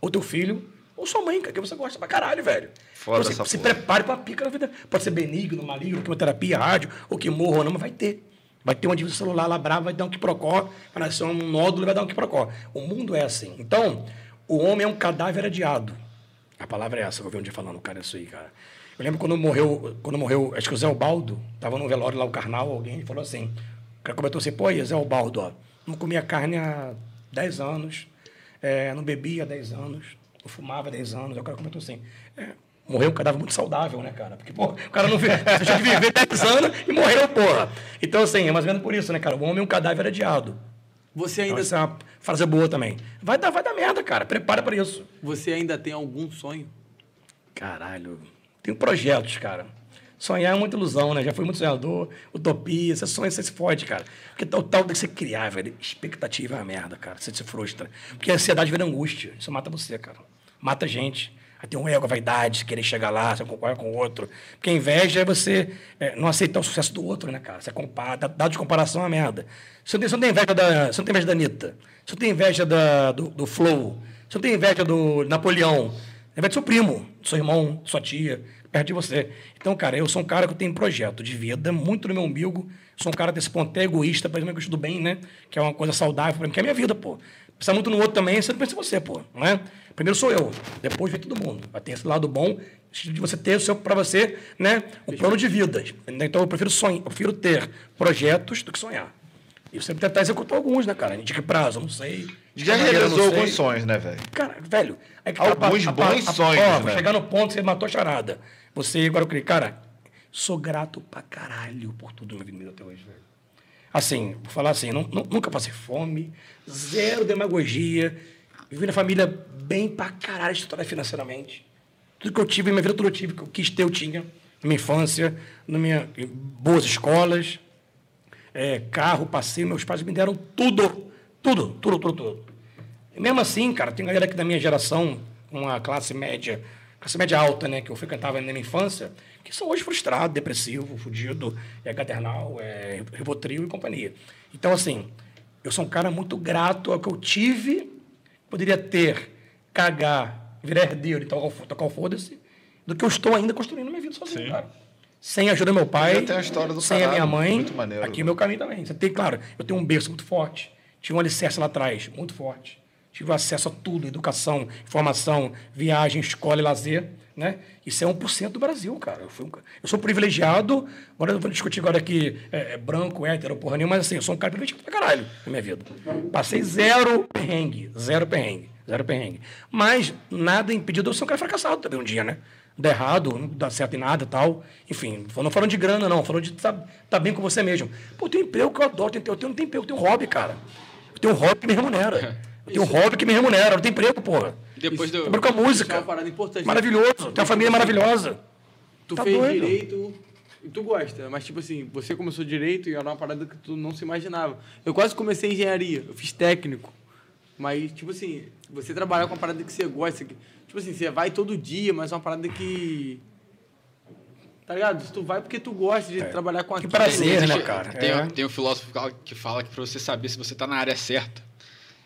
ou teu filho, ou sua mãe, que você gosta pra caralho, velho. Foda Então, essa se, se porra. prepare pra pica na vida. Pode ser benigno, maligno, quimioterapia, rádio, ou que morra ou não, mas vai ter. Vai ter uma divisa celular lá brava, vai dar um quiprocó, vai nascer um nódulo e vai dar um quiprocó. O mundo é assim. Então, o homem é um cadáver adiado. A palavra é essa que eu vi um dia falando, cara, isso aí, cara. Eu lembro quando morreu, quando morreu, acho que o Zé Baldo, tava no velório lá, o carnal, alguém falou assim, o cara comentou assim, pô, e Zé Baldo, ó, não comia carne há 10 anos, é, não bebia há 10 anos, não fumava há 10 anos. Aí o cara comentou assim, é, morreu um cadáver muito saudável, né, cara? Porque, pô, o cara não (laughs) tinha que viver 10 anos e morreu, porra. Então, assim, é mais ou menos por isso, né, cara? O homem é um cadáver adiado. Você Então, ainda, essa é uma frase boa também. Vai dar, vai dar merda, cara. Prepara pra isso. você ainda tem algum sonho? Caralho, tenho projetos, cara. Sonhar é muita ilusão, né? Já fui muito sonhador, utopia, você sonha, você se fode, cara. Porque tal, tal de você criar, velho, expectativa é uma merda, cara. Você se frustra. Porque a ansiedade vira angústia. Isso mata você, cara. Mata a gente. Aí tem um ego, a vaidade, querer chegar lá, você concorda com o outro. Porque a inveja é você é, não aceitar o sucesso do outro, né, cara? Você compara, dado de comparação é uma merda. Você não tem, você não tem inveja da. Você não tem inveja da Anitta. Você não tem inveja da, do, do Flow. Você não tem inveja do Napoleão. Tem inveja do seu primo, do seu irmão, sua tia, perto de você. Então, cara, eu sou um cara que tem projeto de vida muito no meu umbigo. Sou um cara desse ponto até egoísta, para mim, eu gosto do bem, né? Que é uma coisa saudável para mim, que é a minha vida, pô. Pensar muito no outro também, você não pensa em você, pô. Não é? Primeiro sou eu, depois vem todo mundo. Vai ter esse lado bom de você ter o seu para você, né, um plano de vida. Então eu prefiro sonhar, eu prefiro ter projetos do que sonhar. E você tentar executar alguns, né, cara? De que prazo? Não sei. De Já que realizou alguns sonhos, né, velho? Cara, velho. É que Alguns pra- bons pra- sonhos, ó, né? chegar no ponto que você matou a charada. Você, agora eu falei, cara, sou grato pra caralho por tudo na vida até hoje, velho. Assim, vou falar assim, nu- nunca passei fome, zero demagogia, vivi na família bem pra caralho, estruturada financeiramente. Tudo que eu tive, minha vida tudo eu tive, que eu quis ter, eu tinha. Na minha infância, na minha em boas escolas, é, carro, passeio, meus pais me deram tudo, tudo, tudo, tudo, tudo. E mesmo assim, cara, tem galera aqui da minha geração, uma classe média, classe média alta, né, que eu frequentava na minha infância, que são hoje frustrados, depressivo, fudido, é gadernal, é rivotril e companhia. Então, assim, eu sou um cara muito grato ao que eu tive, poderia ter, cagar, virar herdeiro e tocar, o- tocar o foda-se, do que eu estou ainda construindo minha vida sozinho, Sim. cara. Sem a ajuda do meu pai, a sem a minha caralho, mãe, maneiro. aqui é meu caminho também. Você tem, claro, eu tenho um berço muito forte, tive um alicerce lá atrás, muito forte. Tive acesso a tudo, educação, informação, viagem, escola e lazer, né? Isso é 1% do Brasil, cara. Eu, um eu sou privilegiado, agora eu vou discutir agora aqui é, é branco, hétero, porra nenhuma, mas assim, eu sou um cara privilegiado pra caralho na minha vida. Passei zero perrengue, zero perrengue, zero perrengue. Mas nada impediu de eu ser um cara fracassado também um dia, né? Dá errado, não dá certo em nada tal. Enfim, não falando de grana, não, falando de estar tá bem com você mesmo. Pô, eu tenho emprego que eu adoro, eu tenho, eu tenho, não tenho emprego, eu tenho um hobby, cara. Eu tenho um hobby que me remunera. (laughs) Eu tenho um hobby que me remunera, eu não tenho emprego, porra. Depois do. Trabalho com a é música. uma parada importante. Maravilhoso, tenho uma família maravilhosa. Tu Tá fez doido. direito e tu gosta, mas tipo assim, você começou direito e era uma parada que tu não se imaginava. Eu quase comecei engenharia, eu fiz técnico. Mas, tipo assim, você trabalhar com uma parada que você gosta, que, tipo assim, você vai todo dia, mas é uma parada que. Tá ligado? Tu vai porque tu gosta de trabalhar com aquilo. prazer, né, cara? Tem, É. tem um filósofo que fala- que fala que pra você saber se você tá na área certa,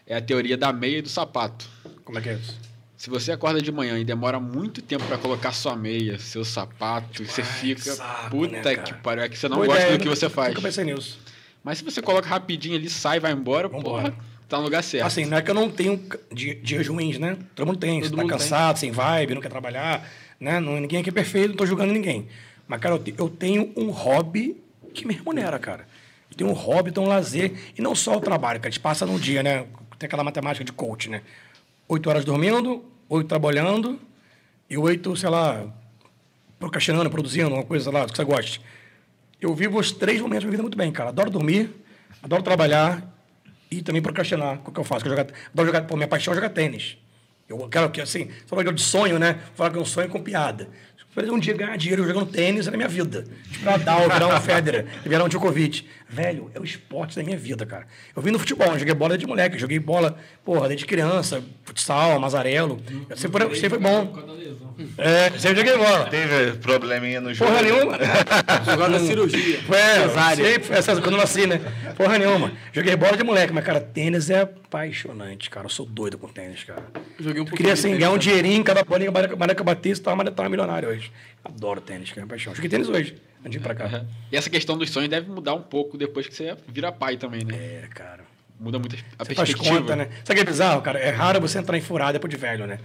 é a teoria da meia e do sapato. Como é que é isso? Se você acorda de manhã e demora muito tempo pra colocar sua meia, seu sapato, você Ai, fica. que saco, puta né, cara? que pariu. É que você não Boa gosta ideia, do que você faz. Nunca pensei nisso. Mas se você coloca rapidinho ali, sai, vai embora, Vambora. porra, tá no lugar certo. Assim, não é que eu não tenho dias ruins, né? Todo mundo tem. Todo você tá mundo tem. cansado, sem vibe, não quer trabalhar, né? Não, ninguém aqui é perfeito, não tô julgando ninguém. Mas, cara, eu, te- eu tenho um hobby que me remunera, cara. Eu tenho um hobby, tenho um lazer. E não só o trabalho, que a gente passa num dia, né? Tem aquela matemática de coach, né? Oito horas dormindo, oito trabalhando e oito, sei lá, procrastinando, produzindo, uma coisa lá, que você goste. Eu vivo os três momentos da minha vida muito bem, cara. Adoro dormir, adoro trabalhar e também procrastinar. O que eu faço? Eu jogar, adoro jogar, pô, minha paixão é jogar tênis. Eu quero que, assim, falou de sonho, né? Falar que é um sonho com piada. Um dia ganhar dinheiro jogando tênis é minha vida. Pra dar, virar um Federer, virar um Djokovic. Velho, é o esporte da minha vida, cara. Eu vim no futebol, eu joguei bola desde moleque, joguei bola, porra, desde criança, futsal, mazarelo. Eu sempre, sempre foi bom. É, sempre joguei bola. Teve probleminha no jogo. Porra nenhuma. (laughs) Agora da cirurgia. É, cesárea. sempre, essa, quando eu nasci, né? Porra nenhuma. Joguei bola de moleque, mas, cara, tênis é apaixonante, cara. Eu sou doido com tênis, cara. Joguei um Eu pouquinho queria, de assim, ganhar um dinheirinho, cada bolinha, que eu batisse, tava, tava milionário hoje. Adoro tênis, cara, é paixão. Joguei tênis hoje, de pra cá. E essa questão dos sonhos deve mudar um pouco depois que você vira pai também, né? É, cara. Muda muito a Você faz perspectiva. conta, né? Sabe o que é bizarro, cara? É raro você entrar em furada depois de velho, né?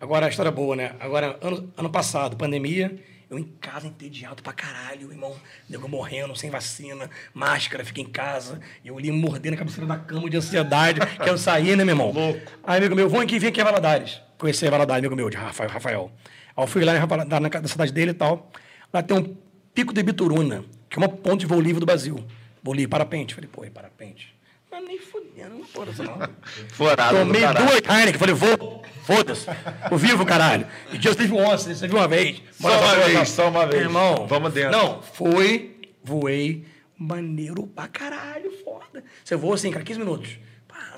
Agora, a história é boa, né? Agora, ano, ano passado, pandemia, eu em casa entediado pra caralho, irmão. Nego morrendo, sem vacina, máscara, fiquei em casa. Eu ali mordendo a cabeceira da cama de ansiedade, que eu saí, né, meu irmão? Louco. Aí, amigo meu, vão aqui, vem aqui a Valadares. Conheci a Valadares, amigo meu, de Rafael. Rafael. Aí eu fui lá na, na, na cidade dele e tal. Lá tem um pico de Bituruna, que é uma ponte de voo livre do Brasil. Voo livre, parapente. Falei, pô, é parapente. Mas nem fudendo, não foda-se não. (laughs) Forado do Tomei duas Heineken, falei, vou, foda-se. Eu vivo, caralho. E Deus teve once, você viu uma vez. Só uma vez, só uma vez. Irmão. Vamos dentro. Não, fui, voei, maneiro pra caralho, foda. Você voa assim, cara, 15 minutos.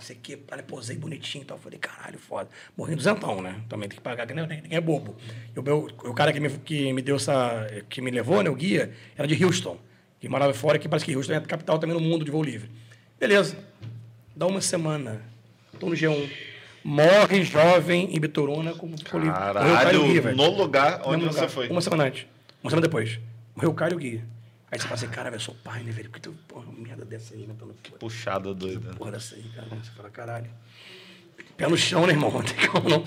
Sei o que, pá, posei bonitinho e tal. Falei, caralho, foda. Morri duzentão, né? Também tem que pagar, que ninguém é bobo. E o, meu, o cara que me, que me deu essa, que me levou, né, o guia, era de Houston. Que morava fora, que parece que Houston é a capital também no mundo de voo livre. Beleza. Dá uma semana. Tô no G1. Morre jovem em Bituruna com poli... Caralho, no lugar onde Mesmo você lugar. foi. Uma semana antes. Uma semana depois. Morreu o cara e o guia. Aí você fala assim, cara, eu sou pai, né, velho? Por que tu, porra, uma merda dessa aí, né? Tá no- Puxada doida. Porra dessa aí, cara. Você fala, caralho. Pé no chão, né, irmão? (laughs) Não tem como não.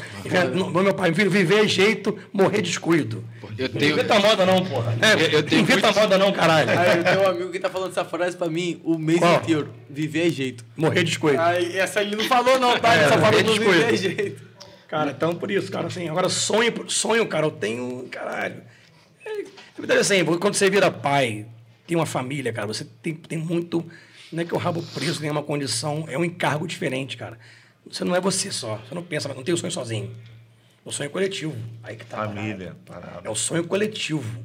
Não, Meu pai, viver é jeito, morrer descuido. Eu Não tenho. inventa moda não, porra. É, Eu- eu tenho inventa muito- moda não, caralho. Aí eu tenho um amigo que tá falando essa frase pra mim o mês Qual? inteiro. Viver é jeito. Morrer descuido. Aí essa ele não falou não, tá? Ele só É, falou é do descuido. viver é jeito. Cara, então por isso, cara, assim, agora sonho, sonho, cara, eu tenho, caralho. Assim, quando você vira pai, tem uma família, cara, você tem, tem muito, não é que o rabo preso tem uma condição, é um encargo diferente, cara. Você não é você só, você não pensa, não tem o sonho sozinho. O sonho é coletivo. Aí que tá. Família, parada. É o sonho coletivo.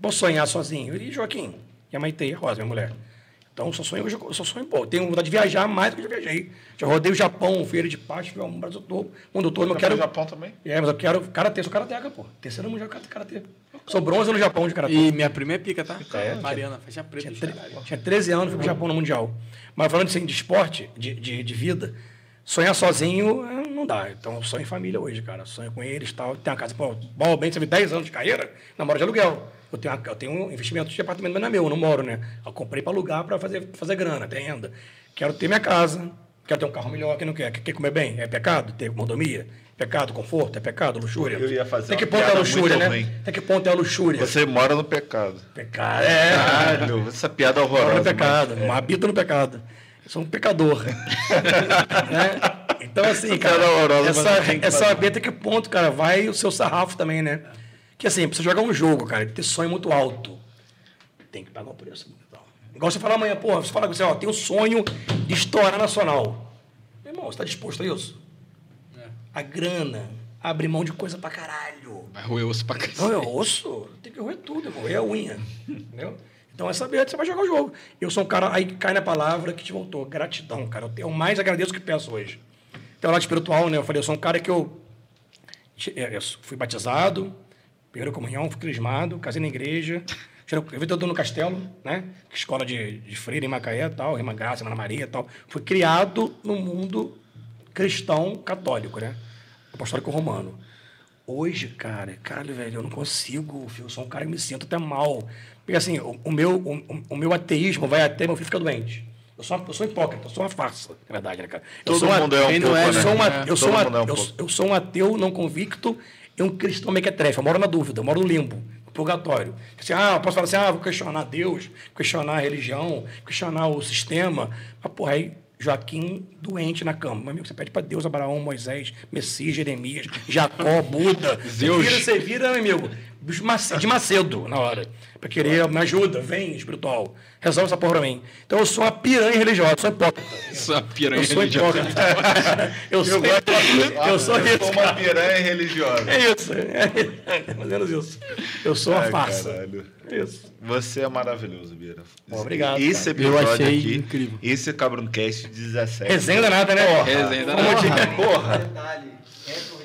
Posso sonhar sozinho. E Joaquim, e a Maitei, a Rosa, minha mulher. Então, só sonho, eu só sonho, pô, tenho vontade de viajar mais do que eu já viajei. Já rodei o Japão, feira de paz, fui ao Brasil todo, mundo todo, mas eu Quer quero... Japão também? É, mas eu quero karatê, sou karateca, pô. Terceiro mundial de karatê. Sou bronze no Japão de karatê. E minha prima é pica, tá? É, Mariana, faixa preta. Tinha, tre- tinha 13 anos, fui pro Japão no Mundial. Mas falando assim, de esporte, de, de, de vida, sonhar sozinho eh, não dá. Então eu sonho em família hoje, cara. Sonho com eles e tal. Tenho uma casa, pô, bom, bem, você me 10 anos de carreira, namoro de aluguel. Eu tenho, uma- eu tenho um investimento de apartamento, mas não é meu, eu não moro, né? Eu comprei para alugar para fazer, fazer grana, ter renda. Quero ter minha casa, quero ter um carro melhor, quem não quer? Quer comer bem? É pecado? Ter mordomia? Pecado, conforto? É pecado, luxúria? Eu ia fazer Tem que ponto é a luxúria, né? ruim. Tem que ponto é a luxúria? Você mora no pecado. Pecado, é. Caralho, essa piada é horrorosa. no pecado, mas- habito no pecado. Eu sou um pecador. (laughs) né? Então, assim, Essa cara, piada é horrorosa, essa, tem é saber até que ponto, cara, vai o seu sarrafo também, né? Que assim, pra você jogar um jogo, cara, ter sonho muito alto, tem que pagar o preço. Então. Igual você falar amanhã, porra, você fala com você, ó, tem um sonho de estourar nacional. Meu irmão, você tá disposto a isso? A grana abre mão de coisa pra caralho. Vai roer osso pra Não, cacete. é osso. Tem que roer tudo, irmão. É a unha. Entendeu? Então é saber que você vai jogar o jogo. Eu sou um cara, aí cai na palavra que te voltou. Gratidão, cara. Eu mais agradeço que peço hoje. Tem o lado espiritual, né? Eu falei, eu sou um cara que eu, é, eu fui batizado, primeira comunhão, fui crismado, casei na igreja. Eu vi todo no castelo, né? Escola de, de freira em Macaé tal, Irmã Graça, Ana Maria e tal. Fui criado no mundo cristão católico, né? Apostólico romano. Hoje, cara, caralho, velho, eu não consigo, filho, eu sou um cara que me sinto até mal. Porque assim, o, o meu, o, o meu ateísmo vai até meu filho ficar doente. Eu sou, uma, eu sou hipócrita, eu sou uma farsa, na verdade, né, cara? Eu Todo mundo é um É. pouco. eu sou um ateu não convicto e um cristão mequetrefe. Eu moro na dúvida, eu moro no limbo, no purgatório. Assim, ah, eu posso falar assim, ah, vou questionar Deus, questionar a religião, questionar o sistema. Mas, porra, aí Joaquim doente na cama. Meu amigo, você pede para Deus, Abraão, Moisés, Messias, Jeremias, Jacó, Buda. Zeus. Você vira, você vira, meu amigo, de Macedo na hora. Pra querer, me ajuda, vem, espiritual. Resolve essa porra pra mim. Então eu sou uma piranha religiosa, sou hipócrita. (laughs) É uma piranha Eu sou religiosa. hipócrita. (laughs) eu sou hipócrita. Eu sou Eu sou uma piranha religiosa. É isso. É mais ou menos isso. Eu sou uma Ai, farsa. caralho. É isso. Você é maravilhoso, Bira. Obrigado, Esse cara. Eu episódio achei aqui, incrível. esse Cabroncast 17. Resenha danada, né? Resenha danada. eu digo- Porra.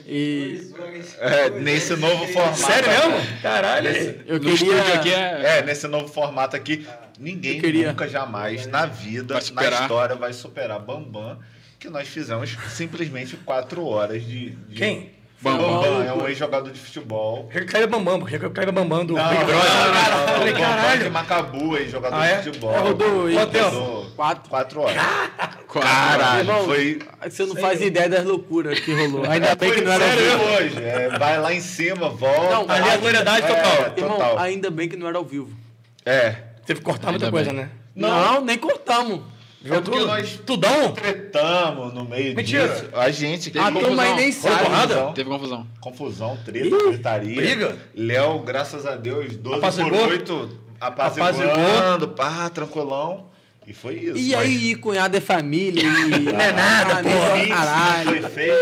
E-. É, nesse novo formato. Sério mesmo? Caralho. Eu No estúdio aqui queria. é. É, nesse novo formato aqui, ninguém Eu queria- nunca, jamais, na vida, na história, vai superar Bambam, que nós fizemos simplesmente quatro horas de... de- Quem? Bambam, Bambam. é um ex-jogador de futebol. Que caiu bambam, achei que caiu bambam do Não, Big Brother. não, não, Falei, de caralho. Macabu, ex-jogador Ah, é? de futebol. É, rodou Quanto tempo? Rodou Quatro. Quatro horas. Caralho, Irmão, foi... Você não faz ideia das loucuras que rolou. Ainda bem que não era ao vivo. hoje. É, vai lá em cima, volta. Não, Ali é a gloriedade É, total. Irmão, total. ainda bem que não era ao vivo. É. Teve que cortar muita Ainda coisa, bem. né? Não, nem cortamos. Viu tudo? nós- Tudão? Tretamos no meio Mentira. disso. A gente Teve A confusão. turma aí nem sabe. Confusão. Teve confusão. Confusão, treta, gritaria. briga? Léo, graças a Deus, 12 Apazigou? por 8, apaziguando, pá, tranquilão. E foi isso. E aí, cunhado é família. E... (laughs) Não é nada. Foi Caralho. feio.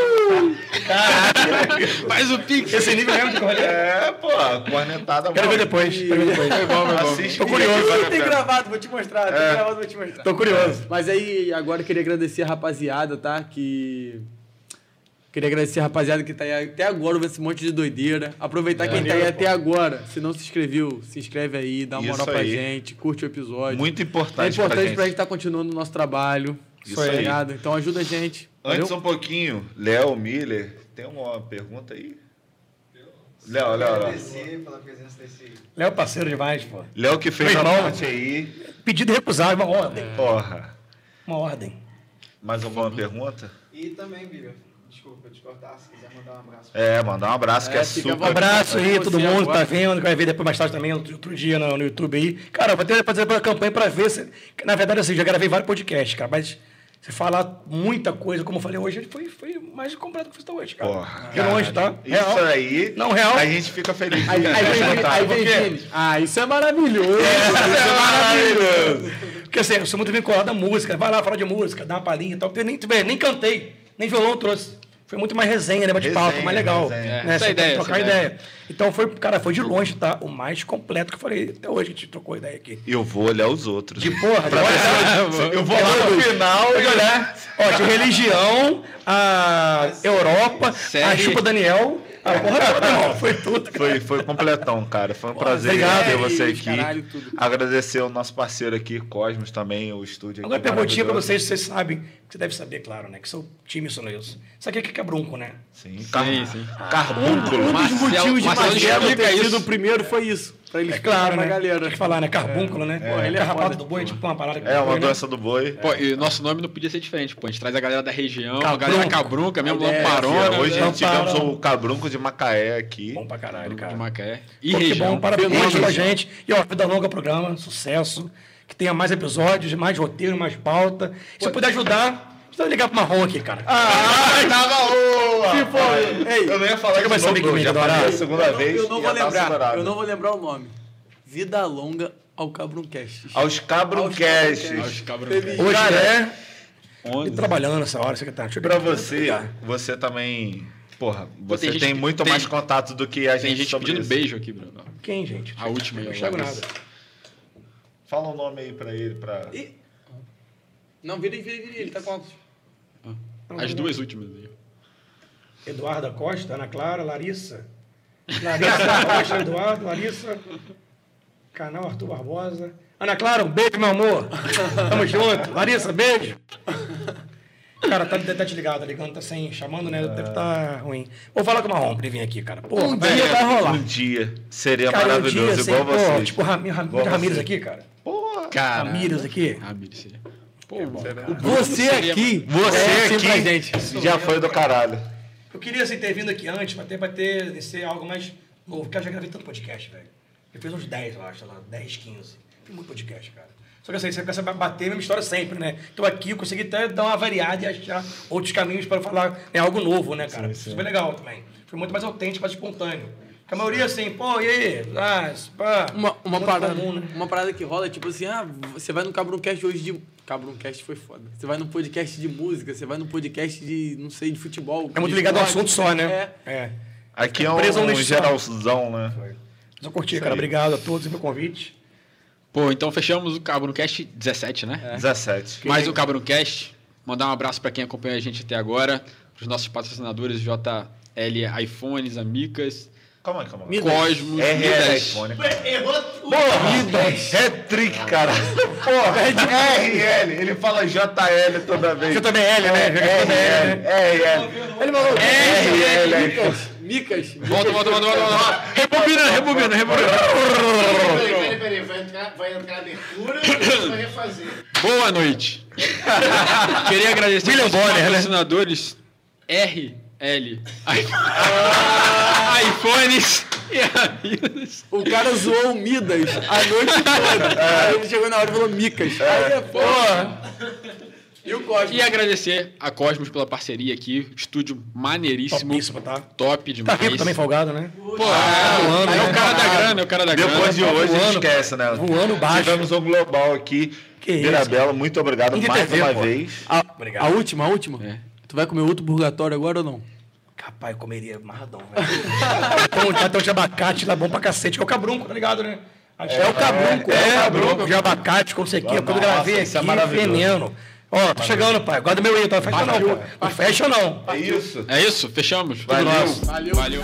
Faz o pix. Esse nível mesmo de correr. É, pô, cornetada. Quero ver depois. Quero ver depois. Foi bom, foi bom. Assiste Tô curioso. Tem gravado, vou te mostrar. Tem gravado, vou te mostrar. Tô curioso. Mas aí, agora eu queria agradecer a rapaziada, tá? Que. Queria agradecer a rapaziada que tá aí até agora esse monte de doideira. Aproveitar quem tá aí até agora. Se não se inscreveu, se inscreve aí, dá uma moral pra gente, curte o episódio. Muito é importante, importante pra gente. pra gente estar continuando o nosso trabalho. Isso tá aí. ligado? Então ajuda a gente. Antes Valeu? um pouquinho, Léo Miller, tem uma pergunta aí? Léo, Léo, Léo. Agradecer pela presença desse. Léo é parceiro demais, pô. Léo que fez Foi a parte aí. Pedido recusado, uma ordem. Porra. Uma ordem. Mais alguma pergunta? E também, Bira, desculpa te cortar, se quiser mandar um abraço. É, mandar um abraço que É, é super. Um abraço aí, Você todo mundo agora. tá vendo, que vai ver depois mais tarde também, outro, outro dia no, no YouTube aí. Cara, vou ter que fazer uma campanha pra ver se. Na verdade, assim, já gravei vários podcasts, cara, mas se falar muita coisa, como eu falei hoje, foi, foi mais completo que você tá hoje, cara. Porra, De longe, tá? Isso aí. Não, real. A gente fica feliz. Aí, aí, vem- escutar. aí vem Por quê? Vini. Ah, isso é maravilhoso. Isso é maravilhoso. Porque assim, eu sou muito vinculado à música, vai lá falar de música, dá uma palhinha e tal. Eu nem, nem cantei, nem violão trouxe. Foi muito mais resenha, né? Bate-papo, Resenha, mais legal. resenha. Né? Essa ideia, trocar essa ideia. ideia. Então foi, cara, foi de longe, tá? O mais completo que eu falei até hoje, que a gente trocou ideia aqui. Eu vou olhar os outros. De porra, de olhar. Eu vou lá no final e olhar. Ó, de religião, a Europa, a chupa Daniel, a porra toda, irmão. Foi tudo. cara. Foi, foi completão, cara. Foi um prazer obrigado. ter você aqui. caralho, tudo. Agradecer o nosso parceiro aqui, Cosmos, também, o estúdio aqui. Agora, perguntinha pra maravilhoso. vocês, vocês sabem, você deve saber, claro, né? Que sou time sonoilson. Isso aqui é que é brunco, né? Sim, car... Sim, sim. Carbúnculo. Um dos Marcelo- motivos de Marcelo Marcelo ter sido o primeiro foi isso. Pra ele É claro, pra né? galera. Tem que falar, né? Carbúnculo, né? Pô, ele é Carrapato foda. do boi é tipo uma parada que É, uma boi, né? doença do boi. Pô, e nosso nome não podia ser diferente, pô. A gente traz a galera da região, a Cabrunco. galera cabrunca, mesmo É, lamparona, Hoje Não tivemos para. o Cabrunco de Macaé aqui. Bom pra caralho, de cara. Macaé. E Pô, que região. bom, parabéns Fenômeno. com a gente. E ó, vida longa programa, sucesso. Que tenha mais episódios, mais roteiro, mais pauta. Se eu puder ajudar, precisa ligar pro Marrom aqui, cara. Ah, (laughs) tava boa! Se for- Ei, Eu não ia falar mais novo, saber que já me falei adorar. a segunda eu não, vez eu não e vou tá lembrar. Eu não vou lembrar o nome. Vida longa ao Cabruncast. Aos Cabruncast. Aos cabruncast. Hoje Cara, é. E 11. trabalhando nessa hora, você que tá. Deixa eu ver Pra aqui. você, você também... Porra, você tem tem, gente- muito tem- mais contato do que a gente Tem gente sobre pedindo isso. beijo aqui, Bruno. Quem, gente? A última aí, Não enxergo Larissa. nada. Fala um nome aí pra ele, pra... Ih. Não, vira, vira, vira. Ele tá com óculos. As duas últimas aí. Eduarda Costa, Ana Clara, Larissa. (laughs) Larissa Costa, Eduardo, Larissa. Canal Arthur Barbosa. Ana Clara, um beijo, meu amor. Tamo junto. Larissa, beijo. Cara, tá, tá desligado, tá ligando, tá sem, chamando, né? Deve tá ruim. Vou falar com o Marrom pra ele vir aqui, cara. Porra, Um velho, dia vai rolar. Um dia seria Cara, um maravilhoso, dia, assim, igual pô, vocês. tipo, Ram, Ram, Igual Ramírez você. aqui, cara. Porra. Cara. Ramírez aqui. Ramírez, seria. Pô, Você Seria- aqui. Você é aqui já foi do caralho. Eu queria assim, ter vindo aqui antes, ter, pra ter ser algo mais novo. Porque eu já gravei tanto podcast, velho. Eu fiz uns 10, eu acho, sei lá, 10, 15. Fiz muito podcast, cara. Só que assim, você começa a bater a mesma história sempre, né? Então aqui eu consegui até dar uma variada e achar outros caminhos para falar né, algo novo, né, cara? Isso foi legal também. Foi muito mais autêntico, mais espontâneo. A maioria assim, pô, e aí? Ah, pá. Uma, uma, muito parada, comum, né? uma parada que rola, tipo assim, ah, você vai no Cabroncast hoje de. Cabroncast foi foda. Você vai no podcast de música, você vai no podcast de, não sei, de futebol. É muito de ligado ao assunto só, né? É. É. Aqui é um, Preso um um geralzão, né? Mas eu curti, Isso cara. aí. Obrigado a todos pelo convite. Pô, então fechamos o Cabo no Cast 17, né? 17. Mais o Cabo no Cast. Mandar um abraço para quem acompanha a gente até agora. Os nossos patrocinadores JL iPhones, Amicas, Calma aí, calma aí. Cosmos, RL Midas. iPhone. Errou tudo. Porra, é trick, cara. Porra, é RL. Ele fala JL toda vez. JBL, né? RL. RL. Ele falou, RL. Micas. Micas. Volta, volta, volta, volta, volta. Rebobina, rebobina, rebobina. Peraí, peraí, peraí. Vai entrar, a abertura e você vai refazer. Boa noite. (laughs) Queria agradecer aos né? Patrocinadores (laughs) RL iPhones e Amigos. O cara zoou o Midas a noite (laughs) toda. Aí ele chegou na hora e falou Micas. Aí é porra. E o Cosmo. E agradecer a Cosmos pela parceria aqui. Estúdio maneiríssimo. Topíssimo, tá? Top Tá demais. rico também, folgado, né? Pô, é, voando, é né? o cara da grana, é o cara da grana. Depois de tá hoje, a gente voando, esquece, né? voando baixo. Tivemos um global aqui. Que isso, Mirabela, muito obrigado mais TV, uma pô. vez. A, Obrigado. a última, a última? É. Tu vai comer outro purgatório agora ou não? Capaz, eu comeria amarradão, velho. (laughs) então, um de abacate lá bom pra cacete, que é o cabrunco, tá ligado, né? É, o cabrunco, é, é o cabrunco de abacate, com sei o quê. Quando gravei é aqui, maravilhoso. veneno. Ó, tô chegando, pai. Guarda meu aí, tá? Fecha não, pô. Não fecha não. É isso. É isso? Fechamos? Valeu. Nosso. Valeu.